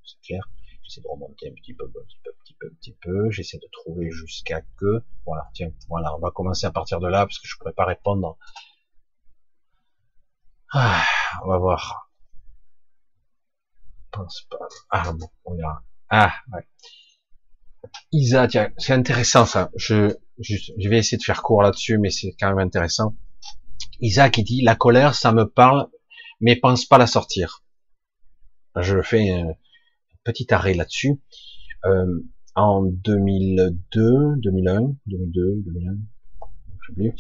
c'est clair. J'essaie de remonter un petit peu, un petit peu, un petit peu, un petit peu. J'essaie de trouver jusqu'à que. Voilà, tiens, voilà, on va commencer à partir de là parce que je pourrais pas répondre. Ah, on va voir. pense pas. Ah bon, on verra. Ah ouais. Isa, tiens, c'est intéressant ça. Je, je, je vais essayer de faire court là-dessus, mais c'est quand même intéressant. Isa qui dit la colère, ça me parle, mais pense pas la sortir. Je fais petit arrêt là-dessus. Euh, en 2002, 2001, 2002, 2001, je sais plus.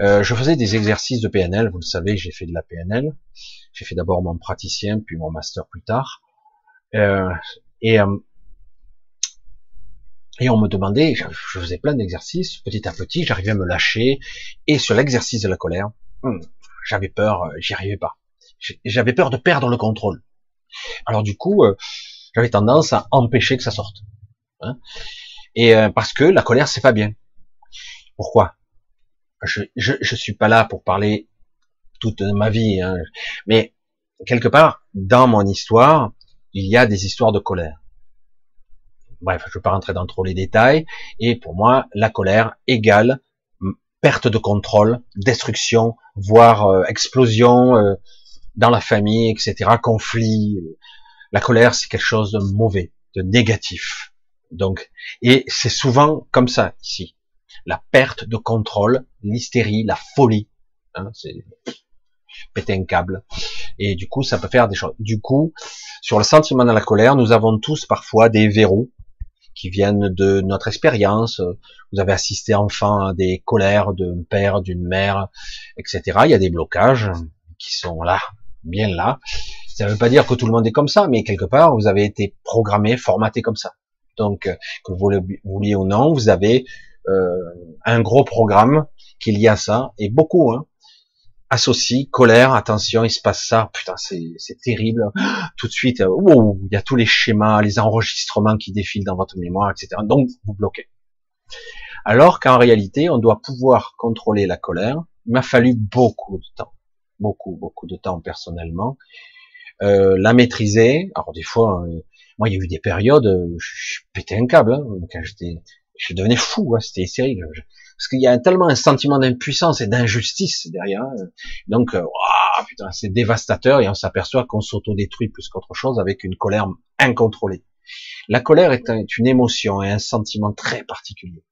Euh, je faisais des exercices de PNL. Vous le savez, j'ai fait de la PNL. J'ai fait d'abord mon praticien, puis mon master plus tard. Euh, et euh, et on me demandait, je, faisais plein d'exercices, petit à petit, j'arrivais à me lâcher. Et sur l'exercice de la colère, hmm, j'avais peur, j'y arrivais pas. J'avais peur de perdre le contrôle. Alors du coup, euh, j'avais tendance à empêcher que ça sorte. Hein et euh, parce que la colère, c'est pas bien. Pourquoi? Je, je, je suis pas là pour parler toute ma vie, hein. mais quelque part dans mon histoire, il y a des histoires de colère. bref, je ne vais pas rentrer dans trop les détails. Et pour moi, la colère égale perte de contrôle, destruction, voire euh, explosion euh, dans la famille, etc., conflit. La colère, c'est quelque chose de mauvais, de négatif. Donc, et c'est souvent comme ça ici. La perte de contrôle, l'hystérie, la folie. Hein, c'est péter un câble. Et du coup, ça peut faire des choses. Du coup, sur le sentiment de la colère, nous avons tous parfois des verrous qui viennent de notre expérience. Vous avez assisté enfant à des colères d'un père, d'une mère, etc. Il y a des blocages qui sont là, bien là. Ça ne veut pas dire que tout le monde est comme ça, mais quelque part, vous avez été programmé, formaté comme ça. Donc, que vous le vouliez ou non, vous avez euh, un gros programme qui est lié à ça, et beaucoup, hein, associe colère, attention, il se passe ça, putain, c'est terrible. Tout de suite, euh, il y a tous les schémas, les enregistrements qui défilent dans votre mémoire, etc. Donc, vous bloquez. Alors qu'en réalité, on doit pouvoir contrôler la colère. Il m'a fallu beaucoup de temps, beaucoup, beaucoup de temps personnellement, euh, la maîtriser. Alors des fois, euh, moi, il y a eu des périodes, je, pétais un câble hein, quand j'étais, je devenais fou, hein, c'était sérieux parce qu'il y a tellement un sentiment d'impuissance et d'injustice derrière. Hein. Donc, euh, putain, c'est dévastateur et on s'aperçoit qu'on s'autodétruit plus qu'autre chose avec une colère incontrôlée. La colère est, une émotion et un sentiment très particulier.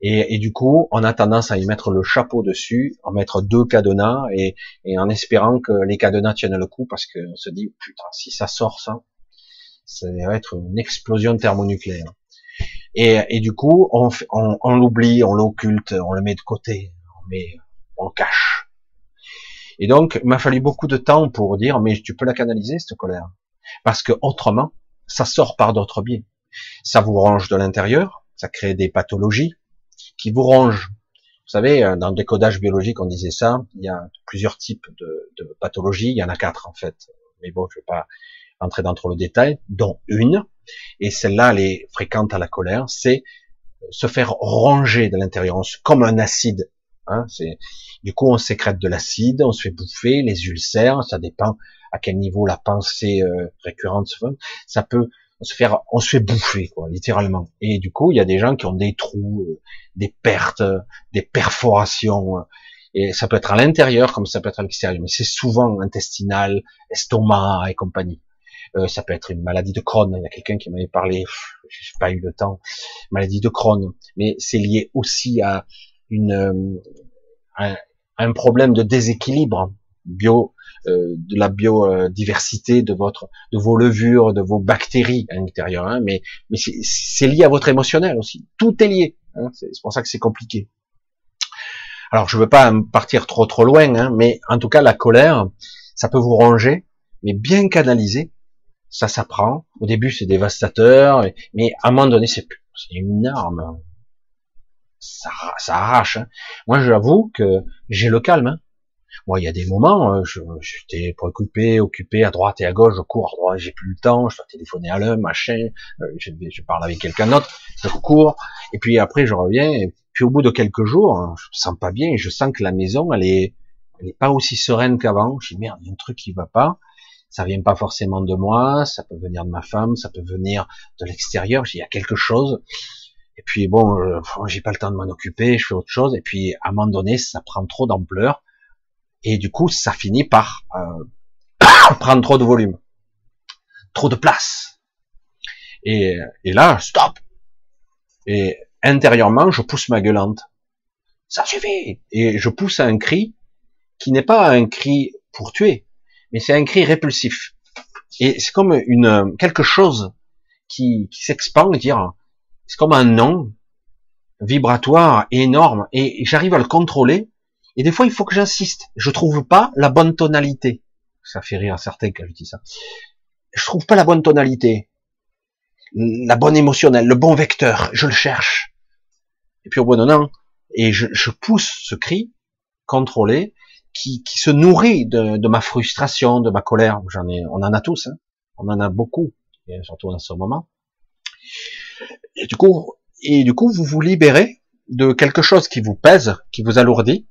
Et, et, du coup, on a tendance à y mettre le chapeau dessus, en mettre deux cadenas et, et en espérant que les cadenas tiennent le coup parce qu'on se dit, putain, si ça sort ça, ça va être une explosion thermonucléaire. Et, et du coup, on, on, on l'oublie, on l'occulte, on le met de côté, on, on le cache. Et donc, il m'a fallu beaucoup de temps pour dire, mais tu peux la canaliser, cette colère? Parce que autrement, ça sort par d'autres biais. Ça vous range de l'intérieur, ça crée des pathologies qui vous rongent. Vous savez, euh, dans le décodage biologique, on disait ça, il y a plusieurs types de, de pathologies, il y en a quatre en fait. Mais bon, je vais pas entrer dans trop le détail, dont une, et celle-là, elle est fréquente à la colère, c'est se faire ronger de l'intérieur, comme un acide. Hein, du coup on sécrète de l'acide, on se fait bouffer, les ulcères, ça dépend à quel niveau la pensée euh, récurrente se fait. Ça peut se faire, on se fait bouffer quoi, littéralement. Et du coup il y a des gens qui ont des trous, euh, des pertes, des perforations. et ça peut être à l'intérieur comme ça peut être à l'extérieur, mais c'est souvent intestinal, estomac et compagnie. Euh, ça peut être une maladie de Crohn. Il y a quelqu'un qui m'avait parlé, j'ai pas eu le temps, maladie de Crohn. Mais c'est lié aussi à une euh, un, problème de déséquilibre bio euh, de la biodiversité de votre de vos levures, de vos bactéries à l'intérieur. Hein, mais mais c'est lié à votre émotionnel aussi. Tout est lié. Hein, c'est pour ça que c'est compliqué. Alors je veux pas partir trop trop loin, hein, mais en tout cas la colère, ça peut vous ranger, mais bien canalisé, ça s'apprend. Au début, c'est dévastateur, mais à un moment donné, c'est une arme. Ça, ça arrache. Hein. Moi, j'avoue que j'ai le calme. Hein. Moi, il y a des moments, je j'étais préoccupé, occupé à droite et à gauche, je cours à droite, j'ai plus le temps, je dois téléphoner à l'un, machin, euh, je, je, parle avec quelqu'un d'autre, je cours, et puis après je reviens, et puis au bout de quelques jours, hein, je me sens pas bien, et je sens que la maison, elle est, elle est pas aussi sereine qu'avant. Je dis merde, il y a un truc qui va pas. Ça vient pas forcément de moi, ça peut venir de ma femme, ça peut venir de l'extérieur. Il y a quelque chose. Et puis bon, euh, j'ai pas le temps de m'en occuper, je fais autre chose. Et puis à un moment donné, ça prend trop d'ampleur. Et du coup, ça finit par euh, prendre trop de volume, trop de place. Et, et là, stop. Et intérieurement, je pousse ma gueulante. Ça suffit. Et je pousse un cri qui n'est pas un cri pour tuer, mais c'est un cri répulsif. Et c'est comme une quelque chose qui, qui s'expand, dire, c'est comme un nom vibratoire énorme, et j'arrive à le contrôler. Et des fois, il faut que j'insiste. Je trouve pas la bonne tonalité. Ça fait rire à certains quand je dis ça. Je trouve pas la bonne tonalité, la bonne émotionnelle, le bon vecteur. Je le cherche. Et puis au bout d'un an, et je, pousse ce cri contrôlé, qui, se nourrit de, de, ma frustration, de ma colère. J'en ai, on en a tous, hein. on en a beaucoup, et surtout en ce moment. Et du coup, et du coup, vous vous libérez de quelque chose qui vous pèse, qui vous alourdit,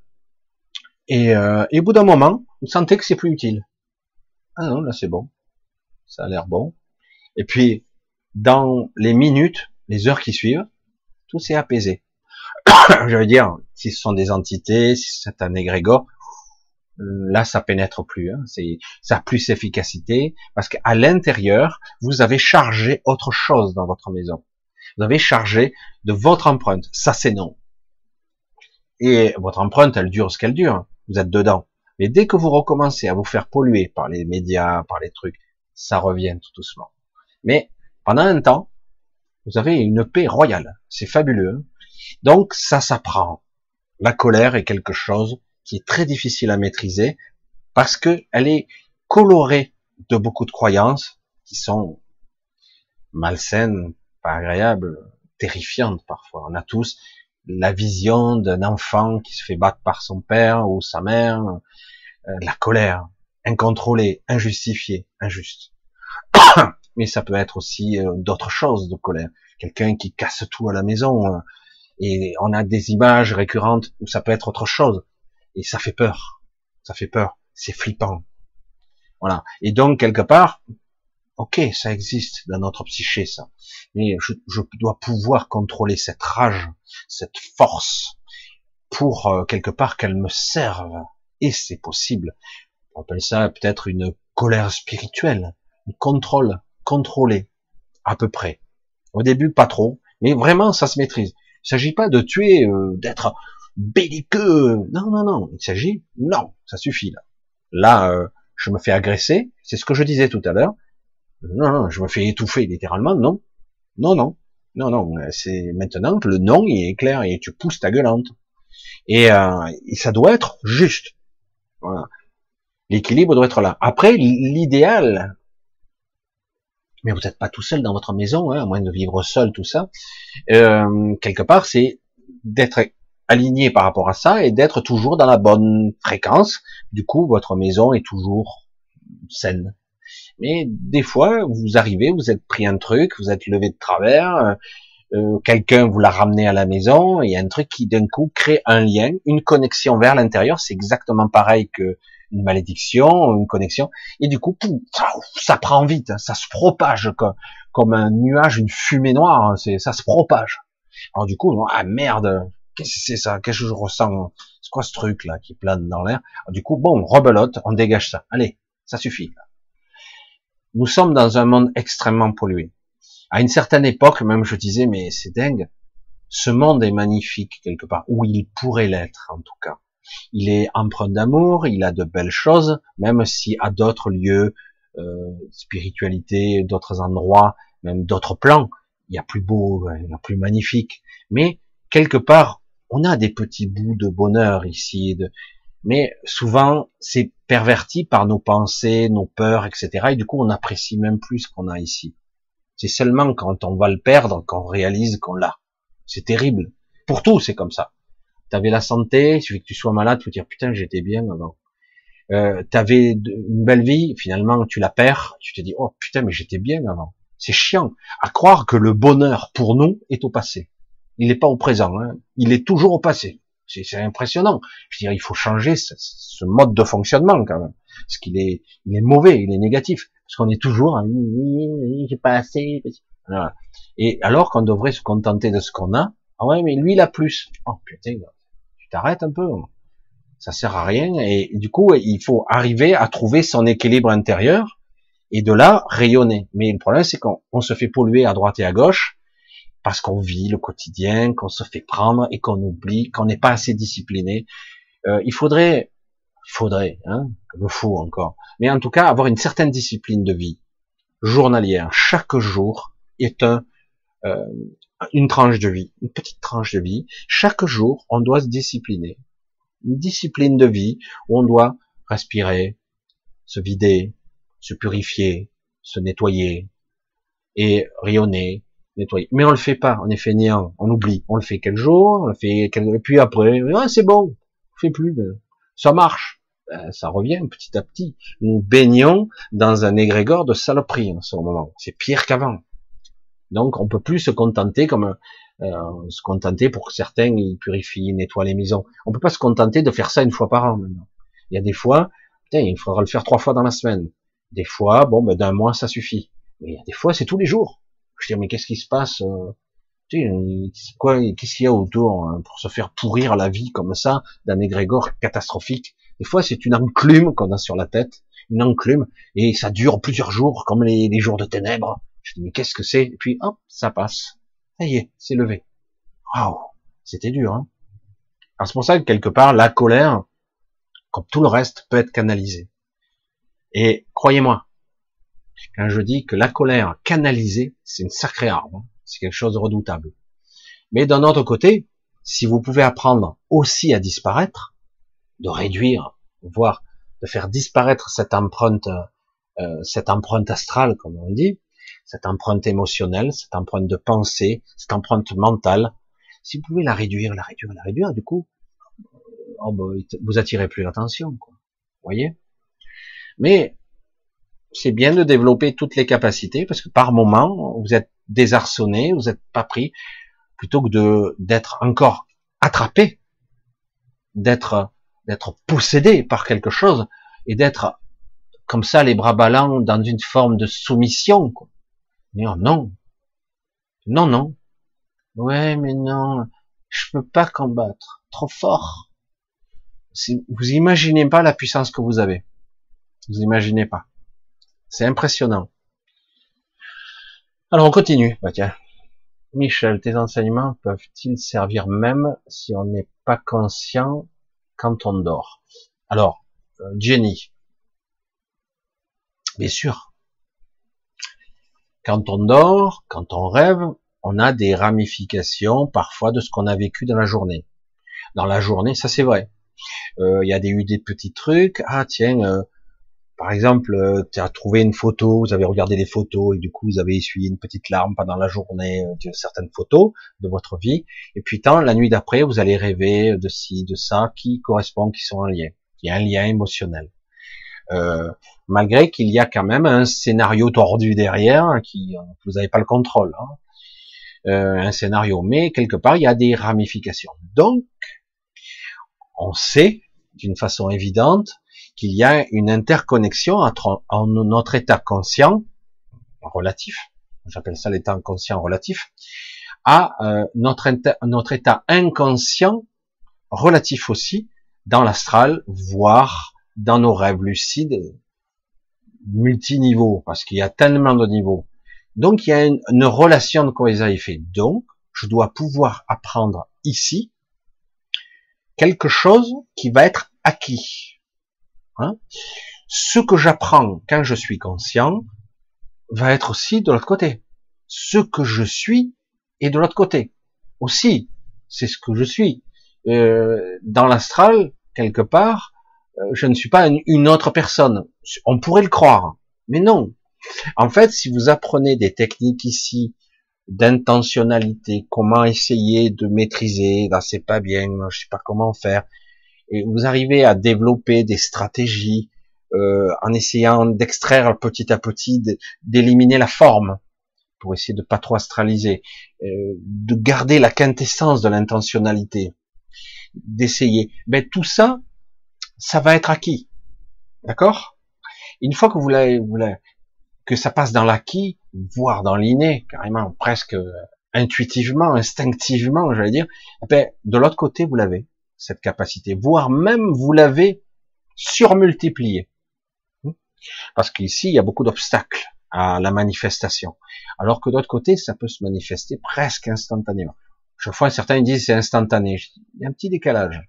et, euh, et au bout d'un moment, vous sentez que c'est plus utile. Ah non, là c'est bon, ça a l'air bon. Et puis, dans les minutes, les heures qui suivent, tout s'est apaisé. Je veux dire, si ce sont des entités, si c'est un égrégore, là ça pénètre plus, hein. c'est ça a plus d'efficacité parce qu'à l'intérieur vous avez chargé autre chose dans votre maison. Vous avez chargé de votre empreinte. Ça c'est non. Et votre empreinte, elle dure ce qu'elle dure. Vous êtes dedans. Mais dès que vous recommencez à vous faire polluer par les médias, par les trucs, ça revient tout doucement. Mais pendant un temps, vous avez une paix royale. C'est fabuleux. Hein. Donc ça s'apprend. La colère est quelque chose qui est très difficile à maîtriser parce que elle est colorée de beaucoup de croyances qui sont malsaines, pas agréables, terrifiantes parfois. On a tous la vision d'un enfant qui se fait battre par son père ou sa mère, euh, la colère, incontrôlée, injustifiée, injuste. Mais ça peut être aussi euh, d'autres choses de colère. Quelqu'un qui casse tout à la maison. Euh, et on a des images récurrentes où ça peut être autre chose. Et ça fait peur. Ça fait peur. C'est flippant. Voilà. Et donc, quelque part, ok, ça existe dans notre psyché, ça. Mais je, je dois pouvoir contrôler cette rage, cette force, pour euh, quelque part qu'elle me serve. Et c'est possible. On appelle ça peut-être une colère spirituelle, un contrôle, contrôlé, à peu près. Au début, pas trop, mais vraiment, ça se maîtrise. Il s'agit pas de tuer, euh, d'être belliqueux. Non, non, non. Il s'agit, non, ça suffit là. Là, euh, je me fais agresser. C'est ce que je disais tout à l'heure. Non, non, je me fais étouffer littéralement. Non, non, non, non, non. C'est maintenant que le non il est clair et tu pousses ta gueulante. Et, euh, ça doit être juste. Voilà. L'équilibre doit être là. Après, l'idéal, mais vous n'êtes pas tout seul dans votre maison, hein, à moins de vivre seul, tout ça. Euh, quelque part, c'est d'être aligné par rapport à ça et d'être toujours dans la bonne fréquence. Du coup, votre maison est toujours saine. Mais des fois, vous arrivez, vous êtes pris un truc, vous êtes levé de travers, euh, euh, quelqu'un vous l'a ramené à la maison, il y a un truc qui d'un coup crée un lien, une connexion vers l'intérieur. C'est exactement pareil que une malédiction, une connexion, et du coup, ça prend vite, hein, ça se propage comme, comme un nuage, une fumée noire, hein, ça se propage. Alors du coup, ah merde, Qu'est-ce que c'est ça Qu'est-ce que je ressens C'est quoi ce truc là qui plane dans l'air? Du coup, bon, rebelote, on dégage ça. Allez, ça suffit. Nous sommes dans un monde extrêmement pollué. À une certaine époque, même je disais, mais c'est dingue. Ce monde est magnifique quelque part, ou il pourrait l'être en tout cas. Il est empreint d'amour, il a de belles choses, même si à d'autres lieux, euh, spiritualité, d'autres endroits, même d'autres plans, il y a plus beau, il y a plus magnifique. Mais quelque part, on a des petits bouts de bonheur ici, de... mais souvent c'est perverti par nos pensées, nos peurs, etc. Et du coup, on apprécie même plus ce qu'on a ici. C'est seulement quand on va le perdre qu'on réalise qu'on l'a. C'est terrible. Pour tout, c'est comme ça. T'avais la santé, il suffit que tu sois malade, tu te dire putain, j'étais bien avant. Euh, T'avais une belle vie, finalement tu la perds, tu te dis oh putain, mais j'étais bien avant. C'est chiant à croire que le bonheur pour nous est au passé. Il n'est pas au présent, hein. il est toujours au passé. C'est impressionnant. Je veux dire, il faut changer ce, mode de fonctionnement quand même, parce qu'il est, il est mauvais, il est négatif, parce qu'on est toujours, j'ai pas assez. Et alors qu'on devrait se contenter de ce qu'on a. Ah ouais, mais lui il a plus. Oh putain, tu t'arrêtes un peu. Ça sert à rien. Et, du coup, il faut arriver à trouver son équilibre intérieur et de là rayonner. Mais le problème, c'est qu'on se fait polluer à droite et à gauche parce qu'on vit le quotidien, qu'on se fait prendre et qu'on oublie, qu'on n'est pas assez discipliné. Euh, il faudrait, il faudrait, hein, le faut encore, mais en tout cas avoir une certaine discipline de vie journalière. Chaque jour est un, euh, une tranche de vie, une petite tranche de vie. Chaque jour, on doit se discipliner. Une discipline de vie où on doit respirer, se vider, se purifier, se nettoyer et rayonner, Mais on le fait pas, on est fainéant, on oublie. On le fait quelques jours, on le fait quelques... et puis après, ah, c'est bon, on fait plus, ça marche. Ben, ça revient petit à petit. Nous baignons dans un égrégore de saloperie en ce moment. C'est pire qu'avant. Donc on peut plus se contenter comme euh, se contenter pour que certains ils purifient, nettoient les maisons. On peut pas se contenter de faire ça une fois par an maintenant. Il y a des fois, putain, il faudra le faire trois fois dans la semaine. Des fois, bon, ben d'un mois ça suffit. Mais il y a des fois, c'est tous les jours. Je dis mais qu'est-ce qui se passe euh, quoi, qu'est-ce qu'il y a autour hein, pour se faire pourrir la vie comme ça d'un égrégore catastrophique? Des fois, c'est une enclume qu'on a sur la tête, une enclume, et ça dure plusieurs jours, comme les, jours de ténèbres. Je dis mais qu'est-ce que c'est? Et puis hop, ça passe. Ça y est, c'est levé. Waouh, c'était dur. Hein Alors c'est pour ça que quelque part, la colère, comme tout le reste, peut être canalisée. Et croyez-moi, quand je dis que la colère canalisée, c'est une sacrée arme, hein. c'est quelque chose de redoutable. Mais d'un autre côté, si vous pouvez apprendre aussi à disparaître, de réduire, voire de faire disparaître cette empreinte, euh, cette empreinte astrale, comme on dit, cette empreinte émotionnelle, cette empreinte de pensée, cette empreinte mentale, si vous pouvez la réduire, la réduire, la réduire, du coup, oh, bah, vous attirez plus l'attention, quoi. Vous voyez? Mais c'est bien de développer toutes les capacités parce que par moment, vous êtes désarçonné, vous n'êtes pas pris, plutôt que de d'être encore attrapé, d'être d'être possédé par quelque chose et d'être comme ça les bras ballants dans une forme de soumission. Quoi. Non, non, non, non. Ouais, mais non, je peux pas combattre, trop fort. Vous imaginez pas la puissance que vous avez. Vous imaginez pas. C'est impressionnant. Alors on continue. Bah, tiens. Michel, tes enseignements peuvent-ils servir même si on n'est pas conscient quand on dort? Alors, euh, Jenny, bien sûr. Quand on dort, quand on rêve, on a des ramifications parfois de ce qu'on a vécu dans la journée. Dans la journée, ça c'est vrai. Euh, il y a eu des petits trucs. Ah tiens, euh, par exemple, euh, tu as trouvé une photo, vous avez regardé les photos et du coup vous avez essuyé une petite larme pendant la journée euh, de certaines photos de votre vie. Et puis tant la nuit d'après, vous allez rêver de ci, de ça, qui correspond, qui sont en lien. Il y a un lien émotionnel. Euh, malgré qu'il y a quand même un scénario tordu derrière, hein, qui vous n'avez pas le contrôle. Hein. un scénario, mais quelque part il y a des ramifications. Donc, on sait d'une façon évidente qu'il y a une interconnexion entre notre état conscient relatif, j'appelle ça l'état conscient relatif, à euh, notre, état inconscient relatif aussi dans l'astral, voire dans nos rêves lucides multiniveaux, parce qu'il y a tellement de niveaux. Donc il y a une, relation de cause à. Donc je dois pouvoir apprendre ici quelque chose qui va être acquis. Hein Ce que j'apprends quand je suis conscient va être aussi de l'autre côté. Ce que je suis est de l'autre côté. Aussi, c'est ce que je suis. Euh, dans l'astral, quelque part, euh, je ne suis pas une, autre personne. On pourrait le croire, mais non. En fait, si vous apprenez des techniques ici d'intentionnalité, comment essayer de maîtriser, là c'est pas bien, je sais pas comment faire, et vous arrivez à développer des stratégies euh, en essayant d'extraire petit à petit, d'éliminer la forme pour essayer de pas trop astraliser, euh, de garder la quintessence de l'intentionnalité, d'essayer. Ben tout ça, ça va être acquis, d'accord? Une fois que vous l'avez, que ça passe dans l'acquis, voire dans l'inné, carrément, presque intuitivement, instinctivement, j'allais dire, ben, de l'autre côté, vous l'avez cette capacité, voire même vous l'avez surmultiplié. Parce qu'ici, il y a beaucoup d'obstacles à la manifestation. Alors que d'autre côté, ça peut se manifester presque instantanément. Chaque fois, certains disent c'est instantané. Il y a un petit décalage.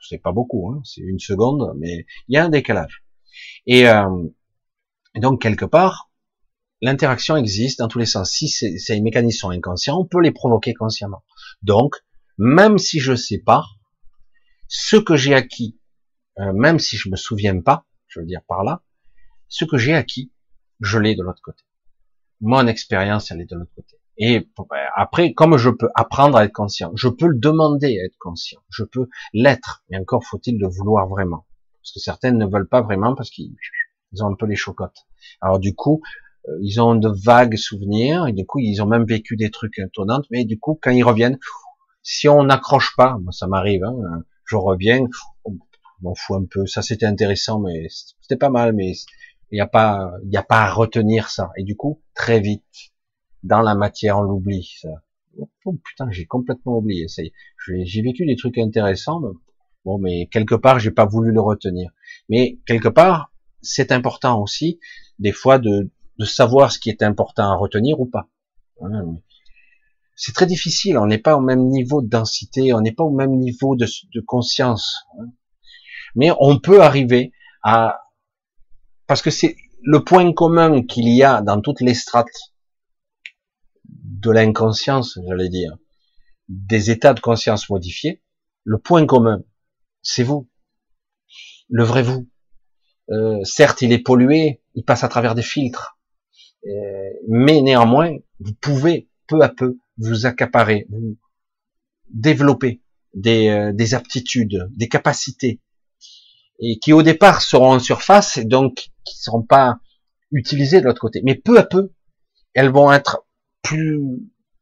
C'est pas beaucoup, hein. c'est une seconde, mais il y a un décalage. Et, euh, donc, quelque part, l'interaction existe dans tous les sens. Si ces mécanismes sont inconscients, on peut les provoquer consciemment. Donc, même si je pas, ce que j'ai acquis, euh, même si je me souviens pas, je veux dire par là, ce que j'ai acquis, je l'ai de l'autre côté. Mon expérience, elle est de l'autre côté. Et ben, après, comme je peux apprendre à être conscient, je peux le demander à être conscient, je peux l'être, mais encore faut-il le vouloir vraiment. Parce que certaines ne veulent pas vraiment parce qu'ils ont un peu les chocottes. Alors du coup, euh, ils ont de vagues souvenirs, et du coup, ils ont même vécu des trucs étonnants, mais du coup, quand ils reviennent, si on n'accroche pas, moi ça m'arrive, hein, je reviens, m'en fous un peu, ça c'était intéressant, mais c'était pas mal, mais il n'y a pas, il n'y a pas à retenir ça. Et du coup, très vite, dans la matière, on l'oublie. Ça. Oh putain, j'ai complètement oublié. J'ai vécu des trucs intéressants. Bon, mais quelque part, j'ai pas voulu le retenir. Mais quelque part, c'est important aussi, des fois, de, de savoir ce qui est important à retenir ou pas. C'est très difficile. On n'est pas au même niveau de densité, on n'est pas au même niveau de, de conscience. Mais on peut arriver à, parce que c'est le point commun qu'il y a dans toutes les strates de l'inconscience, j'allais dire, des états de conscience modifiés, le point commun, c'est vous, le vrai vous. Euh, certes, il est pollué, il passe à travers des filtres, euh, mais néanmoins, vous pouvez peu à peu vous accaparer, vous développer des, euh, des aptitudes, des capacités, et qui au départ seront en surface et donc qui seront pas utilisées de l'autre côté. Mais peu à peu, elles vont être plus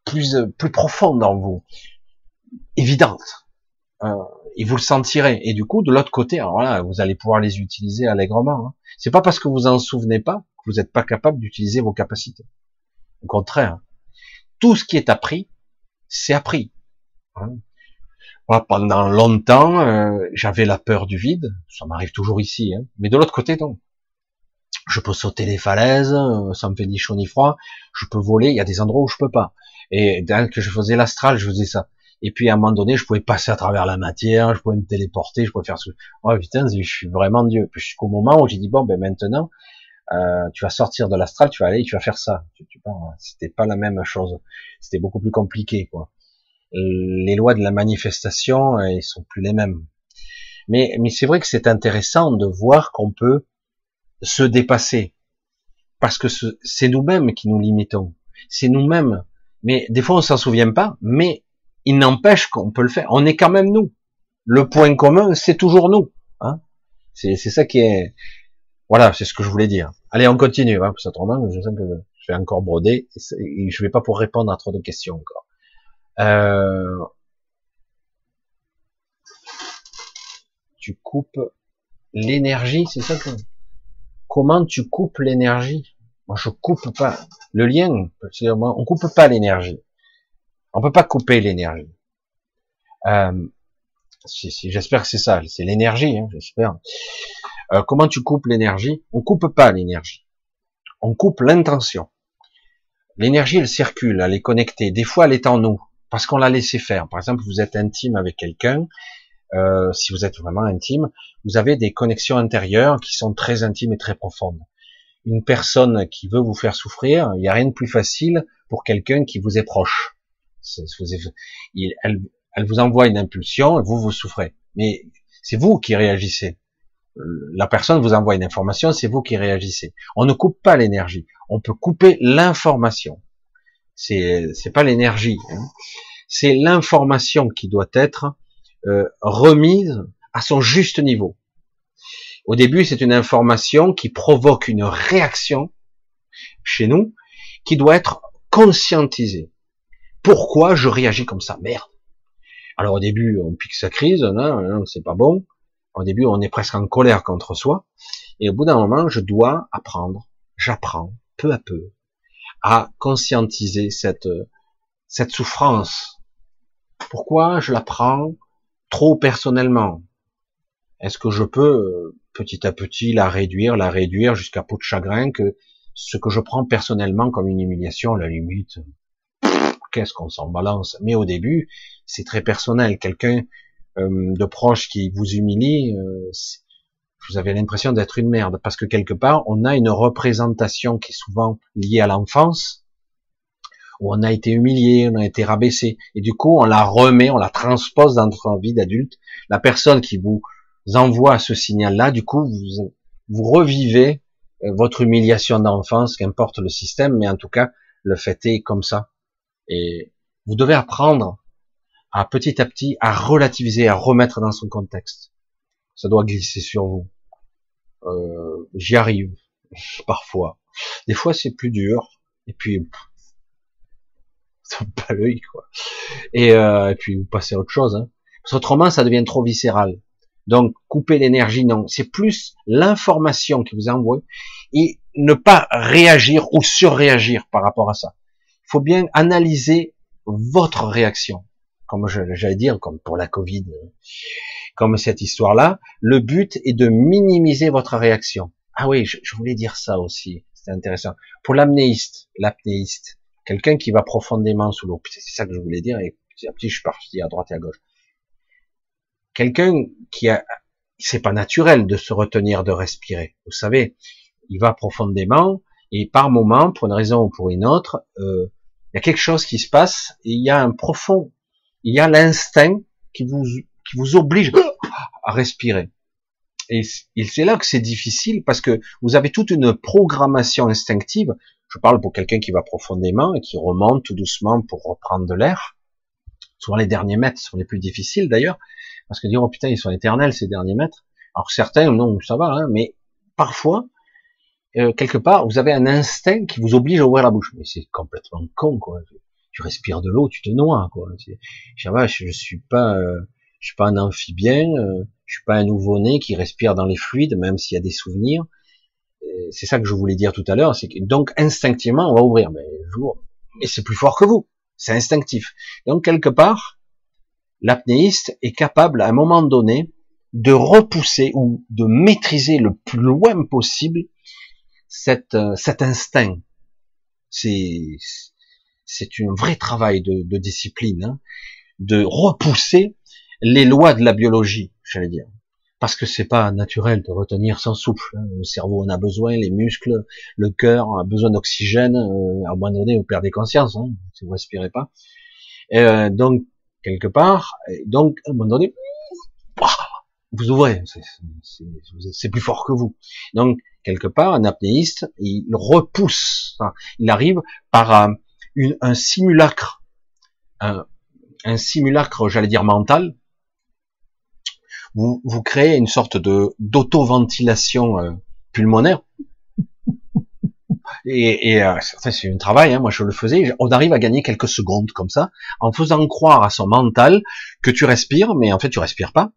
plus plus profondes dans vous, évidentes. Euh, et vous le sentirez. Et du coup, de l'autre côté, alors voilà, vous allez pouvoir les utiliser allègrement. Hein. C'est pas parce que vous en souvenez pas que vous n'êtes pas capable d'utiliser vos capacités. Au contraire, tout ce qui est appris, c'est appris. Hein. pendant longtemps, euh, j'avais la peur du vide. Ça m'arrive toujours ici, hein. mais de l'autre côté, non. Je peux sauter les falaises, euh, ça me fait ni chaud ni froid. Je peux voler. Il y a des endroits où je peux pas. Et dès que je faisais l'astral, je faisais ça. Et puis à un moment donné, je pouvais passer à travers la matière, je pouvais me téléporter, je pouvais faire ce. Oh putain, je suis vraiment Dieu. Jusqu'au moment où j'ai dit bon, ben maintenant, euh, tu vas sortir de l'astral, tu vas aller, tu vas faire ça. Tu, tu C'était pas la même chose. C'était beaucoup plus compliqué, quoi. Les lois de la manifestation, elles sont plus les mêmes. Mais, mais c'est vrai que c'est intéressant de voir qu'on peut se dépasser, parce que c'est nous-mêmes qui nous limitons. C'est nous-mêmes. Mais des fois, on s'en souvient pas. Mais il n'empêche qu'on peut le faire. On est quand même nous. Le point commun, c'est toujours nous. Hein c'est ça qui est. Voilà, c'est ce que je voulais dire. Allez, on continue. Hein, je je vais encore broder et, je vais pas pour répondre à trop de questions encore. Euh... Tu coupes l'énergie, c'est ça que... Comment tu coupes l'énergie? Moi, je coupe pas le lien. On coupe pas l'énergie. On peut pas couper l'énergie. Euh, j'espère que c'est ça, c'est l'énergie, hein, j'espère. Euh, comment tu coupes l'énergie? On coupe pas l'énergie. On coupe l'intention. L'énergie, elle circule, elle est connectée. Des fois, elle est en nous, parce qu'on l'a laissé faire. Par exemple, vous êtes intime avec quelqu'un. Euh, si vous êtes vraiment intime, vous avez des connexions intérieures qui sont très intimes et très profondes. Une personne qui veut vous faire souffrir, il n'y a rien de plus facile pour quelqu'un qui vous est proche elle, elle vous envoie une impulsion, et vous, vous souffrez. Mais c'est vous qui réagissez. La personne vous envoie une information, c'est vous qui réagissez. On ne coupe pas l'énergie. On peut couper l'information. C'est, c'est pas l'énergie. Hein. C'est l'information qui doit être euh, remise à son juste niveau. Au début, c'est une information qui provoque une réaction chez nous, qui doit être conscientisée pourquoi je réagis comme ça? Merde. Alors au début, on pique sa crise, hein, hein, c'est pas bon. Au début, on est presque en colère contre soi. Et au bout d'un moment, je dois apprendre, j'apprends peu à peu à conscientiser cette, souffrance. Pourquoi je la prends trop personnellement? Est-ce que je peux petit à petit la réduire, la réduire jusqu'à peau de chagrin que ce que je prends personnellement comme une humiliation, la limite, qu'est-ce qu'on s'en balance? Mais au début, c'est très personnel. Quelqu'un de proche qui vous humilie, euh, vous avez l'impression d'être une merde, parce que quelque part, on a une représentation qui est souvent liée à l'enfance, où on a été humilié, on a été rabaissé, et du coup, on la remet, on la transpose dans notre vie d'adulte. La personne qui vous envoie ce signal-là, du coup, vous, vous revivez euh, votre humiliation d'enfance, qu'importe le système, mais en tout cas, le fait est comme ça. Et vous devez apprendre à petit à petit à relativiser, à remettre dans son contexte. Ça doit glisser sur vous. Euh, J'y arrive parfois. Des fois c'est plus dur. Et puis ça pas l'œil quoi. Et, euh, et, puis vous passez à autre chose. Hein. Parce autrement ça devient trop viscéral. Donc couper l'énergie non, c'est plus l'information que vous envoie et ne pas réagir ou surréagir par rapport à ça faut bien analyser votre réaction. Comme j'allais dire, comme pour la Covid, comme cette histoire-là, le but est de minimiser votre réaction. Ah oui, je, voulais dire ça aussi, c'est intéressant. Pour l'apnéiste, l'apnéiste, quelqu'un qui va profondément sous l'eau, c'est ça que je voulais dire, et petit à petit je suis parti à droite et à gauche. Quelqu'un qui a, c'est pas naturel de se retenir de respirer. Vous savez, il va profondément et par moment, pour une raison ou pour une autre, euh, il y a quelque chose qui se passe et il y a un profond, il y a l'instinct qui vous qui vous oblige à respirer. Et c'est là que c'est difficile parce que vous avez toute une programmation instinctive. Je parle pour quelqu'un qui va profondément et qui remonte tout doucement pour reprendre de l'air. Souvent les derniers mètres sont les plus difficiles d'ailleurs, parce que dire oh putain ils sont éternels ces derniers mètres. Alors certains non ça va, hein, mais parfois euh, quelque part vous avez un instinct qui vous oblige à ouvrir la bouche. Mais c'est complètement con quoi. Tu respires de l'eau, tu te noies quoi. Je, je, je suis pas, euh, je suis pas un amphibien, euh, je suis pas un nouveau-né qui respire dans les fluides même s'il y a des souvenirs. C'est ça que je voulais dire tout à l'heure, c'est que donc instinctivement on va ouvrir, mais et c'est plus fort que vous, c'est instinctif. Donc quelque part, l'apnéiste est capable à un moment donné de repousser ou de maîtriser le plus loin possible cet, euh, cet instinct. C'est c'est un vrai travail de, de discipline, hein, de repousser les lois de la biologie, j'allais dire, parce que c'est pas naturel de retenir sans souffle. Hein. Le cerveau en a besoin, les muscles, le cœur a besoin d'oxygène. Euh, à un moment donné, vous perdez conscience hein, si vous respirez pas. Euh, donc quelque part. donc, à un moment donné, vous ouvrez, c'est plus fort que vous. Donc, quelque part, un apnéiste, il repousse, il arrive par un, un simulacre, un, simulacre, j'allais dire mental. Vous, vous créez une sorte de d'auto-ventilation euh, pulmonaire. Et, et euh, c'est un travail, hein, moi je le faisais, on arrive à gagner quelques secondes comme ça, en faisant croire à son mental que tu respires, mais en fait tu respires pas,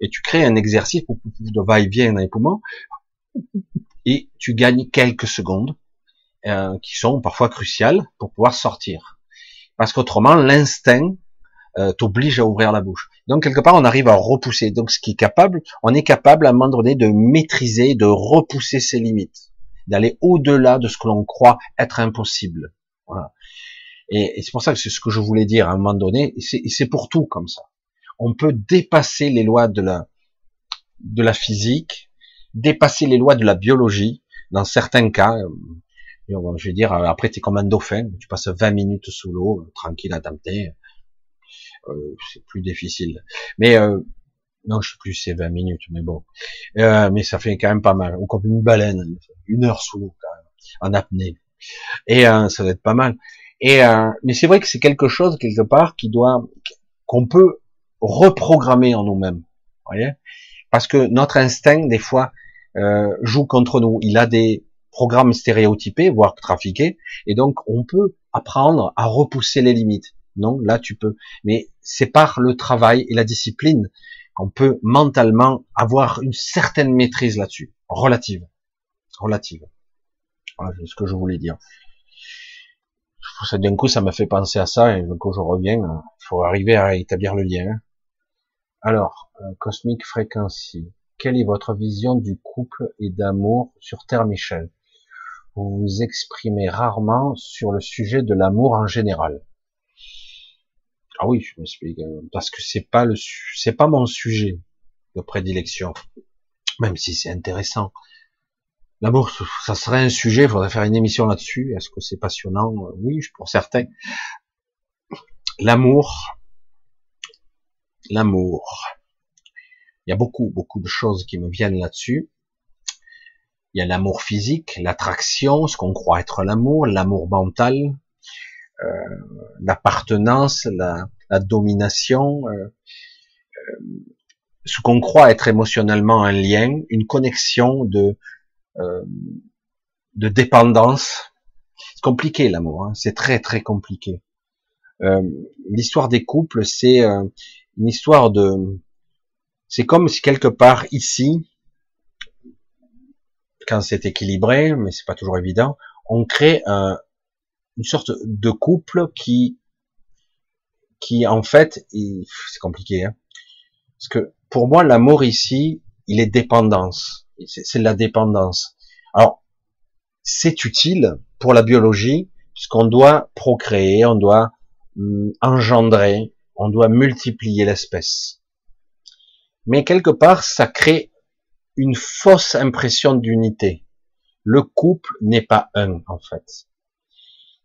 et tu crées un exercice de va-et-vient dans les poumons, et tu gagnes quelques secondes, euh, qui sont parfois cruciales pour pouvoir sortir. Parce qu'autrement, l'instinct euh, t'oblige à ouvrir la bouche. Donc quelque part, on arrive à repousser. Donc ce qui est capable, on est capable à un moment donné de maîtriser, de repousser ses limites d'aller au-delà de ce que l'on croit être impossible. Voilà. Et, c'est pour ça que c'est ce que je voulais dire à un moment donné, et c'est pour tout comme ça. On peut dépasser les lois de la, de la physique, dépasser les lois de la biologie, dans certains cas, euh, je vais dire, après tu es comme un dauphin, tu passes 20 minutes sous l'eau, euh, tranquille à tenter, euh, c'est plus difficile. Mais euh, non, je sais plus, c'est 20 minutes, mais bon. Euh, mais ça fait quand même pas mal. Ou comme une baleine, une heure sous l'eau, quand même, en apnée. Et euh, ça doit être pas mal. Et euh, mais c'est vrai que c'est quelque chose quelque part qui doit, qu'on peut reprogrammer en nous-mêmes. Voyez, parce que notre instinct des fois euh, joue contre nous. Il a des programmes stéréotypés, voire trafiqués, et donc on peut apprendre à repousser les limites. Non, là tu peux. Mais c'est par le travail et la discipline on peut mentalement avoir une certaine maîtrise là-dessus, relative, relative. Voilà, ce que je voulais dire. D'un coup, ça m'a fait penser à ça, et donc je reviens, il faut arriver à établir le lien. Alors, euh, Cosmic Frequency, quelle est votre vision du couple et d'amour sur Terre Michel? Vous vous exprimez rarement sur le sujet de l'amour en général. Ah oui, je m'explique. Euh, parce que c'est pas le, c'est pas mon sujet de prédilection. Même si c'est intéressant. L'amour, ça serait un sujet, il faudrait faire une émission là-dessus. Est-ce que c'est passionnant? Oui, pour certains. L'amour, l'amour. Il y a beaucoup, beaucoup de choses qui me viennent là-dessus. Il y a l'amour physique, l'attraction, ce qu'on croit être l'amour, l'amour mental, euh, l'appartenance, la, la, domination, euh, euh, ce qu'on croit être émotionnellement un lien, une connexion de de dépendance. C'est compliqué l'amour, hein. c'est très très compliqué. Euh, l'histoire des couples, c'est une histoire de, c'est comme si quelque part ici, quand c'est équilibré, mais c'est pas toujours évident, on crée un, une sorte de couple qui, qui en fait, c'est compliqué, hein, parce que pour moi, l'amour ici, il est dépendance. C'est la dépendance. Alors, c'est utile pour la biologie, puisqu'on doit procréer, on doit hum, engendrer, on doit multiplier l'espèce. Mais quelque part, ça crée une fausse impression d'unité. Le couple n'est pas un, en fait.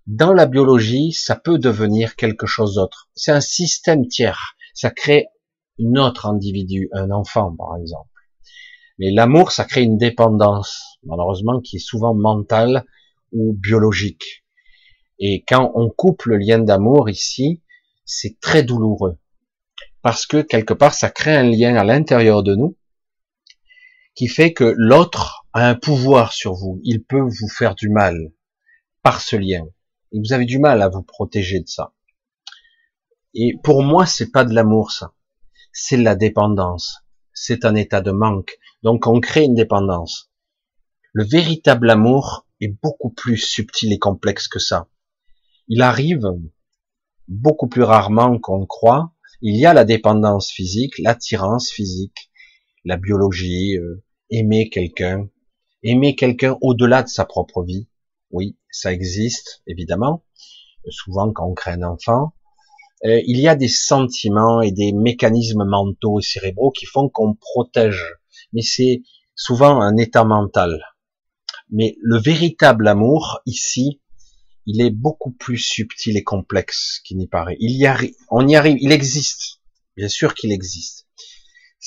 Dans la biologie, ça peut devenir quelque chose d'autre. C'est un système tiers. Ça crée une autre individu, un enfant, par exemple. Mais l'amour, ça crée une dépendance, malheureusement, qui est souvent mentale ou biologique. Et quand on coupe le lien d'amour ici, c'est très douloureux. Parce que quelque part, ça crée un lien à l'intérieur de nous qui fait que l'autre a un pouvoir sur vous. Il peut vous faire du mal par ce lien. Et vous avez du mal à vous protéger de ça. Et pour moi, c'est pas de l'amour, ça. C'est la dépendance. C'est un état de manque. Donc, on crée une dépendance. Le véritable amour est beaucoup plus subtil et complexe que ça. Il arrive beaucoup plus rarement qu'on croit. Il y a la dépendance physique, l'attirance physique, la biologie, euh, aimer quelqu'un, aimer quelqu'un au-delà de sa propre vie. Oui, ça existe, évidemment. Souvent, quand on crée un enfant, euh, il y a des sentiments et des mécanismes mentaux et cérébraux qui font qu'on protège. Mais c'est souvent un état mental. Mais le véritable amour, ici, il est beaucoup plus subtil et complexe qu'il n'y paraît. Il y arrive, on y arrive, il existe. Bien sûr qu'il existe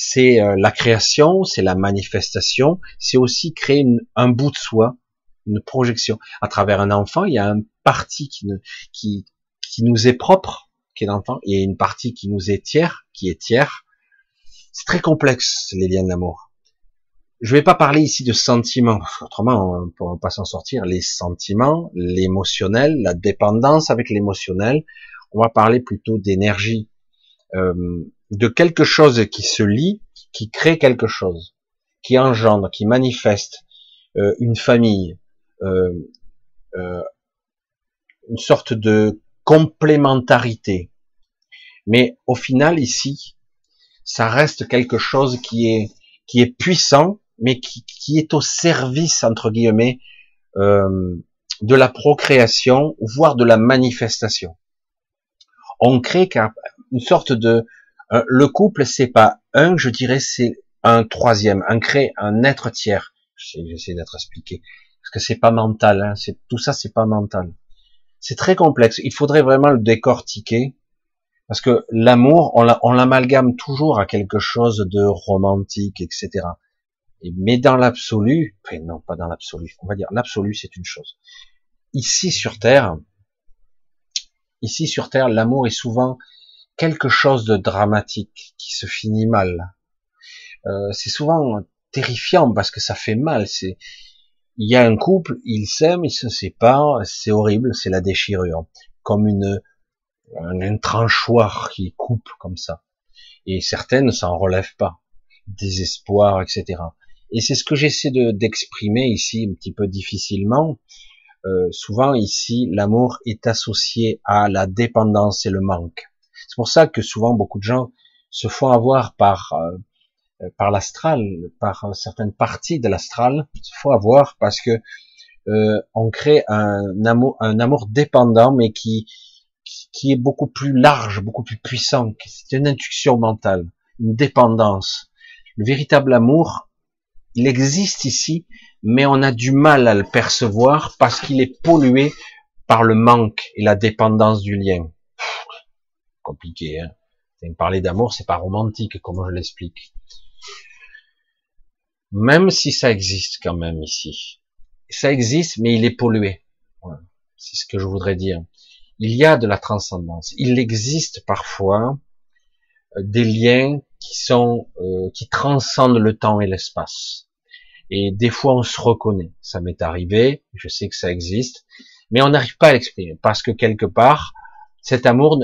c'est euh, la création, c'est la manifestation, c'est aussi créer un bout de soi, une projection. À travers un enfant, il y a une partie qui, qui, qui nous est propre, qui est l'enfant, il y a une partie qui nous est tiers, qui est tiers. C'est très complexe, les liens d'amour. Je vais pas parler ici de sentiments, autrement on ne pourra pas s'en sortir. Les sentiments, l'émotionnel, la dépendance avec l'émotionnel. On va parler plutôt d'énergie, euh, de quelque chose qui se lie, qui crée quelque chose, qui engendre, qui manifeste euh, une famille, euh, une sorte de complémentarité. Mais au final, ici, ça reste quelque chose qui est qui est puissant, mais qui, qui est au service entre guillemets de la procréation, voire de la manifestation. On crée une sorte de euh, le couple, c'est pas un, je dirais, c'est un troisième, un crée un être tiers. J'essaie d'être expliqué parce que c'est pas mental. Hein, c'est tout ça, c'est pas mental. C'est très complexe. Il faudrait vraiment le décortiquer parce que l'amour, on l'amalgame toujours à quelque chose de romantique, etc. Et, mais dans l'absolu, enfin non, pas dans l'absolu. On va dire l'absolu, c'est une chose. Ici sur Terre, ici sur Terre, l'amour est souvent quelque chose de dramatique qui se finit mal. Euh, c'est souvent terrifiant parce que ça fait mal. C'est il y a un couple, ils s'aiment, ils se séparent, c'est horrible, c'est la déchirure, comme une un, tranchoir qui coupe comme ça. Et certaines ne s'en relèvent pas, désespoir, etc. Et c'est ce que j'essaie de d'exprimer ici un petit peu difficilement. Euh, souvent ici, l'amour est associé à la dépendance et le manque. C'est pour ça que souvent beaucoup de gens se font avoir par euh, par l'astral, par certaines parties de l'astral, se font avoir parce que euh, on crée un amour, un amour dépendant, mais qui qui est beaucoup plus large, beaucoup plus puissant. C'est une intuition mentale, une dépendance. Le véritable amour, il existe ici, mais on a du mal à le percevoir parce qu'il est pollué par le manque et la dépendance du lien compliqué. Hein. Parler d'amour, c'est pas romantique, comme je l'explique. Même si ça existe quand même ici. Ça existe, mais il est pollué. C'est ce que je voudrais dire. Il y a de la transcendance. Il existe parfois euh, des liens qui sont euh, qui transcendent le temps et l'espace. Et des fois, on se reconnaît. Ça m'est arrivé. Je sais que ça existe, mais on n'arrive pas à l'exprimer parce que quelque part, cet amour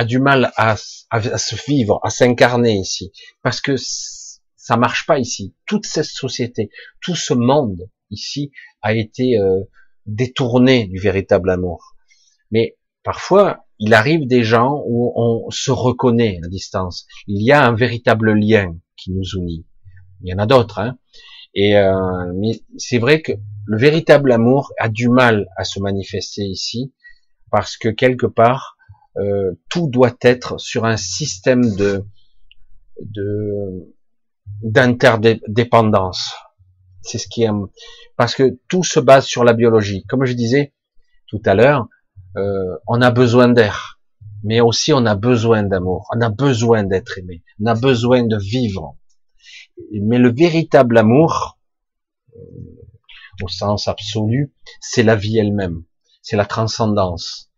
a du mal à, se vivre, à s'incarner ici, parce que ça marche pas ici. Toute cette société, tout ce monde ici a été euh, détourné du véritable amour. Mais parfois, il arrive des gens où on se reconnaît à distance. Il y a un véritable lien qui nous unit. Il y en a d'autres, hein. Et euh, mais c'est vrai que le véritable amour a du mal à se manifester ici parce que quelque part euh, tout doit être sur un système de d'interdépendance. C'est ce qui est parce que tout se base sur la biologie. Comme je disais tout à l'heure, euh, on a besoin d'air, mais aussi on a besoin d'amour, on a besoin d'être aimé, on a besoin de vivre. Mais le véritable amour, euh, au sens absolu, c'est la vie elle-même, c'est la transcendance.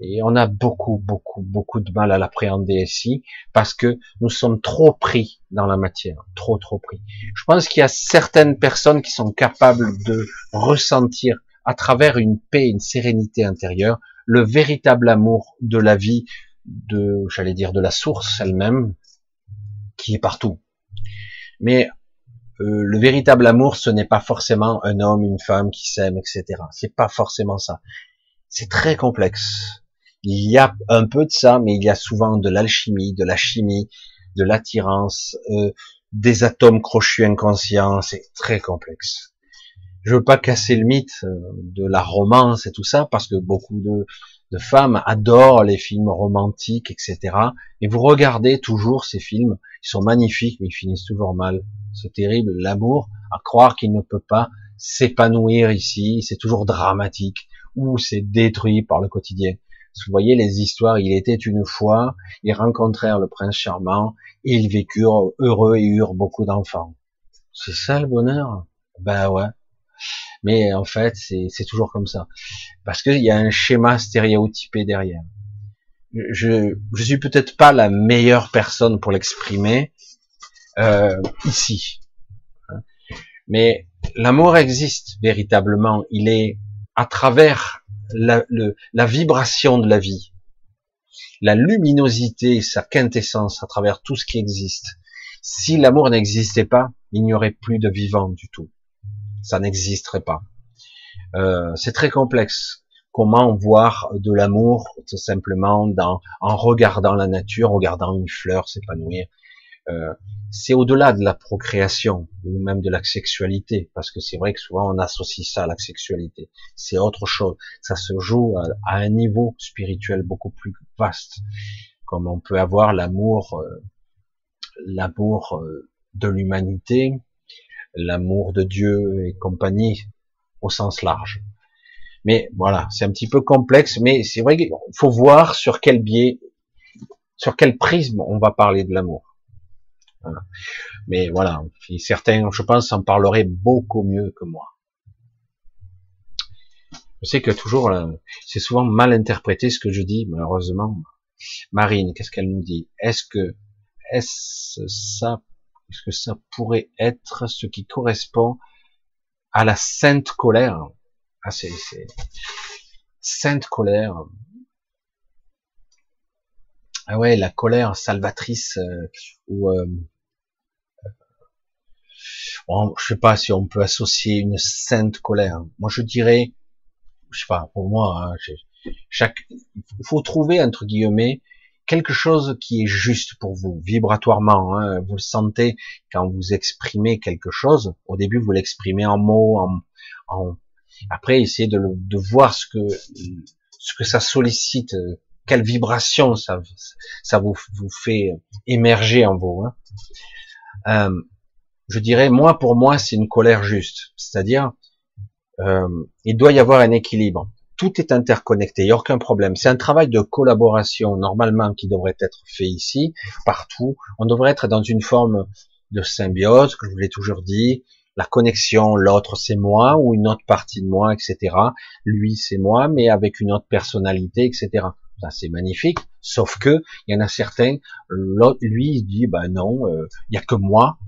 Et on a beaucoup, beaucoup, beaucoup de mal à l'appréhender ici parce que nous sommes trop pris dans la matière, trop, trop pris. Je pense qu'il y a certaines personnes qui sont capables de ressentir à travers une paix, une sérénité intérieure, le véritable amour de la vie, de, j'allais dire, de la source elle-même, qui est partout. Mais euh, le véritable amour, ce n'est pas forcément un homme, une femme qui s'aiment, etc. C'est pas forcément ça. C'est très complexe. Il y a un peu de ça, mais il y a souvent de l'alchimie, de la chimie, de l'attirance, euh, des atomes crochus inconscients. C'est très complexe. Je veux pas casser le mythe euh, de la romance et tout ça, parce que beaucoup de, de femmes adorent les films romantiques, etc. Et vous regardez toujours ces films, ils sont magnifiques, mais ils finissent toujours mal. C'est terrible, l'amour, à croire qu'il ne peut pas s'épanouir ici, c'est toujours dramatique, ou c'est détruit par le quotidien. Vous voyez les histoires, il était une fois, ils rencontrèrent le prince charmant, et ils vécurent heureux et eurent beaucoup d'enfants. C'est ça le bonheur? Ben ouais. Mais en fait, c'est toujours comme ça. Parce qu'il y a un schéma stéréotypé derrière. Je je suis peut-être pas la meilleure personne pour l'exprimer euh, ici. Mais l'amour existe véritablement. Il est à travers la, le, la vibration de la vie, la luminosité, sa quintessence à travers tout ce qui existe. Si l'amour n'existait pas, il n'y aurait plus de vivant du tout. Ça n'existerait pas. Euh, c'est très complexe. Comment voir de l'amour tout simplement dans, en regardant la nature, en regardant une fleur s'épanouir. Euh, c'est au-delà de la procréation ou même de la sexualité, parce que c'est vrai que souvent on associe ça à la sexualité. C'est autre chose. Ça se joue à, un niveau spirituel beaucoup plus vaste, comme on peut avoir l'amour, euh, l'amour euh, de l'humanité, l'amour de Dieu et compagnie au sens large. Mais voilà, c'est un petit peu complexe, mais c'est vrai qu'il faut voir sur quel biais, sur quel prisme on va parler de l'amour. Mais voilà, certains, je pense, en parleraient beaucoup mieux que moi. Je sais que toujours, c'est souvent mal interprété ce que je dis, malheureusement. Marine, qu'est-ce qu'elle nous dit? Est-ce que, est-ce ça, est-ce que ça pourrait être ce qui correspond à la sainte colère? Ah, c'est, sainte colère. Ah ouais, la colère salvatrice euh, ou euh, je sais pas si on peut associer une sainte colère. Moi, je dirais, je sais pas, pour moi, hein, chaque, il faut trouver entre guillemets quelque chose qui est juste pour vous, vibratoirement. Hein, vous le sentez quand vous exprimez quelque chose. Au début, vous l'exprimez en mots, en, après, essayez de, de voir ce que ce que ça sollicite, quelle vibration ça, ça vous, vous fait émerger en vous. Hein. Euh, je dirais, moi, pour moi, c'est une colère juste. C'est-à-dire, euh, il doit y avoir un équilibre. Tout est interconnecté, il n'y a aucun problème. C'est un travail de collaboration, normalement, qui devrait être fait ici, partout. On devrait être dans une forme de symbiose, que je vous l'ai toujours dit. La connexion, l'autre c'est moi, ou une autre partie de moi, etc. Lui c'est moi, mais avec une autre personnalité, etc. C'est magnifique. Sauf que il y en a certains, lui il dit ben non, euh, il y a que moi,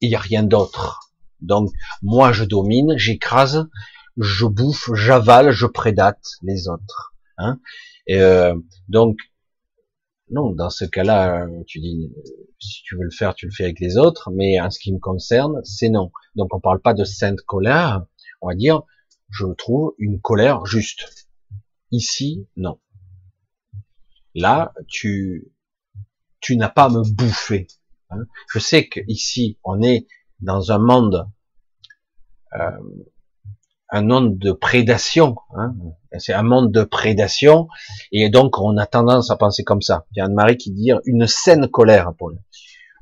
il n'y a rien d'autre. Donc, moi, je domine, j'écrase, je bouffe, j'avale, je prédate les autres. Hein euh, donc, non, dans ce cas-là, tu dis, si tu veux le faire, tu le fais avec les autres, mais en ce qui me concerne, c'est non. Donc, on parle pas de sainte colère, on va dire, je trouve une colère juste. Ici, non. Là, tu, tu n'as pas à me bouffer. Hein. Je sais qu'ici, on est dans un monde, euh, un monde de prédation. Hein. C'est un monde de prédation, et donc on a tendance à penser comme ça. Il y a Anne-Marie qui dit une saine colère, Paul.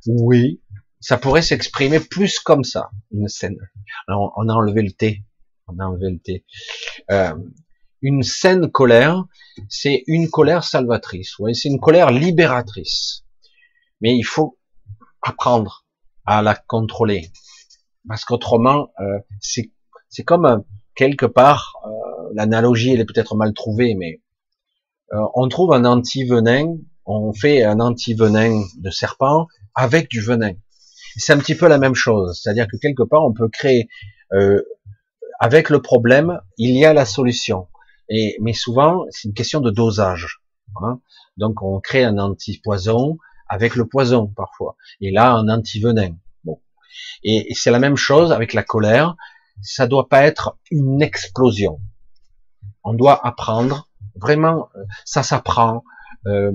Oui, ça pourrait s'exprimer plus comme ça, une scène. Alors, on a enlevé le T. On a enlevé le T. Euh, une saine colère, c'est une colère salvatrice. C'est une colère libératrice. Mais il faut apprendre à la contrôler, parce qu'autrement, euh, c'est comme euh, quelque part, euh, l'analogie elle est peut-être mal trouvée, mais on trouve un anti-venin, on fait un anti-venin de serpent avec du venin. C'est un petit peu la même chose, c'est-à-dire que quelque part on peut créer avec le problème, il y a la solution. Et mais souvent c'est une question de dosage. Hein. Donc on crée un anti-poison avec le poison parfois, et là un anti-venin. Bon, et, et c'est la même chose avec la colère. Ça doit pas être une explosion. On doit apprendre vraiment, euh, ça s'apprend. Euh,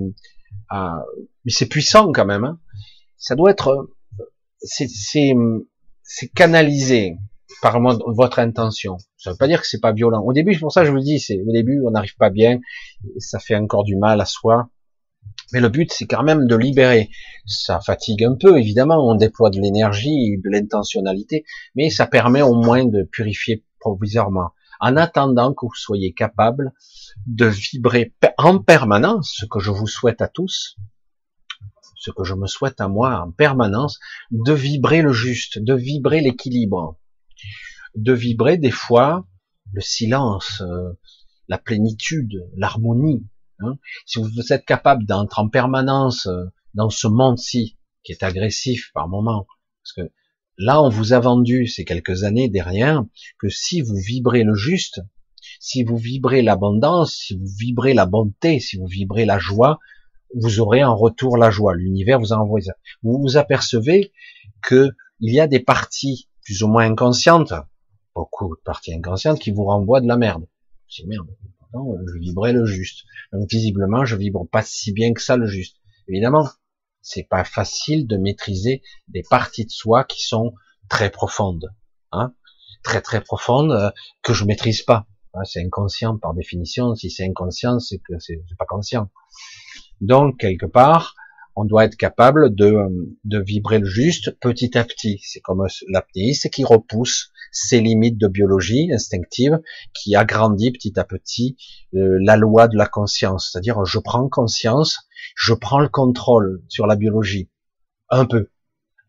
mais c'est puissant quand même. Hein. Ça doit être c'est canalisé par votre intention. Ça veut pas dire que c'est pas violent. Au début, c'est pour ça que je vous dis, c'est au début, on n'arrive pas bien, ça fait encore du mal à soi. Mais le but, c'est quand même de libérer. Ça fatigue un peu, évidemment, on déploie de l'énergie, de l'intentionnalité, mais ça permet au moins de purifier provisoirement. En attendant que vous soyez capable de vibrer en permanence, ce que je vous souhaite à tous, ce que je me souhaite à moi en permanence, de vibrer le juste, de vibrer l'équilibre, de vibrer des fois le silence, euh, la plénitude, l'harmonie. Hein. Si vous êtes capable d'entrer en permanence euh, dans ce monde-ci, qui est agressif par moment, parce que là on vous a vendu ces quelques années derrière que si vous vibrez le juste, si vous vibrez l'abondance, si vous vibrez la bonté, si vous vibrez la joie, vous aurez en retour la joie. L'univers vous a envoyé ça. Vous vous apercevez que il y a des parties plus ou moins inconscientes, beaucoup de parties inconscientes qui vous renvoient de la merde. C'est merde. Pourtant, je vibrais le juste. Donc visiblement, je vibre pas si bien que ça le juste. Évidemment, c'est pas facile de maîtriser des parties de soi qui sont très profondes, hein, très très profondes euh, que je maîtrise pas. C'est inconscient par définition. Si c'est inconscient, c'est que c'est pas conscient. Donc, quelque part, on doit être capable de, de vibrer le juste petit à petit. C'est comme l'apnéiste qui repousse ses limites de biologie instinctive, qui agrandit petit à petit euh, la loi de la conscience. C'est-à-dire, je prends conscience, je prends le contrôle sur la biologie. Un peu.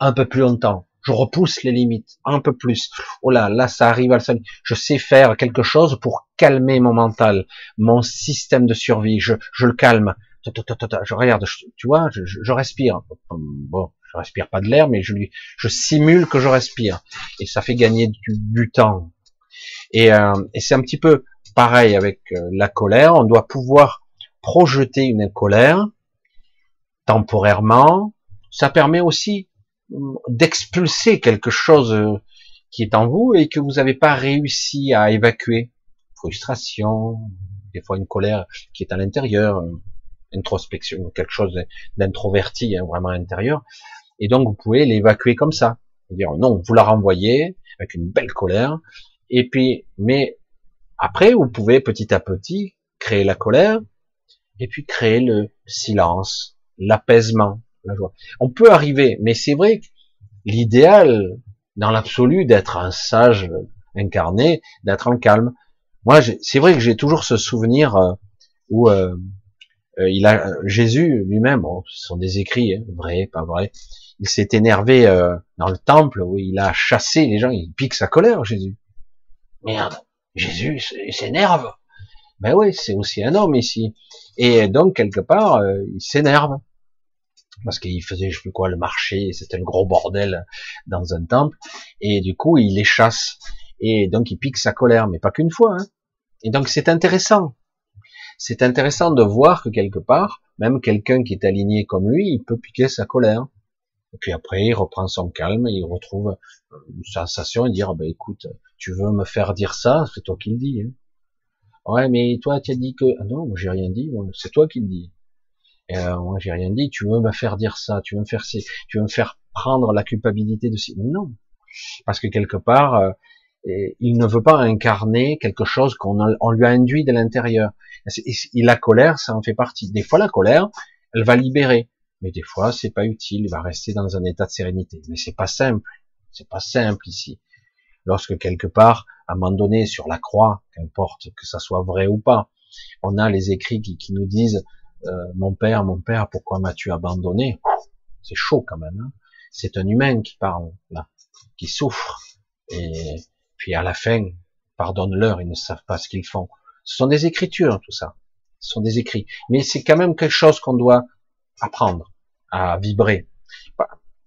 Un peu plus longtemps. Je repousse les limites. Un peu plus. Oh là, là, ça arrive à le Je sais faire quelque chose pour calmer mon mental, mon système de survie. Je, je le calme je regarde, tu vois, je, respire. Bon, je respire pas de l'air, mais je je simule que je respire, et ça fait gagner du, temps. Et, euh, et c'est un petit peu pareil avec euh, la colère. On doit pouvoir projeter une colère temporairement. Ça permet aussi hum, d'expulser quelque chose euh, qui est en vous et que vous n'avez pas réussi à évacuer. Frustration, des fois une colère qui est à l'intérieur, introspection, quelque chose d'introverti, hein, vraiment intérieur. Et donc vous pouvez l'évacuer comme ça, dire non, vous la renvoyez avec une belle colère. Et puis, mais après, vous pouvez petit à petit créer la colère et puis créer le silence, l'apaisement, la joie. On peut arriver, mais c'est vrai que l'idéal, dans l'absolu, d'être un sage incarné, d'être en calme. Moi, c'est vrai que j'ai toujours ce souvenir euh, où euh, il a Jésus lui-même, bon, ce sont des écrits, hein, vrai, pas vrai. Il s'est énervé euh, dans le temple où il a chassé les gens. Il pique sa colère, Jésus. Merde, Jésus s'énerve. Ben oui, c'est aussi un homme ici. Et donc quelque part, euh, il s'énerve parce qu'il faisait je sais plus quoi le marché, c'était le gros bordel dans un temple. Et du coup, il les chasse. Et donc il pique sa colère, mais pas qu'une fois. Hein. Et donc c'est intéressant c'est intéressant de voir que quelque part, même quelqu'un qui est aligné comme lui, il peut piquer sa colère. Et puis après, il reprend son calme, il retrouve une sensation et dire, bah, écoute, tu veux me faire dire ça, c'est toi qui le dis. Hein. Ouais, mais toi, tu as dit que... Ah non, j'ai rien dit, c'est toi qui le dis. Euh, moi j'ai rien dit, tu veux me faire dire ça, tu veux me faire tu veux me faire prendre la culpabilité de ci. Non. Parce que quelque part, euh, il ne veut pas incarner quelque chose qu'on on lui a induit de l'intérieur. Et la colère, ça en fait partie. Des fois, la colère, elle va libérer. Mais des fois, c'est pas utile. Il va rester dans un état de sérénité. Mais c'est pas simple. C'est pas simple ici. Lorsque quelque part, à un moment donné, sur la croix, qu'importe que ça soit vrai ou pas, on a les écrits qui, qui nous disent euh, mon père, mon père, pourquoi m'as-tu abandonné? C'est chaud quand même. Hein c'est un humain qui parle là, qui souffre. Et puis à la fin, pardonne-leur, ils ne savent pas ce qu'ils font. Ce sont des écritures, tout ça. Ce sont des écrits. Mais c'est quand même quelque chose qu'on doit apprendre à vibrer.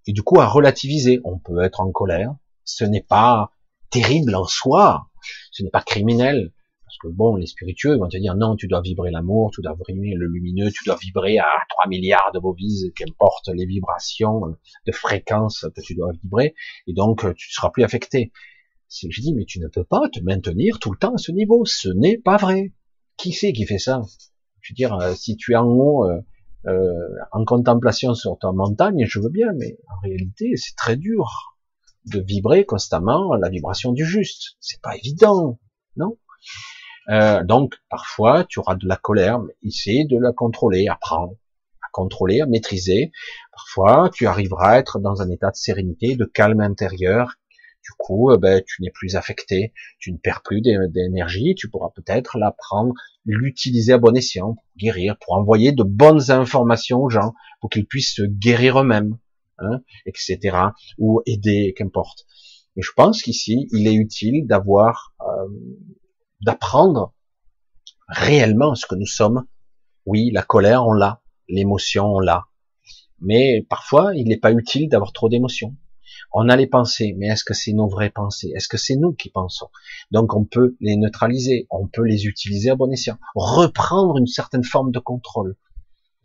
Et du coup, à relativiser. On peut être en colère. Ce n'est pas terrible en soi. Ce n'est pas criminel. Parce que bon, les spiritueux vont te dire non, tu dois vibrer l'amour, tu dois vibrer le lumineux, tu dois vibrer à 3 milliards de bovises, qu'importe les vibrations de fréquence que tu dois vibrer, et donc tu ne seras plus affecté. Je dis, mais tu ne peux pas te maintenir tout le temps à ce niveau. Ce n'est pas vrai. Qui c'est qui fait ça? Je veux dire, euh, si tu es en haut, euh, euh, en contemplation sur ta montagne, je veux bien, mais en réalité, c'est très dur de vibrer constamment la vibration du juste. C'est pas évident, non? Donc, parfois, tu auras de la colère, mais essaie de la contrôler, apprends à contrôler, à maîtriser. Parfois, tu arriveras à être dans un état de sérénité, de calme intérieur. Du coup, euh, ben, tu n'es plus affecté, tu ne perds plus d'énergie, tu pourras peut-être l'apprendre, l'utiliser à bon escient, pour guérir, pour envoyer de bonnes informations aux gens, pour qu'ils puissent se guérir eux-mêmes, hein, etc. Ou aider, qu'importe. Mais je pense qu'ici, il est utile d'avoir euh, d'apprendre réellement ce que nous sommes. Oui, la colère, on l'a, l'émotion, on l'a. Mais parfois, il n'est pas utile d'avoir trop d'émotions. On a les pensées, mais est-ce que c'est nos vraies pensées? Est-ce que c'est nous qui pensons? Donc on peut les neutraliser, on peut les utiliser à bon escient, reprendre une certaine forme de contrôle,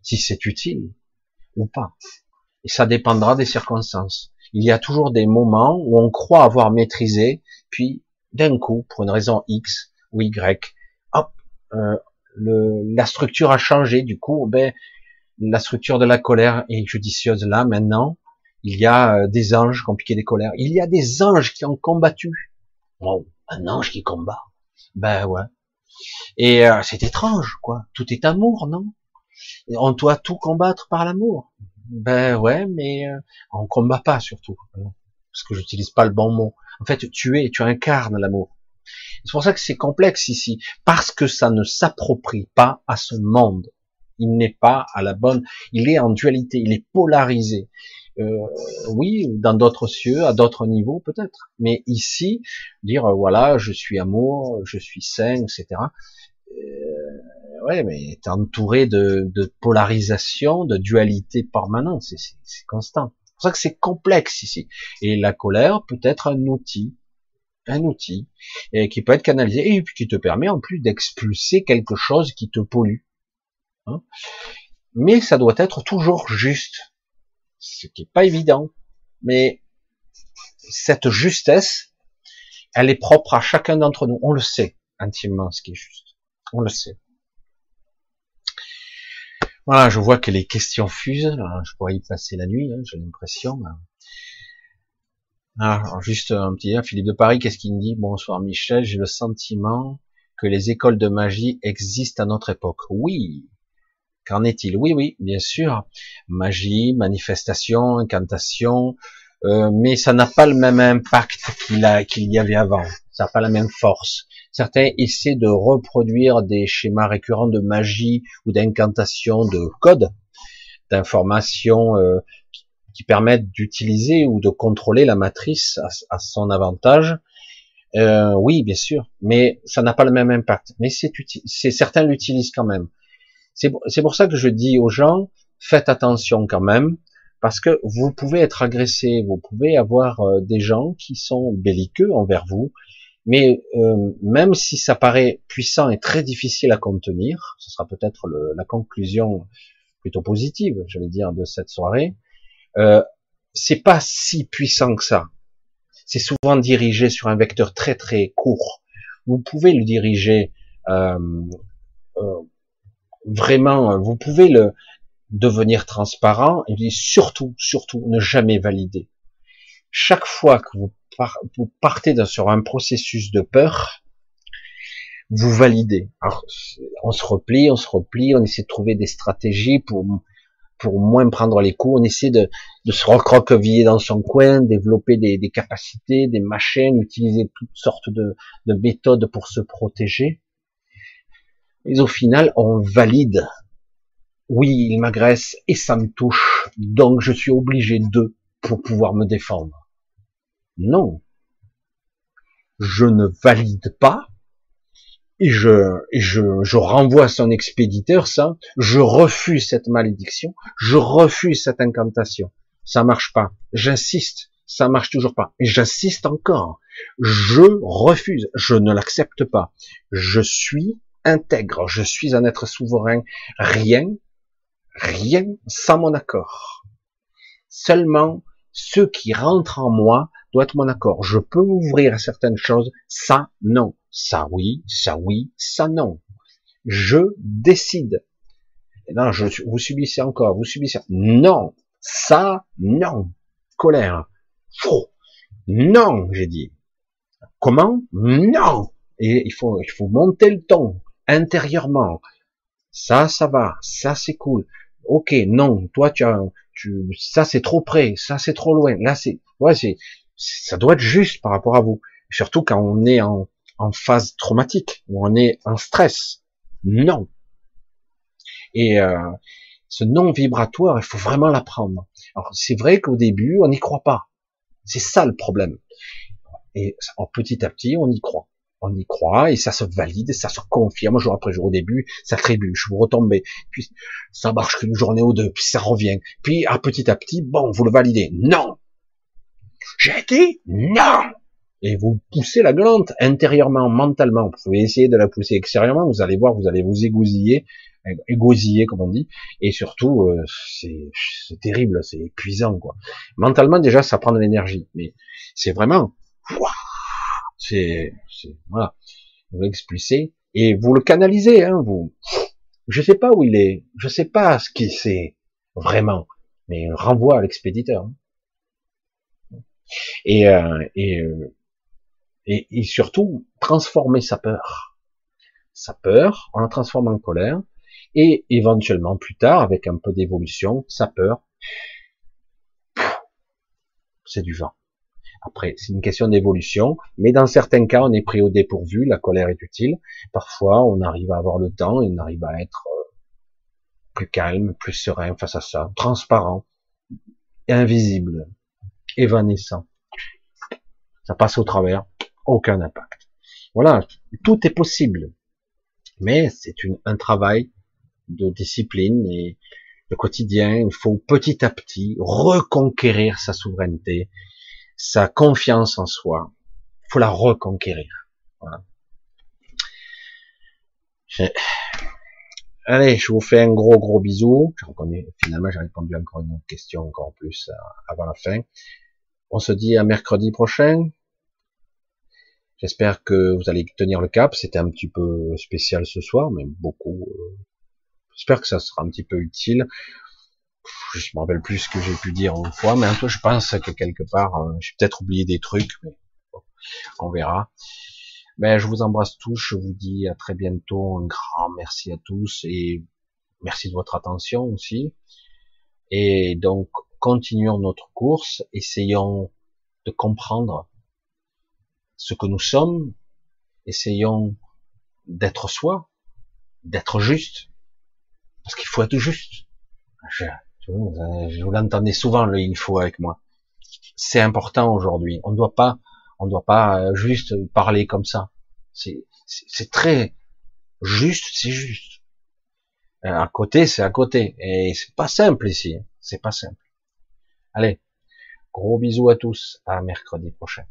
si c'est utile ou pas. Et ça dépendra des circonstances. Il y a toujours des moments où on croit avoir maîtrisé, puis d'un coup, pour une raison X, ou Y. Hop, euh, le, la structure a changé. Du coup, ben, la structure de la colère est judicieuse là maintenant. Il y a euh, des anges qui ont piqué des colères. Il y a des anges qui ont combattu. Wow, un ange qui combat. Ben ouais. Et euh, c'est étrange, quoi. Tout est amour, non? On doit tout combattre par l'amour. Ben ouais, mais euh, on combat pas surtout. Parce que j'utilise pas le bon mot. En fait, tu es, tu incarnes l'amour. C'est pour ça que c'est complexe ici, parce que ça ne s'approprie pas à ce monde. Il n'est pas à la bonne, il est en dualité, il est polarisé. Euh, oui, dans d'autres cieux, à d'autres niveaux peut-être, mais ici, dire euh, voilà, je suis amour, je suis saint, etc. Euh, ouais, mais t'es entouré de, de polarisation, de dualité permanente, c'est constant. C'est pour ça que c'est complexe ici. Et la colère peut être un outil un outil et qui peut être canalisé et qui te permet en plus d'expulser quelque chose qui te pollue. Hein. Mais ça doit être toujours juste, ce qui est pas évident. Mais cette justesse, elle est propre à chacun d'entre nous. On le sait intimement ce qui est juste. On le sait. Voilà, je vois que les questions fusent. Je pourrais y passer la nuit, hein, j'ai l'impression. Ah, juste un petit Philippe de Paris, qu'est-ce qu'il me dit? Bonsoir Michel, j'ai le sentiment que les écoles de magie existent à notre époque. Oui. Qu'en est-il? Oui, oui, bien sûr. Magie, manifestation, incantation, euh, mais ça n'a pas le même impact qu'il y avait avant. Ça n'a pas la même force. Certains essaient de reproduire des schémas récurrents de magie ou d'incantation, de code, d'information euh, qui permettent d'utiliser ou de contrôler la matrice à, son avantage. Euh, oui, bien sûr, mais ça n'a pas le même impact. Mais c'est certains l'utilisent quand même. C'est pour ça que je dis aux gens, faites attention quand même, parce que vous pouvez être agressé, vous pouvez avoir euh, des gens qui sont belliqueux envers vous, mais euh, même si ça paraît puissant et très difficile à contenir, ce sera peut-être la conclusion plutôt positive, je vais dire, de cette soirée, euh, c'est pas si puissant que ça. C'est souvent dirigé sur un vecteur très très court. Vous pouvez le diriger euh, euh, vraiment, vous pouvez le devenir transparent et surtout, surtout, ne jamais valider. Chaque fois que vous, vous partez sur un processus de peur, vous validez. On se replie, on se replie, on essaie de trouver des stratégies pour pour moins prendre les coups. On essaie de, se recroqueviller dans son coin, développer des, capacités, des machines, utiliser toutes sortes de méthodes pour se protéger. Mais au final, on valide. Oui, il m'agresse et ça me touche, donc je suis obligé de pour pouvoir me défendre. Non. Je ne valide pas et je, je, je renvoie son expéditeur ça, je refuse cette malédiction, je refuse cette incantation. Ça marche pas. J'insiste, ça marche toujours pas. Et j'insiste encore. Je refuse, je ne l'accepte pas. Je suis intègre, je suis un être souverain. Rien, rien sans mon accord. Seulement ce qui rentre en moi doit être mon accord. Je peux m'ouvrir à certaines choses, ça non. Ça oui, ça oui, ça non. Je décide. Non, je, vous subissez encore, vous subissez. Non, ça, non. Colère. Faux. Non, j'ai dit. Comment? Non. Et il faut, il faut monter le ton intérieurement. Ça, ça va. Ça, c'est cool. Ok, non. Toi, tu as, tu, ça, c'est trop près. Ça, c'est trop loin. Là, c'est, ouais, c'est, ça doit être juste par rapport à vous. Surtout quand on est en, en phase traumatique, où on est en stress. Non. Et euh, ce non vibratoire, il faut vraiment l'apprendre. Alors c'est vrai qu'au début, on n'y croit pas. C'est ça le problème. Et en petit à petit, on y croit. On y croit et ça se valide, ça se confirme jour après jour. Au début, ça trébuche, vous retombez, puis ça marche qu'une journée ou deux, puis ça revient. Puis à petit à petit, bon, vous le validez. Non. J'ai été non et vous poussez la glande intérieurement, mentalement. Vous pouvez essayer de la pousser extérieurement, vous allez voir, vous allez vous égousiller, égosiller comme on dit, et surtout euh, c'est terrible, c'est épuisant quoi. Mentalement déjà ça prend de l'énergie, mais c'est vraiment, c'est voilà, vous l'expulsez et vous le canalisez, hein, vous. Je sais pas où il est, je sais pas ce qui c'est vraiment, mais renvoie à l'expéditeur. Et, euh, euh, surtout transformer sa peur. Sa peur, on la transforme en colère, et éventuellement plus tard, avec un peu d'évolution, sa peur, c'est du vent. Après, c'est une question d'évolution, mais dans certains cas, on est pris au dépourvu, la colère est utile. Parfois, on arrive à avoir le temps on arrive à être euh, plus calme, plus serein face à ça, transparent, invisible, évanescent. Ça passe au travers, aucun impact. Voilà, tout est possible. Mais c'est un travail de discipline et de quotidien. Il faut petit à petit reconquérir sa souveraineté, sa confiance en soi. Il faut la reconquérir. Voilà. Allez, je vous fais un gros gros bisou. Je reconnais, finalement, j'ai répondu encore une autre question encore plus euh, avant la fin. On se dit à mercredi prochain. J'espère que vous allez tenir le cap. C'était un petit peu spécial ce soir, mais beaucoup. Euh, j'espère que ça sera un petit peu utile. Je me rappelle plus ce que j'ai pu dire une fois, mais un peu, je pense que quelque part, euh, j'ai peut-être oublié des trucs, mais on verra. Ben, je vous embrasse tous. Je vous dis à très bientôt. Un grand merci à tous et merci de votre attention aussi. Et donc, continuons notre course. Essayons de comprendre ce que nous sommes, essayons d'être soi, d'être juste, parce qu'il faut être juste. Vous l'entendez souvent le faut avec moi. C'est important aujourd'hui. On ne doit pas, on ne doit pas euh, juste parler comme ça. C'est, très juste, c'est juste. Euh, à côté, c'est à côté. Et c'est pas simple ici. C'est pas simple. Allez, gros bisous à tous. À mercredi prochain.